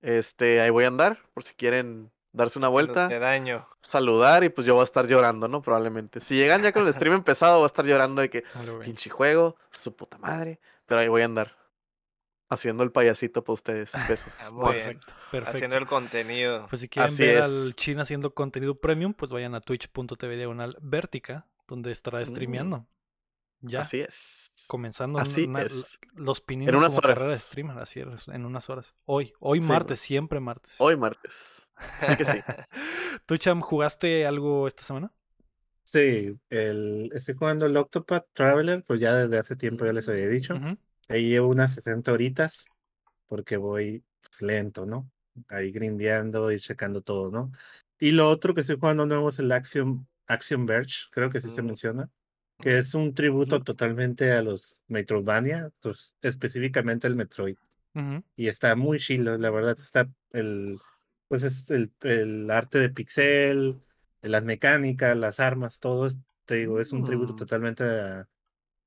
C: Este, ahí voy a andar, por si quieren darse una vuelta,
B: De daño.
C: saludar y pues yo voy a estar llorando, ¿no? Probablemente. Si llegan ya con el stream empezado, voy a estar llorando de que, pinche juego, su puta madre, pero ahí voy a andar. Haciendo el payasito para ustedes. Besos.
B: Ah, muy
C: Mua.
B: bien.
A: Perfecto, perfecto.
B: Haciendo el contenido.
A: Pues si quieren
C: Así
A: ver
C: es.
A: al Chin haciendo contenido premium, pues vayan a twitch.tv diagonal Vertica, donde estará
C: Mm.
A: streameando. Ya,
C: Así es.
A: comenzando
C: Así
A: una-
C: es.
A: los pininos
C: unas
A: como carrera de
C: horas.
A: streamer, así es, en unas horas. Hoy, hoy
C: Sí,
A: martes, siempre martes.
C: Hoy martes. Sí que sí.
A: ¿Tú, Cham, jugaste algo esta semana?
D: Sí, el, estoy jugando el Octopath Traveler, pues ya desde hace tiempo ya les había dicho. Ahí llevo unas 60 horitas porque voy pues, lento, ¿no? Ahí grindeando y checando todo, ¿no? Y lo otro que estoy jugando nuevo es el Action, Action Verge, creo que sí se
B: Mm.
D: menciona, que es un tributo totalmente a los Metroidvania, pues, específicamente el Metroid. Y está muy chilo, la verdad, está el, pues es el, el arte de pixel, las mecánicas, las armas, todo, es- te digo, es un tributo
C: Mm.
D: totalmente a,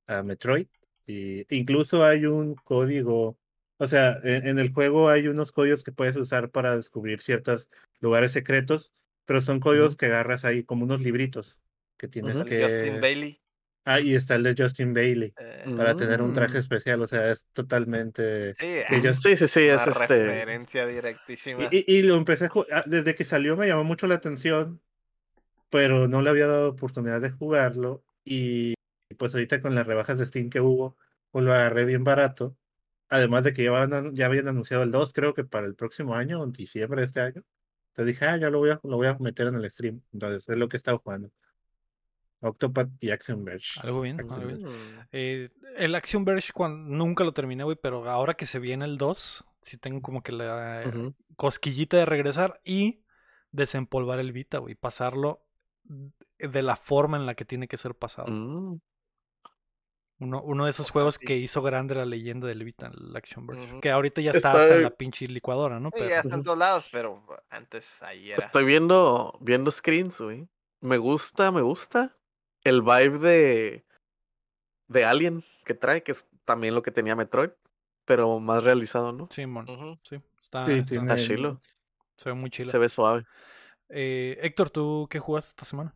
D: a Metroid. Y incluso hay un código, o sea, en, en el juego hay unos códigos que puedes usar para descubrir ciertos lugares secretos, pero son códigos que agarras ahí como unos libritos que tienes
C: Ujú.
B: El
D: que...
B: Justin Bailey.
D: Ah, y está el de Justin Bailey
B: eh,
D: para tener un traje
C: Mm.
D: especial, o sea, es totalmente...
B: sí, ah,
D: yo-
C: Sí, sí, sí,
B: una
C: es este.
B: referencia directísima.
D: Y, y- y lo empecé a jugar, desde que salió me llamó mucho la atención, pero no le había dado oportunidad de jugarlo y pues ahorita con las rebajas de Steam que hubo, pues lo agarré bien barato. Además de que ya, van a- ya habían anunciado el 2, creo que para el próximo año, en diciembre de este año. Entonces dije, ah, ya lo voy a, lo voy a meter en el stream. Entonces es lo que he estado jugando. Octopath y Action Verge.
A: Algo bien,
D: Action
A: algo bien.
D: Verge.
C: Mm.
A: Eh, el Action Verge nunca lo terminé, güey, pero ahora que se viene el 2, sí tengo como que la cosquillita de regresar y desempolvar el Vita, güey, pasarlo de la forma en la que tiene que ser pasado.
C: Mm.
A: Uno, uno de esos juegos que hizo grande la leyenda del Vita, el Action Verge.
B: Ujú.
A: Que ahorita ya está hasta en la pinche licuadora, ¿no?
B: Sí,
A: Pero,
B: ya está en todos lados, pero antes ahí era.
C: Estoy viendo, viendo screens, güey. Me gusta, me gusta. El vibe de, de Alien que trae, que es también lo que tenía Metroid, pero más realizado, ¿no?
A: sí, mon, sí, está,
D: Sí,
A: está-
D: tiene-
C: Está chilo.
A: se ve muy chido.
C: Se ve suave.
A: Eh, Héctor, ¿tú qué jugaste esta semana?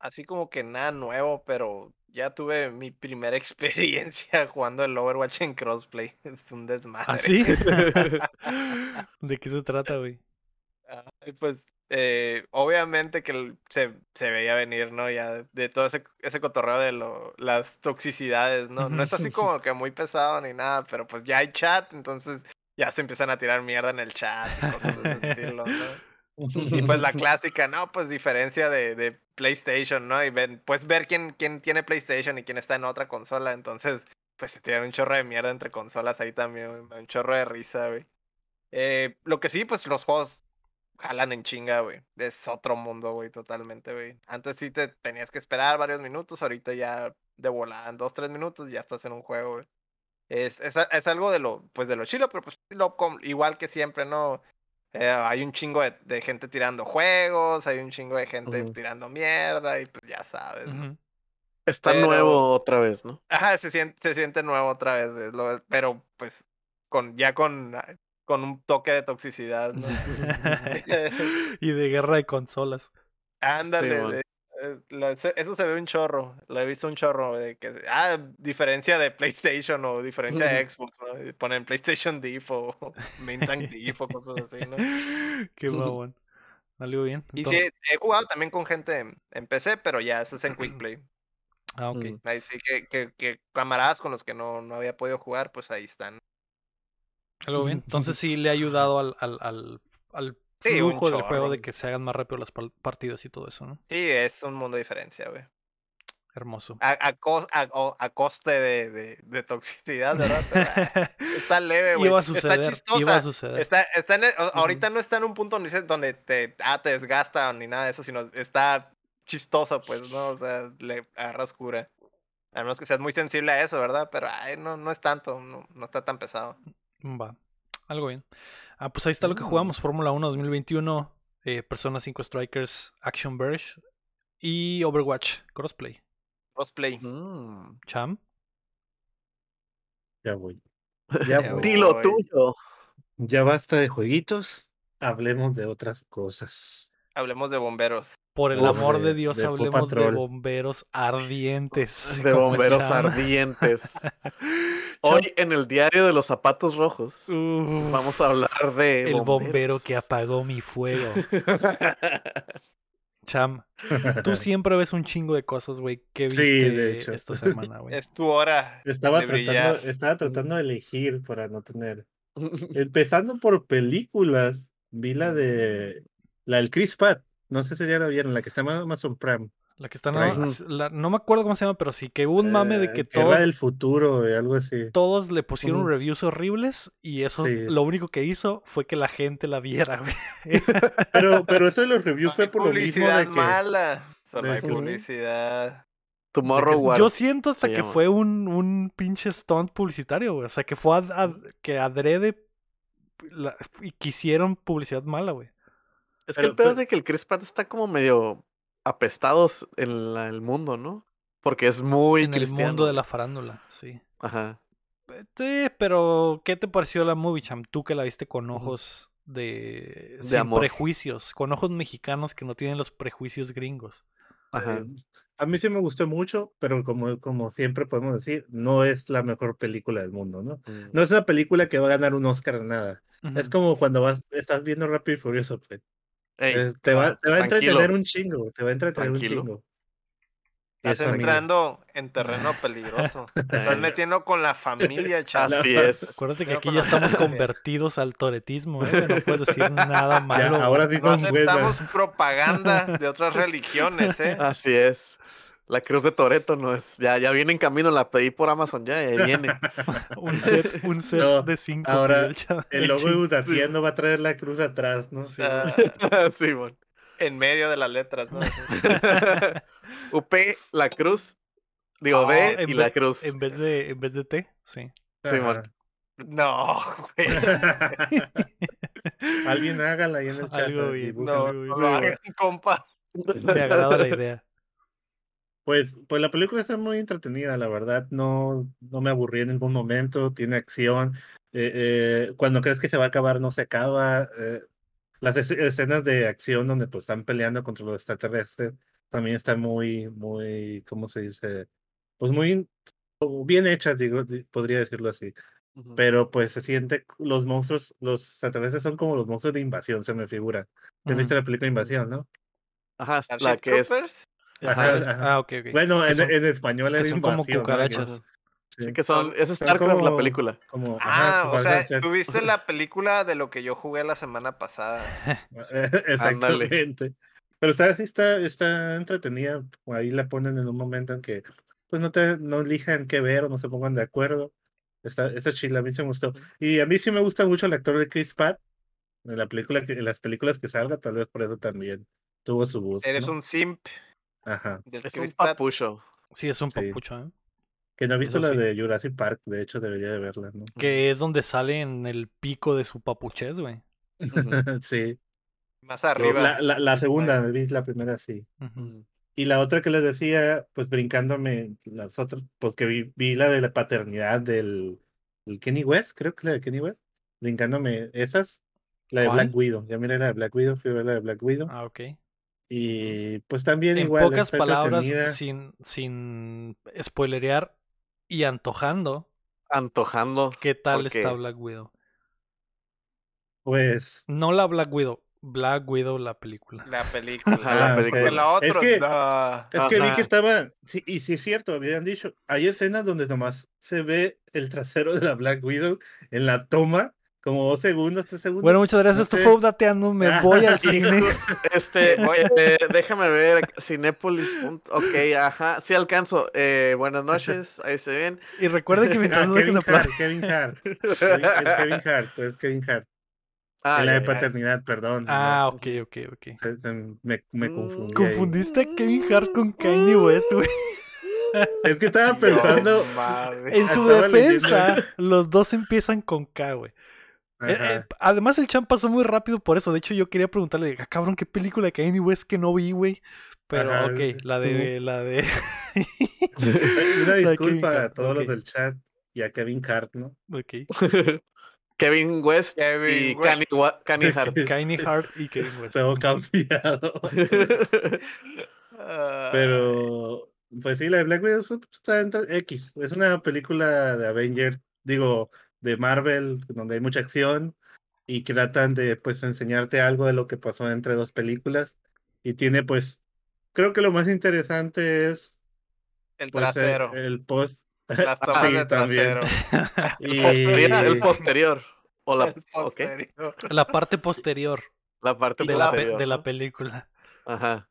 B: Así como que nada nuevo, pero ya tuve mi primera experiencia jugando el Overwatch en crossplay. Es un desmadre.
A: ¿Ah, sí? ¿De qué se trata, güey?
B: Ay, pues eh, obviamente que se, se veía venir, ¿no? Ya de todo ese, ese cotorreo de lo, las toxicidades, ¿no? No es así como que muy pesado ni nada, pero pues ya hay chat, entonces ya se empiezan a tirar mierda en el chat y cosas de ese estilo, ¿no? Y pues la clásica, no, pues diferencia de, de PlayStation, ¿no? Y ven, pues ver quién, quién tiene PlayStation y quién está en otra consola. Entonces, pues se tiran un chorro de mierda entre consolas ahí también, Un chorro de risa, güey. Eh, lo que sí, pues los juegos jalan en chinga, güey. Es otro mundo, güey, totalmente, güey. Antes sí te tenías que esperar varios minutos, ahorita ya de volada, en dos, tres minutos ya estás en un juego, güey. Es, es, es algo de lo, pues de lo chilo, pero pues lo, igual que siempre, ¿no? Eh, hay un chingo de, de gente tirando juegos, hay un chingo de gente tirando mierda y pues ya sabes, ¿no?
C: Está
B: Pero-
C: nuevo otra vez, ¿no?
B: Ajá, se siente, se siente nuevo otra vez, lo- pero pues con ya con, ah, con un toque de toxicidad, ¿no?
A: y de guerra de consolas.
B: Ándale, la- se- eso se ve un chorro, lo he visto un chorro de que, ah, diferencia de PlayStation o diferencia de Xbox, ¿no? Ponen PlayStation Diff o Main Tank Diff o cosas así, ¿no?
A: Qué babón. Salió bien.
B: Y sí, he jugado también con gente en, PC, pero ya eso es en Quick Play.
A: Ah, ok.
C: Mm.
B: Ahí sí que, que, que camaradas con los que no, no había podido jugar, pues ahí están.
A: Algo bien. Entonces sí le ha ayudado al, al, al, al
B: Sí, un
A: flujo del juego de que se hagan más rápido las par- partidas y todo eso, ¿no?
B: Sí, es un mundo de diferencia, güey.
A: Hermoso.
B: A, a, cos- a- a coste de, de, de toxicidad, ¿verdad? Está leve, güey. Está
A: suceder. Iba
B: chistosa.
A: a suceder.
B: Está, está en el- o- ahorita no está en un punto donde, te, ah, te desgasta ni nada de eso, sino está chistosa, pues, ¿no? O sea, le agarras cura. A menos que seas muy sensible a eso, ¿verdad? Pero ay, no, no es tanto, no, no está tan pesado.
A: Va. Algo bien. Ah, pues ahí está lo que
C: Mm.
A: jugamos. Fórmula 1 2021, eh, Persona 5 Strikers, Action Verge y Overwatch Crossplay.
B: Crossplay.
C: Mm.
A: Cham.
D: Ya voy. Ya
B: Ya
D: voy.
C: Dilo tuyo.
D: Ya basta de jueguitos. Hablemos de otras cosas.
B: Hablemos de bomberos.
A: Por el
D: Uf,
A: amor de Dios,
D: de
A: hablemos de bomberos ardientes.
C: De bomberos
A: Cham.
C: ardientes. Hoy en el diario de los zapatos rojos
A: Uf,
C: vamos a hablar de
A: el bombero que apagó mi fuego. Cham, tú siempre ves un chingo de cosas, güey. ¿Qué
D: Sí,
A: viste
D: de hecho.
A: esta semana, güey?
B: Es tu hora
D: Estaba
B: de
D: tratando,
B: brillar.
D: estaba tratando de elegir para no tener. Empezando por películas, vi la de la del Chris Pratt. No sé si ya la vieron, la que está en Amazon Prime.
A: La que está,
D: ahí.
A: no, la- no me acuerdo cómo se llama, pero sí que hubo un mame de
D: Eh,
A: que
D: la
A: todos,
D: del futuro, eh, algo así.
A: todos le pusieron reviews horribles y eso
D: Sí.
A: lo único que hizo fue que la gente la viera, güey.
D: Pero, pero eso de los reviews
B: No
D: fue por lo mismo
B: publicidad
D: de que.
B: mala. Solo
D: de
B: hay publicidad.
C: Tomorrow.
A: Yo siento hasta que
C: llama.
A: fue un, un pinche stunt publicitario, güey. O sea, que fue ad- ad- que adrede la- y quisieron publicidad mala, güey.
C: Es que
D: Pero-
C: el pedo es de que el Chris Pratt está como medio apestados en la- el mundo, ¿no? Porque es muy
A: en el mundo de la farándula, sí.
C: Ajá.
A: Sí, pero ¿qué te pareció la movie, Cham? Tú que la viste con ojos de...
C: De
A: sin
C: amor.
A: prejuicios, con ojos mexicanos que no tienen los prejuicios gringos.
C: Ajá.
D: eh, a mí sí me gustó mucho, pero como, como siempre podemos decir, no es la mejor película del mundo, ¿no?
C: Mm.
D: No es una película que va a ganar un Oscar de nada. Es como cuando vas, estás viendo Rápido y Furioso, pues.
C: Ey,
D: te, va, te va a entretener un chingo, te va a entretener
C: Tranquilo.
D: un chingo.
B: Estás entrando en terreno peligroso. Te estás metiendo con la familia, chaval.
C: Así es.
A: Acuérdate que aquí ya estamos convertidos al toretismo, ¿eh? No puedes decir nada malo. güey.
D: ahora
B: No aceptamos propaganda de otras religiones, ¿eh?
C: Así es. La cruz de Toreto no es. Ya, ya viene en camino, la pedí por Amazon ya, viene.
A: un set, un set
D: No,
A: de cinco.
D: ahora
A: el
D: logo de
A: Chin-
D: Udatiendo va a traer la cruz atrás, ¿no?
A: Sí,
B: Ah,
C: sí, bueno.
B: en medio de las letras, ¿no?
C: UP, la cruz. Digo,
A: Ah,
C: B
A: en
C: y la cruz.
A: En vez de, en vez de T, sí.
C: Sí,
D: Ajá.
C: bueno.
B: No, güey.
D: Alguien hágala ahí en el chat.
A: Algo
D: eh,
A: bien.
B: No,
A: algo bien.
B: no hagan, compa.
A: Me agrada la idea.
D: Pues, pues la película está muy entretenida, la verdad. No, no me aburrí en ningún momento. Tiene acción. eh, eh, cuando crees que se va a acabar, no se acaba. eh, las es- escenas de acción donde pues están peleando contra los extraterrestres también están muy, muy, ¿cómo se dice? Pues muy bien hechas, digo, di- podría decirlo así.
C: Ujú.
D: pero pues se siente los monstruos, los extraterrestres son como los monstruos de invasión, se me figura. ¿Te
A: Ujú.
D: viste la película Invasión, no?
C: Ajá, la que es.
D: Ajá,
A: Ajá. Ah, ok, ok.
D: Bueno, en,
A: son-
D: en español era
A: son como
D: invasión. ¿no?
A: cucarachas.
C: Ajá.
D: Sí.
C: Que son. Es StarCraft la
D: como-
C: película.
D: Como, ajá,
B: Ah, o sea, tuviste la película de lo que yo jugué la semana pasada.
D: Exactamente. Pero está, sí está, está entretenida. Ahí la ponen en un momento en que pues no te no elijan qué ver o no se pongan de acuerdo. Está, está chila, a mí se me gustó. Y a mí sí me gusta mucho el actor de Chris Pratt. En la película que, en las películas que salga, tal vez por eso también tuvo su voz.
B: Eres
D: ¿no?
B: un simp
D: Ajá.
B: del
C: Es un
B: Pratt.
C: papucho.
A: Sí, es un
D: Sí.
A: papucho, ¿eh?
D: Que no he visto
A: Eso
D: la
A: sí.
D: de Jurassic Park, de hecho debería de verla, ¿no?
A: Que es donde sale en el pico de su papuchez, güey.
D: sí.
B: Más arriba.
D: La, la, la segunda, vi la primera sí. Y la otra que les decía, pues brincándome las otras, pues que vi, vi la de la paternidad del, del Kenny West, creo que la de Kenny West, brincándome esas, la de
A: ¿Cuál?
D: Black Widow, ya miré la de Black Widow, fui a ver la de Black Widow,
A: Ah, ok.
D: Y pues también
A: En
D: igual
A: pocas
D: está
A: palabras,
D: entretenida.
A: sin, sin spoilerear y antojando,
C: Antojando.
A: ¿qué tal
C: porque-
A: está Black Widow?
D: Pues,
A: No la Black Widow, Black Widow la película.
B: La película.
C: La
D: Ah,
C: película.
B: Porque la
D: Es
B: otra,
D: que-
B: no.
D: es que vi que estaba, sí, y sí es cierto, habían dicho, hay escenas donde nomás se ve el trasero de la Black Widow en la toma, como dos segundos, tres segundos.
A: Bueno, muchas gracias.
D: no
A: Esto
D: sé.
A: fue Updateando. Me
D: Ah,
A: voy al cine.
C: Este, eh, déjame ver, Cinépolis. Ok, ajá, sí alcanzo. Eh, buenas noches, ahí se ven.
A: Y recuerden que mientras
D: Ah,
A: no
D: Kevin. Hart, Kevin Hart, Kevin, es Kevin Hart, es Kevin Hart.
C: Ah,
D: en la de paternidad, perdón.
A: Ah,
D: no,
A: ok, ok, ok.
D: se- se- me, me
C: Mm,
D: confundí. ahí.
A: Confundiste a Kevin Hart con Kanye West, güey.
D: Es que estaba pensando.
B: No.
A: En su defensa,
D: leyendo.
A: los dos empiezan con K, güey. Eh, eh, además, el champ pasó muy rápido por eso. De hecho, yo quería preguntarle, ah, cabrón, ¿qué película de Kanye West que no vi, güey? Pero,
D: Ajá,
A: ok, la de, la de...
D: Una disculpa a todos los del chat y a Kevin Hart, ¿no?
A: ok.
C: Kevin West
B: Kevin
C: y
B: West.
C: Kanye, Hart.
A: Kanye Hart y Kevin West.
D: Todo cambiado. Pero, pues sí, la de Black Widow pues, está entre X. Es una película de Avengers, digo, de Marvel, donde hay mucha acción y que tratan de, pues, enseñarte algo de lo que pasó entre dos películas. Y tiene, pues, creo que lo más interesante es,
B: el
D: pues, el-
B: trasero.
D: el post.
B: Las tomas
D: sí,
B: de
D: también.
B: trasero.
D: Y-
C: Posterior, el posterior. O la,
B: posterior.
A: La parte posterior
C: la parte
A: de la,
C: posterior.
A: de la película.
C: Ajá.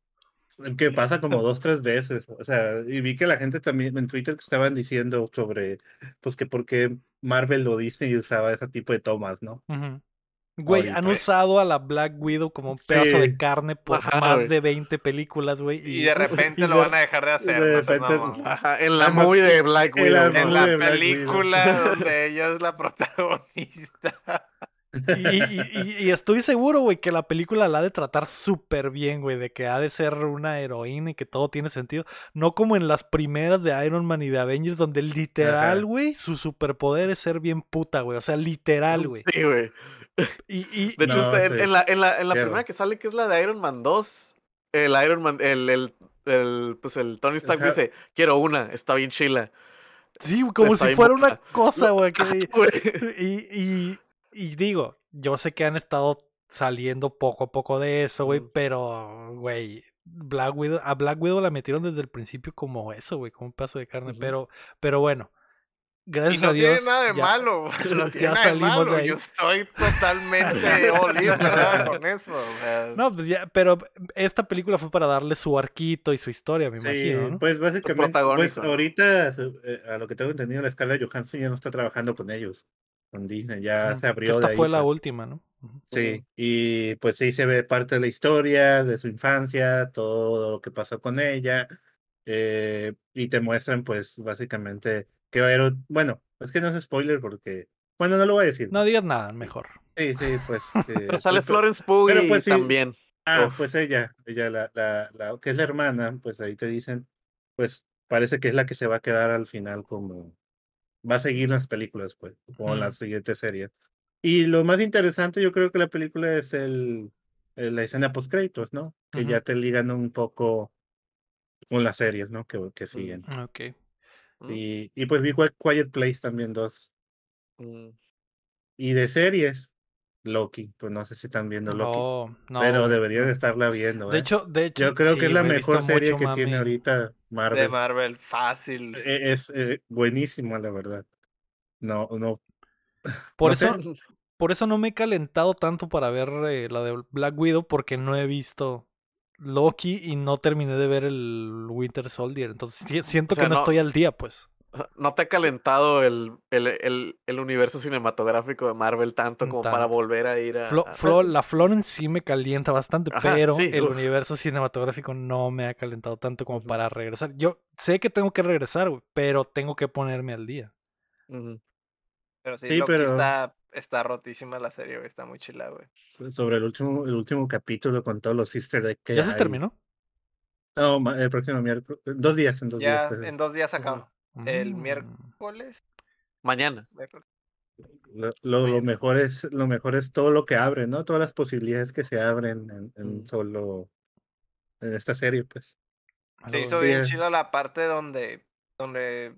D: Que pasa como dos, tres veces. O sea, y vi que la gente también en Twitter que estaban diciendo sobre, pues que por qué Marvel o Disney usaba ese tipo de tomas, ¿no?
A: Ujú. Güey,
D: Ahorita.
A: han usado a la Black Widow como un pedazo de
D: Sí.
A: carne por
C: Ajá,
A: más
C: güey.
A: de 20 películas, güey.
B: Y de repente
A: y
B: lo
A: de-
B: van a dejar de hacer.
D: de
B: no
D: repente-.
C: Ajá, en la movie de Black
D: en
C: Widow.
D: la
C: ¿no?
B: En la
D: de Black
B: película donde ella es la protagonista.
A: Y, y- y- y estoy seguro, güey, que la película la ha de tratar súper bien, güey, de que ha de ser una heroína y que todo tiene sentido. No como en las primeras de Iron Man y de Avengers, donde literal, güey, su superpoder es ser bien puta, güey. O sea, literal, güey.
C: Sí, güey.
A: Y, y-
C: De hecho,
D: No,
C: en,
D: sí.
C: en la, en la, en la
D: Claro.
C: primera que sale, que es la de Iron Man 2, el Iron Man, el, el, el, pues el Tony Stark
D: Ajá.
C: dice, quiero una, está bien chila.
A: sí, como
C: está
A: si fuera una cosa, güey. que-
C: Güey.
A: Y, y, y digo, yo sé que han estado saliendo poco a poco de eso, güey,
C: Mm.
A: pero, güey, Black Widow, a Black Widow la metieron desde el principio como eso, güey, como un pedazo de carne, pero, pero bueno,
B: Y
A: gracias
B: no
A: a Dios.
B: tiene nada de
A: ya-
B: malo. No tiene
A: ya
B: nada de
A: salimos de
B: malo.
A: ahí.
B: Yo estoy totalmente ¿verdad? Con eso. o sea,
A: No, pues ya, pero esta película fue para darle su arquito y su historia, me
D: Sí,
A: imagino, ¿no?
D: pues básicamente, pues ahorita, eh, a lo que tengo entendido, la escala Johansson ya no está trabajando con ellos, con Disney, ya
A: Ujú,
D: se abrió
A: esta
D: de ahí.
A: fue la
D: pues.
A: última, ¿no?
D: Sí, y pues sí se ve parte de la historia, de su infancia, todo lo que pasó con ella, eh, y te muestran pues básicamente que va a haber, bueno, es que no es spoiler porque, bueno, no lo voy a decir.
A: No digas nada, mejor.
D: Sí, sí, pues. eh,
C: Pero sale
D: pues,
C: Florence Pugh
D: pero
C: y
D: pues sí.
C: también.
D: Ah,
C: Uf.
D: pues ella, ella, la, la, la, que es la hermana, pues ahí te dicen, pues parece que es la que se va a quedar al final como, va a seguir las películas, pues, como la
A: Ujú.
D: siguiente serie. Y lo más interesante yo creo que la película es el, el- la escena post créditos, ¿no? Que
A: Ujú.
D: ya te ligan un poco con las series, ¿no? Que, que siguen.
A: Ok.
C: Mm.
D: Y, y pues vi Qui- Quiet Place también dos.
C: Mm.
D: Y de series, Loki. Pues no sé si están viendo Loki.
A: No, no.
D: pero deberías de estarla viendo.
A: De
D: ¿eh?
A: hecho, de hecho.
D: Yo creo
A: sí,
D: que es la
A: visto
D: mejor serie
A: mucho
D: que tiene
A: mame.
B: De
D: Marvel.
B: Fácil.
D: E- Es eh, buenísima, la verdad. No, no.
A: Por
D: no
A: eso,
D: sé.
A: por eso no me he calentado tanto para ver eh, la de Black Widow, porque no he visto Loki y no terminé de ver el Winter Soldier. Entonces si- siento
C: sea,
A: que no,
C: no-
A: estoy al día, pues.
C: ¿No te ha calentado el, el, el, el universo cinematográfico de Marvel tanto como para volver a ir a.
A: Flo-
C: a-
A: Flo- la Florence sí me calienta bastante,
C: Ajá,
A: pero
C: sí,
A: el
C: uf.
A: universo cinematográfico no me ha calentado tanto como para regresar. Yo sé que tengo que regresar, pero tengo que ponerme al día.
B: Pero sí,
D: Sí,
B: Loki
D: pero-
B: está, está rotísima la serie, güey. Está muy chila, güey.
D: Sobre el último, el último capítulo con todos los Easter egg que
A: ¿Ya se terminó?
D: No, el próximo miércoles. Dos días, en dos
B: Ya
D: días.
B: en dos días acaba. El
A: Mm.
B: miércoles.
C: Mañana.
D: Lo, lo- lo
B: Bien.
D: mejor es, lo mejor es todo lo que abre, ¿no? Todas las posibilidades que se abren en, en
C: Mm.
D: solo en esta serie, pues.
A: Algo-
B: hizo bien chila la parte donde, donde,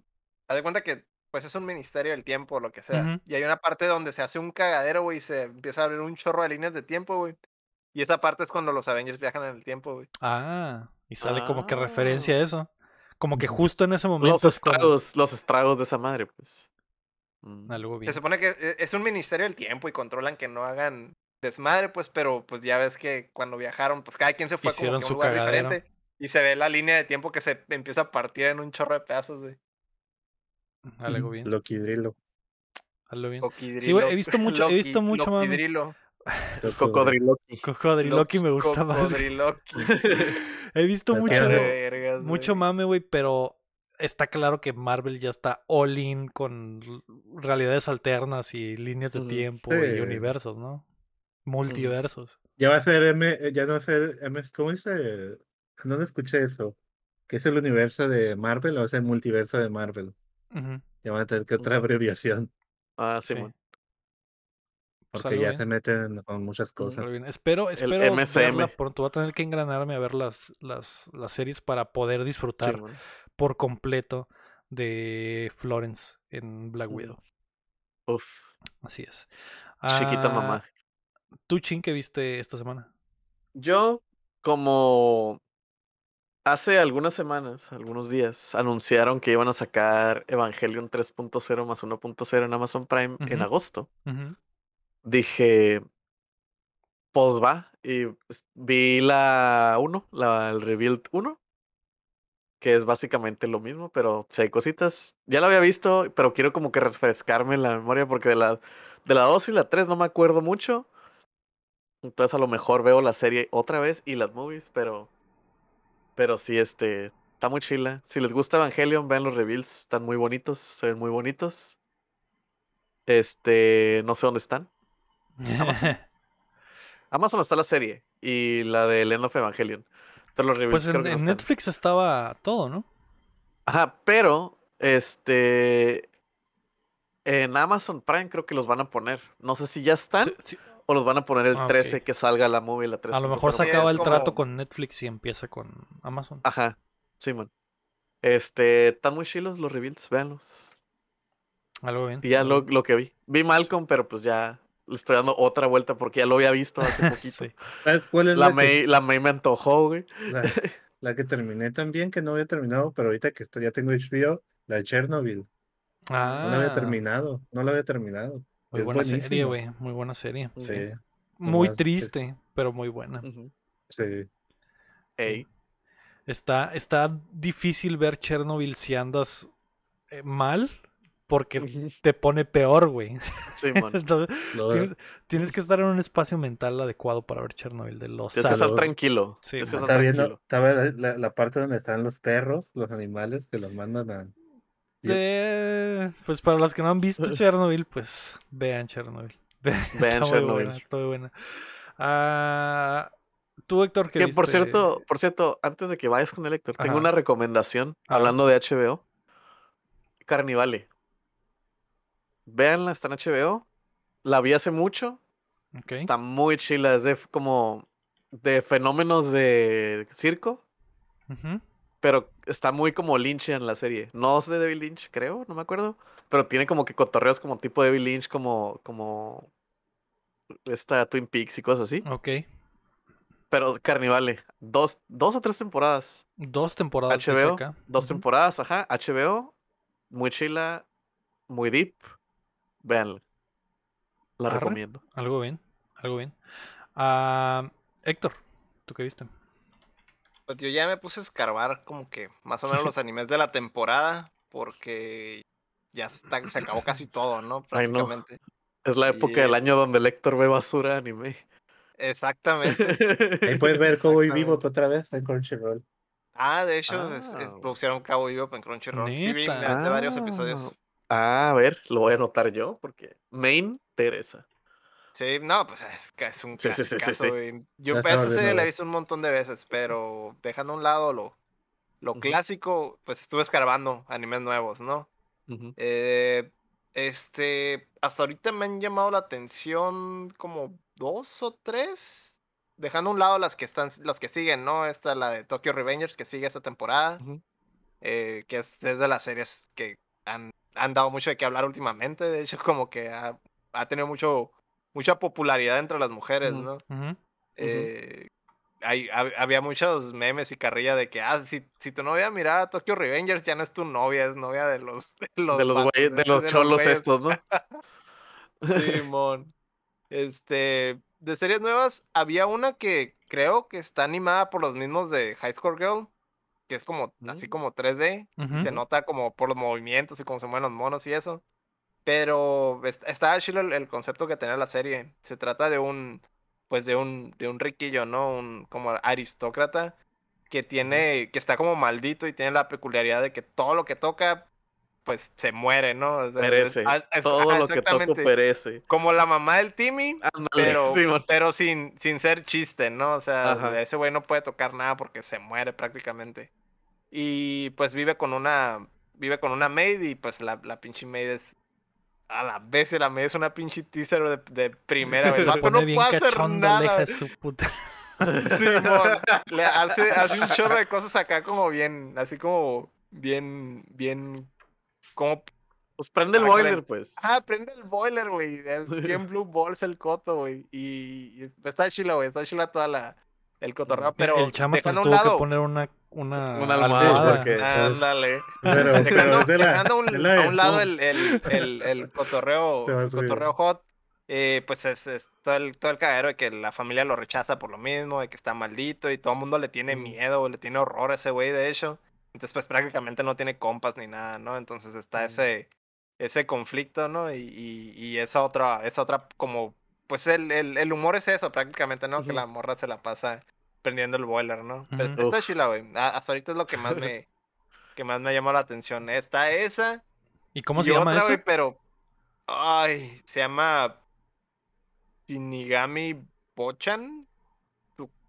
B: haz de cuenta que, pues es un ministerio del tiempo o lo que sea. Y hay una parte donde se hace un cagadero, güey, y se empieza a abrir un chorro de líneas de tiempo, güey. Y esa parte es cuando los Avengers viajan en el tiempo, güey.
A: Ah, y sale como que referencia
C: Ah.
A: a eso. Como que justo en ese momento.
C: Los
A: es como-
C: estragos, los estragos de esa madre, pues. Mm.
A: Algo
B: Se
A: bien.
B: supone que e- es un ministerio del tiempo y controlan que no hagan desmadre, pues, pero pues ya ves que cuando viajaron, pues cada quien se fue
A: Hicieron
B: como que a un lugar
A: cagadero.
B: diferente. Y se ve la línea de tiempo que se empieza a partir en un chorro de pedazos, güey.
A: Algo bien.
D: Loki Drilo.
A: Algo bien.
B: Coquidrilo.
A: güey, he visto mucho- he visto mucho mame.
C: Cocodriloqui.
A: Cocodriloqui me gusta más.
B: Cocodriloqui.
A: He visto
D: Es
A: mucho,
B: vergas,
A: mucho
B: güey.
A: mame, güey, pero está claro que Marvel ya está all in con realidades alternas y líneas de tiempo y universos, ¿no? Multiversos.
D: Ya va a ser M, eh, ya no va a ser M, ¿cómo dice? ¿Dónde escuché eso? ¿Que es el universo de Marvel o es el multiverso de Marvel?
A: Ujú,
D: Ya van a tener que otra abreviación,
C: Ah, sí,
A: sí.
C: man.
D: Porque ya
A: bien.
D: se meten con muchas cosas.
A: Espero, espero
C: MSM.
A: verla pronto. Voy a tener que engranarme a ver las, las, las series para poder disfrutar por completo de Florence en Black
C: Ujú.
A: Widow.
C: Uf.
A: Así es.
C: Chiquita
A: Ah,
C: mamá.
A: ¿Tú, Chin, qué viste esta semana?
C: Yo, como hace algunas semanas, algunos días, anunciaron que iban a sacar Evangelion 3.0 más 1.0 en Amazon Prime en agosto.
A: Ujú.
C: Dije, pues va. Y vi la 1, la, el Rebuild 1, que es básicamente lo mismo, pero si hay cositas. Ya la había visto, pero quiero como que refrescarme la memoria porque de la, de la 2 y la 3 no me acuerdo mucho. Entonces a lo mejor veo la serie otra vez y las movies, pero. Pero sí, este. Está muy chila. Si les gusta Evangelion, vean los reveals. Están muy bonitos. Se ven muy bonitos. Este. No sé dónde están. Amazon. Amazon está la serie. Y la de Legend of Evangelion. Pero los reveals
A: pues
C: creo
A: en,
C: que no
A: en
C: están.
A: Netflix estaba todo, ¿no?
C: Ajá, pero. Este. En Amazon Prime creo que los van a poner. No sé si ya están
A: Sí, sí,
C: o los van a poner el
A: Ah, ok.
C: 13 que salga la movie la 3.
A: A lo mejor se
B: Sí,
A: acaba el trato con Netflix y empieza con Amazon.
C: Ajá, Simón. Este, están muy chilos los reveals, véanlos.
A: Algo bien.
C: Y ya lo,
A: bien.
C: lo que vi. Vi Malcolm, pero pues ya le estoy dando otra vuelta porque ya lo había visto hace poquito.
A: Sí.
D: ¿Sabes cuál es
C: La
D: la, que,
C: May, la May me antojó, güey.
D: la, la que terminé también, que no había terminado, pero ahorita que estoy- ya tengo HBO, la de Chernobyl. No la había
A: Ah,
D: terminado, no la había terminado.
A: muy
D: es
A: buena serie, güey. Muy buena serie.
D: Sí,
A: Muy
D: que-
A: triste, pero muy buena.
D: Sí.
C: Ey.
A: Está, está difícil ver Chernobyl si andas eh, mal, porque te pone peor, güey.
C: Simón.
A: Entonces,
D: Luego-
A: tienes, tienes que estar en un espacio mental adecuado para ver Chernobyl de los
C: Tienes que estar tranquilo.
A: Sí,
C: Tienes que
A: man.
C: estar
D: Está viendo,
C: tranquilo.
D: estaba la, parte donde están los perros, los animales que los mandan a.
A: Eh, pues para los que no han visto Chernobyl, pues vean Chernobyl.
C: Vean
A: está muy
C: Chernobyl.
A: buena, está muy buena. Ah, tú, Héctor, que
C: Que por cierto, por cierto, antes de que vayas con el Héctor, tengo una recomendación
A: Ajá.
C: hablando de HBO. Carnivale. Véanla, está en HBO. La vi hace mucho. Está muy chila. Es de como de fenómenos de circo.
A: Ujú.
C: Pero está muy como Lynch en la serie. No es de David Lynch, creo, no me acuerdo. pero tiene como que cotorreos como tipo David Lynch, como, como esta Twin Peaks y cosas así.
A: Ok.
C: Pero Carnivale, dos, dos o tres temporadas.
A: Dos temporadas
C: HBO,
A: acá.
C: dos temporadas, ajá. HBO, muy chila, muy deep. Véanla. La
A: Arre.
C: recomiendo.
A: Algo bien, algo bien. Ah, Héctor, ¿tú qué viste?
B: Pues yo ya me puse a escarbar como que más o menos los animes de la temporada, porque ya está, se acabó casi todo, ¿no?
C: Ay, no.
B: Prácticamente.
C: Es la época del año donde el Héctor ve basura anime.
B: Exactamente.
D: Ahí puedes ver Cowboy. Vivo otra vez en Crunchyroll.
B: Ah, de hecho, es- es-
C: Ah.
B: producieron Cabo Vivo en Crunchyroll. Sí, vi,
A: Neta.
B: varios
C: Ah.
B: episodios.
C: Ah, a ver, lo voy a anotar yo porque main Teresa.
B: Sí, no, pues es, que es un
C: Sí, sí, sí.
B: Yo
D: Ya
B: esta serie la he visto un montón de veces, pero dejando a un lado lo, lo clásico, pues estuve escarbando animes nuevos, ¿no? Eh, este, hasta ahorita me han llamado la atención como dos o tres, dejando a un lado las que están, las que siguen, ¿no? Esta, la de Tokyo Revengers, que sigue esta temporada, eh, que es, es de las series que han, han dado mucho de qué hablar últimamente, de hecho como que ha, ha tenido mucho, mucha popularidad entre las mujeres. ¿no? Eh, hay- hab- había muchos memes y carrilla de que, ah, si, si tu novia miraba Tokyo Revengers, ya no es tu novia, es novia de los, de los,
C: de los
B: vatos,
C: güeyes, de
B: es
C: los cholos
B: güeyes".
C: estos, ¿no?
B: Simón. Este, de series nuevas, había una que creo que está animada por los mismos de High Score Girl, que es como, así como 3D, y se nota como por los movimientos y cómo se mueven los monos y eso. Pero est- está chido el, el concepto que tenía la serie. Se trata de un, pues de un, de un riquillo, ¿no? Un como aristócrata que tiene, que está como maldito y tiene la peculiaridad de que todo lo que toca, pues se muere, ¿no? O sea,
C: Perece.
B: ah, es-
C: Todo
B: ajá,
C: lo que toco perece.
B: Como la mamá del Timmy, pero, pero sin, sin ser chiste, ¿no? O sea,
C: Ajá.
B: ese güey no puede tocar nada porque se muere prácticamente. Y pues vive con una, vive con una maid y pues la, la pinche maid es, a la vez la maid es una pinche teaser de, de primera vez. No puede hacer nada.
A: su puta.
B: Simón. Le hace, hace un chorro de cosas acá como bien, así como bien, bien, como
C: Pues prende el
B: que
C: boiler,
B: le-
C: pues.
B: Ah, prende el boiler, güey. Bien blue balls el coto, güey. Y, y está chila, güey. Está chila toda la el cotorreo, pero
A: el chama
B: dejando
A: se
B: a un
A: tuvo que
B: lado.
A: poner una, una,
C: Una almohada, porque-
B: Ándale.
D: Pero, pero
B: Dejando,
D: es de la,
B: dejando a un,
D: es la
B: a
D: de
B: un lado el, el, el, el cotorreo, el cotorreo hot, eh, pues es, es todo, el, todo el cagadero de que la familia lo rechaza por lo mismo, de que está maldito y todo el mundo le tiene
C: Mm.
B: miedo, le tiene horror a ese güey, de hecho. Entonces, pues prácticamente no tiene compas ni nada, ¿no? Entonces está
C: Mm.
B: ese, ese conflicto, ¿no? Y, y, y esa otra, esa otra como, pues el, el, el humor es eso prácticamente, ¿no? Que la morra se la pasa prendiendo el boiler, ¿no? Pero está- está
C: Uf.
B: chila, güey. Hasta ahorita es lo que más me, que más me llamó la atención. Está esa.
A: ¿Y cómo
B: y
A: se llama
B: otra,
A: eso?
B: güey, pero. Ay, se llama. Shinigami Bochan.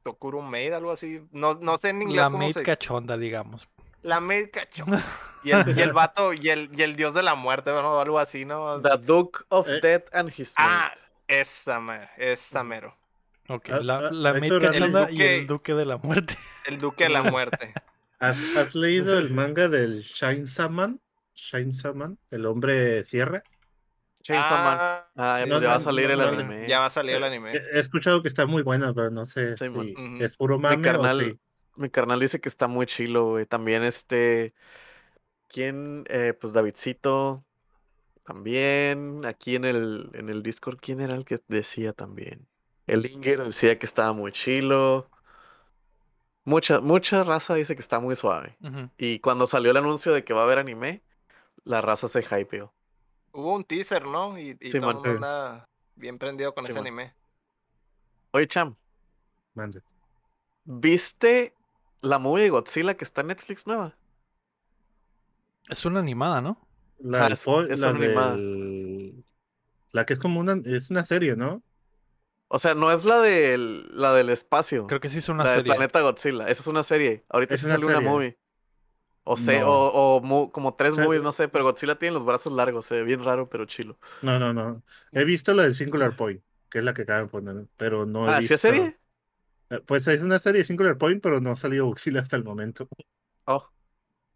B: Tokuro Maid, algo así. No, no sé en inglés
A: La
B: cómo
A: maid
B: se.
A: cachonda, digamos.
B: La cachón. Y el, y el vato, y el, y el dios de la muerte, ¿no? Algo así, ¿no?
C: The Duke of
D: Eh.
C: Death and His
B: Ah, esa mero, esa
C: Ujú.
B: mero.
A: Ok,
D: Ah,
A: la,
D: ah,
A: la cachonda y el duque de la muerte.
B: El duque de la muerte.
D: ¿Has, has leído el manga del Shine Saman? Shine Saman, el hombre sierra.
C: Chainsaw Man.
B: Ah,
C: Ah,
D: no,
C: pues ya va a salir
D: no,
C: el anime.
B: ya va a salir el anime.
D: he escuchado que está muy buena, pero no sé
C: Sí,
D: si es puro
C: carnal-
D: o sí.
C: Mi carnal dice que está muy chilo, güey. También este. ¿Quién? Eh, pues Davidcito. También. Aquí en el, en el Discord, ¿quién era el que decía también? El Inger decía que estaba muy chilo. Mucha, mucha raza dice que está muy suave. Y cuando salió el anuncio de que va a haber anime, la raza se hypeó.
B: Hubo un teaser, ¿no? Y, y
C: Sí,
B: todo el mundo anda bien prendido con
C: Sí,
B: ese
C: man.
B: anime.
C: Oye, Cham,
D: Mande.
C: ¿viste la movie de Godzilla que está en Netflix nueva?
A: Es una animada, ¿no?
D: La,
C: Ah,
D: del
C: es-
D: la,
C: una animada.
D: del- la que es como una, es una serie, ¿no?
C: O sea, no es la del, la del espacio.
A: Creo que sí es una
C: la del
A: serie.
C: planeta Godzilla. Esa es una serie. Ahorita
D: Es
C: sí
D: una
C: salió una movie. O sé,
D: No.
C: o, o mu- como tres
D: O sea,
C: movies, no sé, pero Godzilla tiene los brazos largos, se ve bien raro, pero chilo.
D: No, no, no. He visto la del Singular Point, que es la que acaban de poner, pero no he
C: ah,
D: visto.
C: ¿sí es serie?
D: Eh, Pues es una serie de Singular Point, pero no ha salido Godzilla hasta el momento.
C: Oh.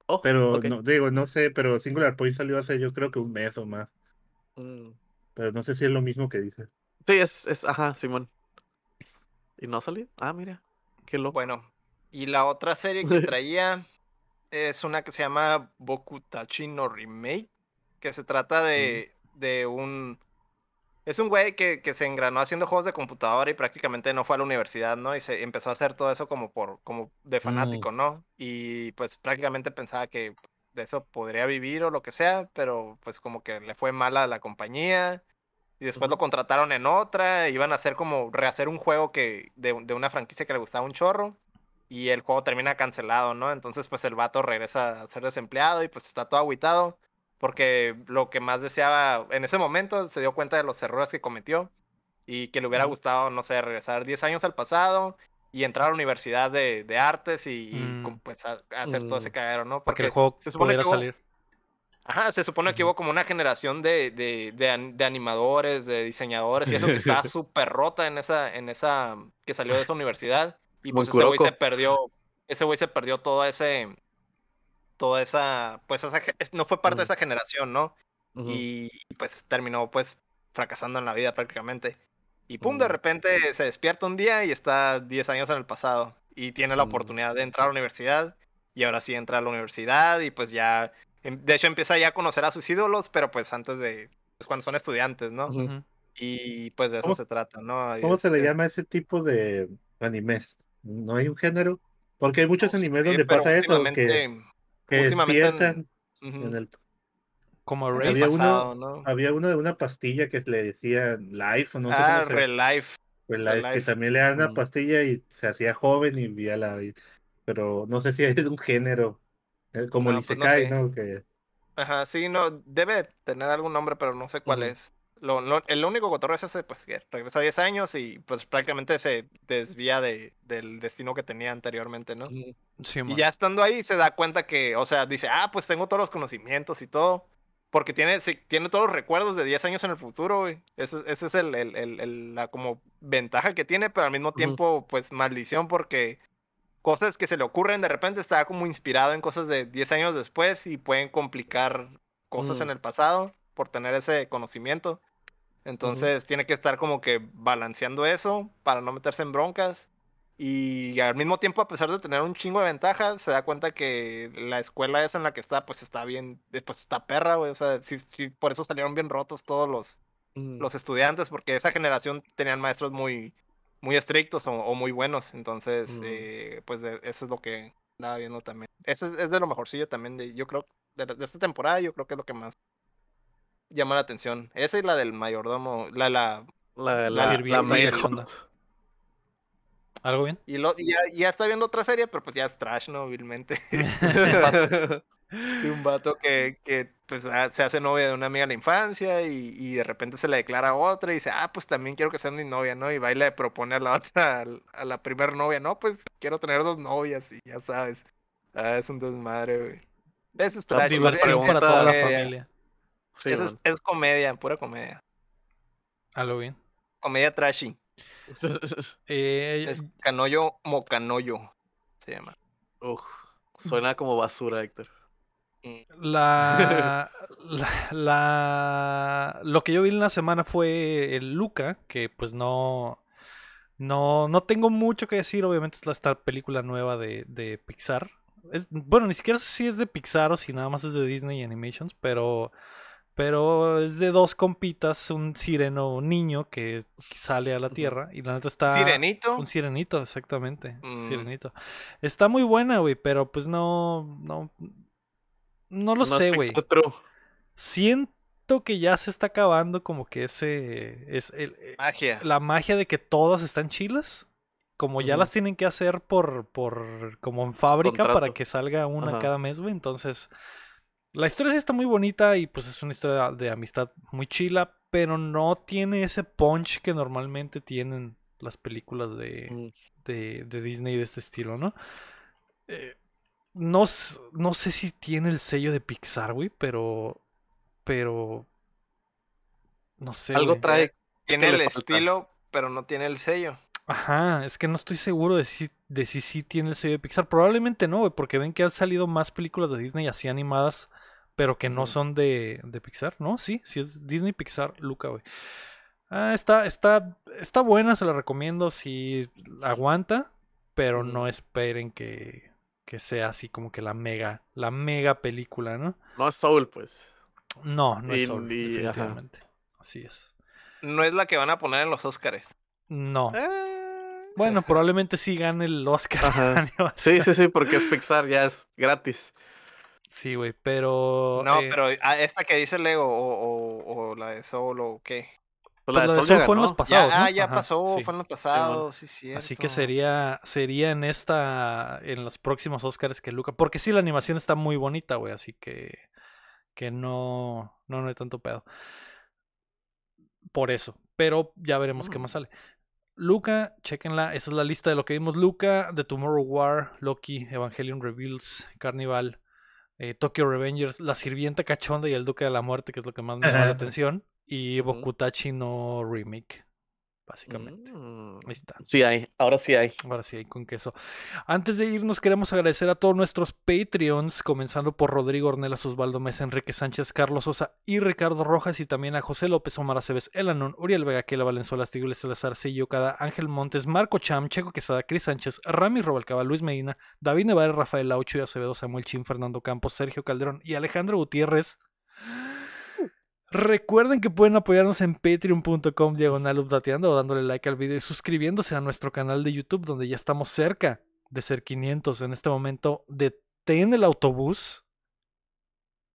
C: Oh,
D: Pero no, digo, no sé, pero Singular Point salió hace yo creo que un mes o más.
C: Mm.
D: Pero no sé si es lo mismo que dices.
C: Sí, es, es, ajá, Simón. ¿Y no ha salido? Ah, mira. Qué loco.
B: Bueno, y la otra serie que traía es una que se llama Bokutachi no Remake, que se trata de, de un... Es un güey que, que se engranó haciendo juegos de computadora y prácticamente no fue a la universidad, ¿no? Y se empezó a hacer todo eso como por como de fanático, ¿no? Y pues prácticamente pensaba que de eso podría vivir o lo que sea, pero pues como que le fue mal a la compañía y después lo contrataron en otra, iban a hacer como rehacer un juego que de, de una franquicia que le gustaba un chorro y el juego termina cancelado, ¿no? Entonces pues el vato regresa a ser desempleado y pues está todo agüitado porque lo que más deseaba en ese momento se dio cuenta de los errores que cometió y que le hubiera gustado, no sé, regresar 10 años al pasado y entrar a la universidad de, de artes y,
A: Mm.
B: pues a, a hacer todo ese
C: Mm.
B: cagadero, ¿no?
A: Para que el
B: Porque
A: juego
B: se supone que hubo-
A: salir.
B: Ajá, se supone que hubo como una generación de, de, de, an- de animadores, de diseñadores y eso que estaba súper rota en esa, en esa, que salió de esa universidad. Y pues ese güey se perdió, ese güey se perdió todo ese, toda esa, pues esa, no fue parte de esa generación, ¿no? Y pues terminó pues fracasando en la vida prácticamente. Y pum, de
C: Mm.
B: repente se despierta un día y está 10 años en el pasado y tiene la oportunidad de entrar a la universidad y ahora sí entra a la universidad y pues ya, em- de hecho empieza ya a conocer a sus ídolos, pero pues antes de, pues cuando son estudiantes, ¿no? Y pues de eso
D: ¿Cómo-
B: se trata, ¿no? Y
D: ¿Cómo
B: es-
D: se le
B: es-
D: llama ese tipo de animes? ¿No hay un género? Porque hay muchos
B: no
D: animes
B: sé,
D: donde pasa eso, que, que
B: en-
D: despiertan en el...
A: Como Rafe.
D: Había uno-
B: ¿no?
D: Había uno de una pastilla que le decían Life o no sé
B: ah,
D: cómo se
B: Relife.
D: Relife, que también le dan una pastilla y se hacía joven y vivía la. Pero no sé si es un género, eh, como
B: No,
D: el
B: pues no
D: Isekai,
B: sé.
D: ¿no? Que
B: Ajá, sí, no, debe tener algún nombre, pero no sé cuál es. Lo, lo- el único cotorreo es ese, pues que regresa 10 años y pues prácticamente se desvía de, del destino que tenía anteriormente, ¿no?
C: Ujú.
A: Sí,
B: Y ya estando ahí se da cuenta que, o sea, dice, ah, pues tengo todos los conocimientos y todo. Porque tiene, sí, tiene todos los recuerdos de 10 años en el futuro, güey. Ese, ese es el, el- el- la como ventaja que tiene, pero al mismo tiempo, pues maldición, porque cosas que se le ocurren de repente está como inspirado en cosas de 10 años después y pueden complicar cosas en
C: Mm.
B: el pasado por tener ese conocimiento. Entonces tiene que estar como que balanceando eso para no meterse en broncas. Y al mismo tiempo, a pesar de tener un chingo de ventajas, se da cuenta que la escuela esa en la que está, pues está bien, eh, pues está perra, güey. O sea, sí, sí, por eso salieron bien rotos todos los,
C: Mm.
B: los estudiantes, porque esa generación tenían maestros muy, muy estrictos o, o muy buenos. Entonces,
C: Mm.
B: eh, pues de- eso es lo que andaba viendo también. Eso es, es de lo mejorcillo también, de, yo creo, de, de esta temporada, yo creo que es lo que más llama la atención. Esa y la del mayordomo, la, la,
C: La,
B: La
C: la, la hot.
A: ¿Algo bien?
B: y, lo, y ya, ya está viendo otra serie, pero pues ya es trash, ¿no? Vilmente. de un vato que, que pues ah, se hace novia de una amiga de la infancia y, y de repente se le declara a otra y dice, ah, pues también quiero que sea mi novia, ¿no? Y va y le propone a la otra, a la primer novia, no, pues quiero tener dos novias y ya sabes. Ah, es un desmadre, güey. Eso es
C: La
B: trash.
C: primera
B: es-
A: para toda la familia.
C: Sí,
B: Eso es, es comedia, pura comedia.
A: ¿Algo bien?
B: Comedia trashy.
A: Eh,
B: Es Canoyo Mocanoyo, se llama.
C: Uf, suena como basura, Héctor.
A: La, la, la- lo que yo vi en la semana fue el Luca, que pues no, no, no tengo mucho que decir, obviamente es la esta película nueva de, de Pixar. Es- bueno, ni siquiera sé si es de Pixar o si nada más es de Disney Animations, pero, pero es de dos compitas, un sireno niño que sale a la tierra y la neta está...
B: Sirenito.
A: Un sirenito, exactamente.
B: Mm.
A: Sirenito. Está muy buena, güey, pero pues no, no, no lo
C: No
A: sé, güey. Siento que ya se está acabando como que ese, es el, eh,
B: Magia.
A: la magia de que todas están chilas. Como ya las tienen que hacer por, por, como en fábrica para que salga una
C: Ajá.
A: cada mes, güey. Entonces, la historia sí está muy bonita y pues es una historia de amistad muy chila, pero no tiene ese punch que normalmente tienen las películas de,
C: Mm.
A: de, de Disney de este estilo, ¿no? Eh, no, no sé si tiene el sello de Pixar, güey, pero. Pero. No sé.
C: Algo
A: güey.
C: trae.
B: Tiene el estilo, pero no tiene el sello.
A: Ajá, es que no estoy seguro de si, de si sí tiene el sello de Pixar. Probablemente no, güey, porque ven que han salido más películas de Disney así animadas, pero que no son de, de Pixar, ¿no? Sí, sí es Disney, Pixar, Luca, güey. Ah, está, está, está buena, se la recomiendo si aguanta, pero no esperen que, que sea así como que la mega, la mega película, ¿no?
C: No es Soul, pues.
A: No, no
C: Y-
A: es Soul,
C: y- ajá.
A: definitivamente. Así es.
B: No es la que van a poner en los Oscars.
A: No.
B: Eh,
A: Bueno, probablemente sí gane el Oscar.
C: Ajá. Sí, sí, sí, porque es Pixar, ya es gratis.
A: Sí, güey, pero.
B: No,
A: eh,
B: pero ah, esta que dice Lego o, o, o la de Soul o qué.
C: Pues
A: pues
C: la de
A: la de
C: Soul
A: Soul
C: ya
A: fue en los pasados.
B: ya, ah,
A: ¿no?
B: ya
A: Ajá,
B: pasó,
A: sí.
B: fue en los pasados, sí, cierto.
A: Así que sería, sería en esta, en los próximos Oscars que Luca, porque sí la animación está muy bonita, güey, así que, que no, no, no hay tanto pedo. Por eso, pero ya veremos qué más
C: Mm.
A: sale. Luca, chequenla, esa es la lista de lo que vimos. Luca, The Tomorrow War, Loki, Evangelion Reveals, Carnival, eh, Tokyo Revengers, La Sirvienta Cachonda y El Duque de la Muerte, que es lo que más me llama la atención, y. Bokutachi no Remake, básicamente.
C: Mm.
A: Ahí está.
C: Sí hay, ahora sí hay.
A: Ahora sí, hay con queso. Antes de irnos, queremos agradecer a todos nuestros Patreons, comenzando por Rodrigo Ornelas, Osvaldo Mesa, Enrique Sánchez, Carlos Sosa y Ricardo Rojas, y también a José López, Omar Aceves, Elanón, Uriel Vega, Kela Valenzuela, Astigles, Salazar, Sello Cada, Ángel Montes, Marco Cham, Checo Quesada, Cris Sánchez, Rami Robalcaba, Luis Medina, David Nevares, Rafael Laucho y Acevedo, Samuel Chin, Fernando Campos, Sergio Calderón y Alejandro Gutiérrez. Recuerden que pueden apoyarnos en patreon.com diagonal updateando o dándole like al video y suscribiéndose a nuestro canal de YouTube donde ya estamos cerca de ser 500 en este momento. Detén el autobús,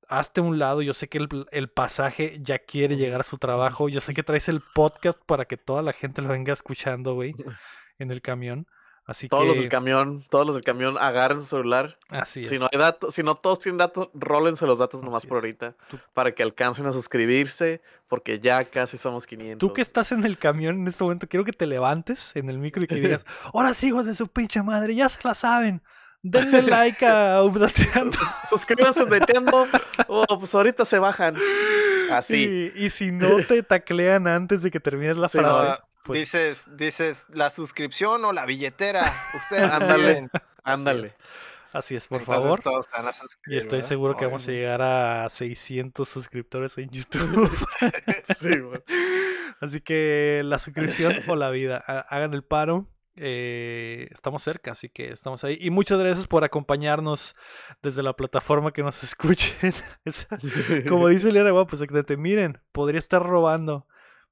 A: hazte un lado, yo sé que el, el pasaje ya quiere llegar a su trabajo, yo sé que traes el podcast para que toda la gente lo venga escuchando, güey, en el camión. Así
C: Todos
A: que...
C: los del camión, todos los del camión agarren su celular.
A: Así
C: Si
A: es.
C: no hay datos, si no todos tienen datos, rólense los datos nomás por ahorita.
A: Tú-
C: Para que alcancen a suscribirse, porque ya casi somos 500.
A: Tú que estás en el camión en este momento, quiero que te levantes en el micro y que digas, ahora sí, hijos de su pinche madre, ya se la saben. Denle like a Updateando.
C: Suscríbanse metiendo. Oh, pues ahorita se bajan. Así.
A: Y, y si no te taclean antes de que termines la
C: Sí,
A: frase, pues
B: dices, dices, la suscripción o la billetera. Ustedes
C: Ándale. Ándale.
A: así es, por
B: Entonces
A: favor.
B: todos van a
A: Y estoy
B: ¿verdad?
A: seguro que vamos a llegar a 600 suscriptores en YouTube.
C: Sí, güey.
A: Así que la suscripción o la vida, ha- hagan el paro. eh, estamos cerca, así que estamos ahí. Y muchas gracias por acompañarnos desde la plataforma que nos escuchen. Es- como dice Liara Guapo, exactamente. Miren, podría estar robando,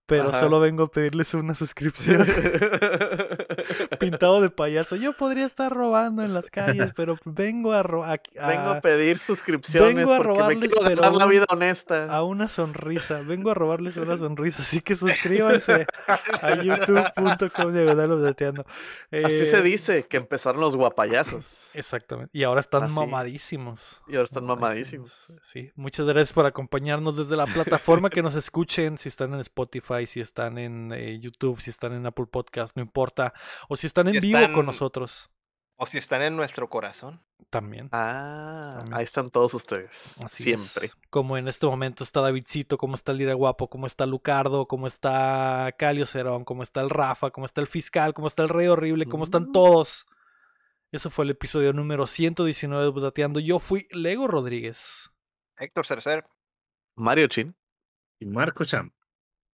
A: pero
C: Ajá.
A: solo vengo a pedirles una suscripción. Pintado de payaso. Yo podría estar robando en las calles, pero vengo a, a-
C: Vengo
A: a-
C: pedir suscripciones
A: vengo a
C: porque me quiero ganar la vida honesta.
A: a una sonrisa. Vengo a robarles una sonrisa. Así que suscríbanse a youtube.com diagonal updateando.
C: Así se
A: Eh,
C: dice que empezaron los guapayazos.
A: Exactamente. Y ahora están
C: Así.
A: mamadísimos.
C: Y ahora están mamadísimos.
A: Sí. Muchas gracias por acompañarnos desde la plataforma que nos escuchen. Si están en Spotify, si están en eh, YouTube, si están en Apple Podcast, no importa. O si están en
B: Si
A: vivo con nosotros
B: O si están en nuestro corazón.
A: también.
C: Ah,
A: También.
C: ahí están todos ustedes.
A: Así
C: siempre.
A: es. Como en este momento está Davidcito, como está Lira Guapo, como está Lucardo, como está Calio Cerón, como está el Rafa, como está el Fiscal, como está el Rey Horrible, como están
C: Mm.
A: todos. Eso fue el episodio número 119 de Butateando. Yo fui Lego Rodríguez.
B: Héctor Cercer.
C: Mario Chin.
D: Y Marco Cham.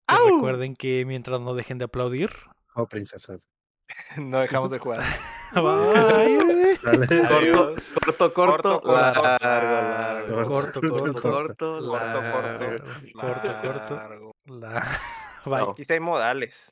A: Recuerden que mientras no dejen de aplaudir.
D: Oh, princesas.
B: No dejamos de jugar.
A: Bye.
C: Corto, corto, corto,
B: Corto, corto,
C: largo.
A: Corto, corto,
C: corto, corto,
B: Corto, corto.
C: largo.
A: Corto, corto.
B: Largo.
A: La... Bye.
B: Sí hay modales.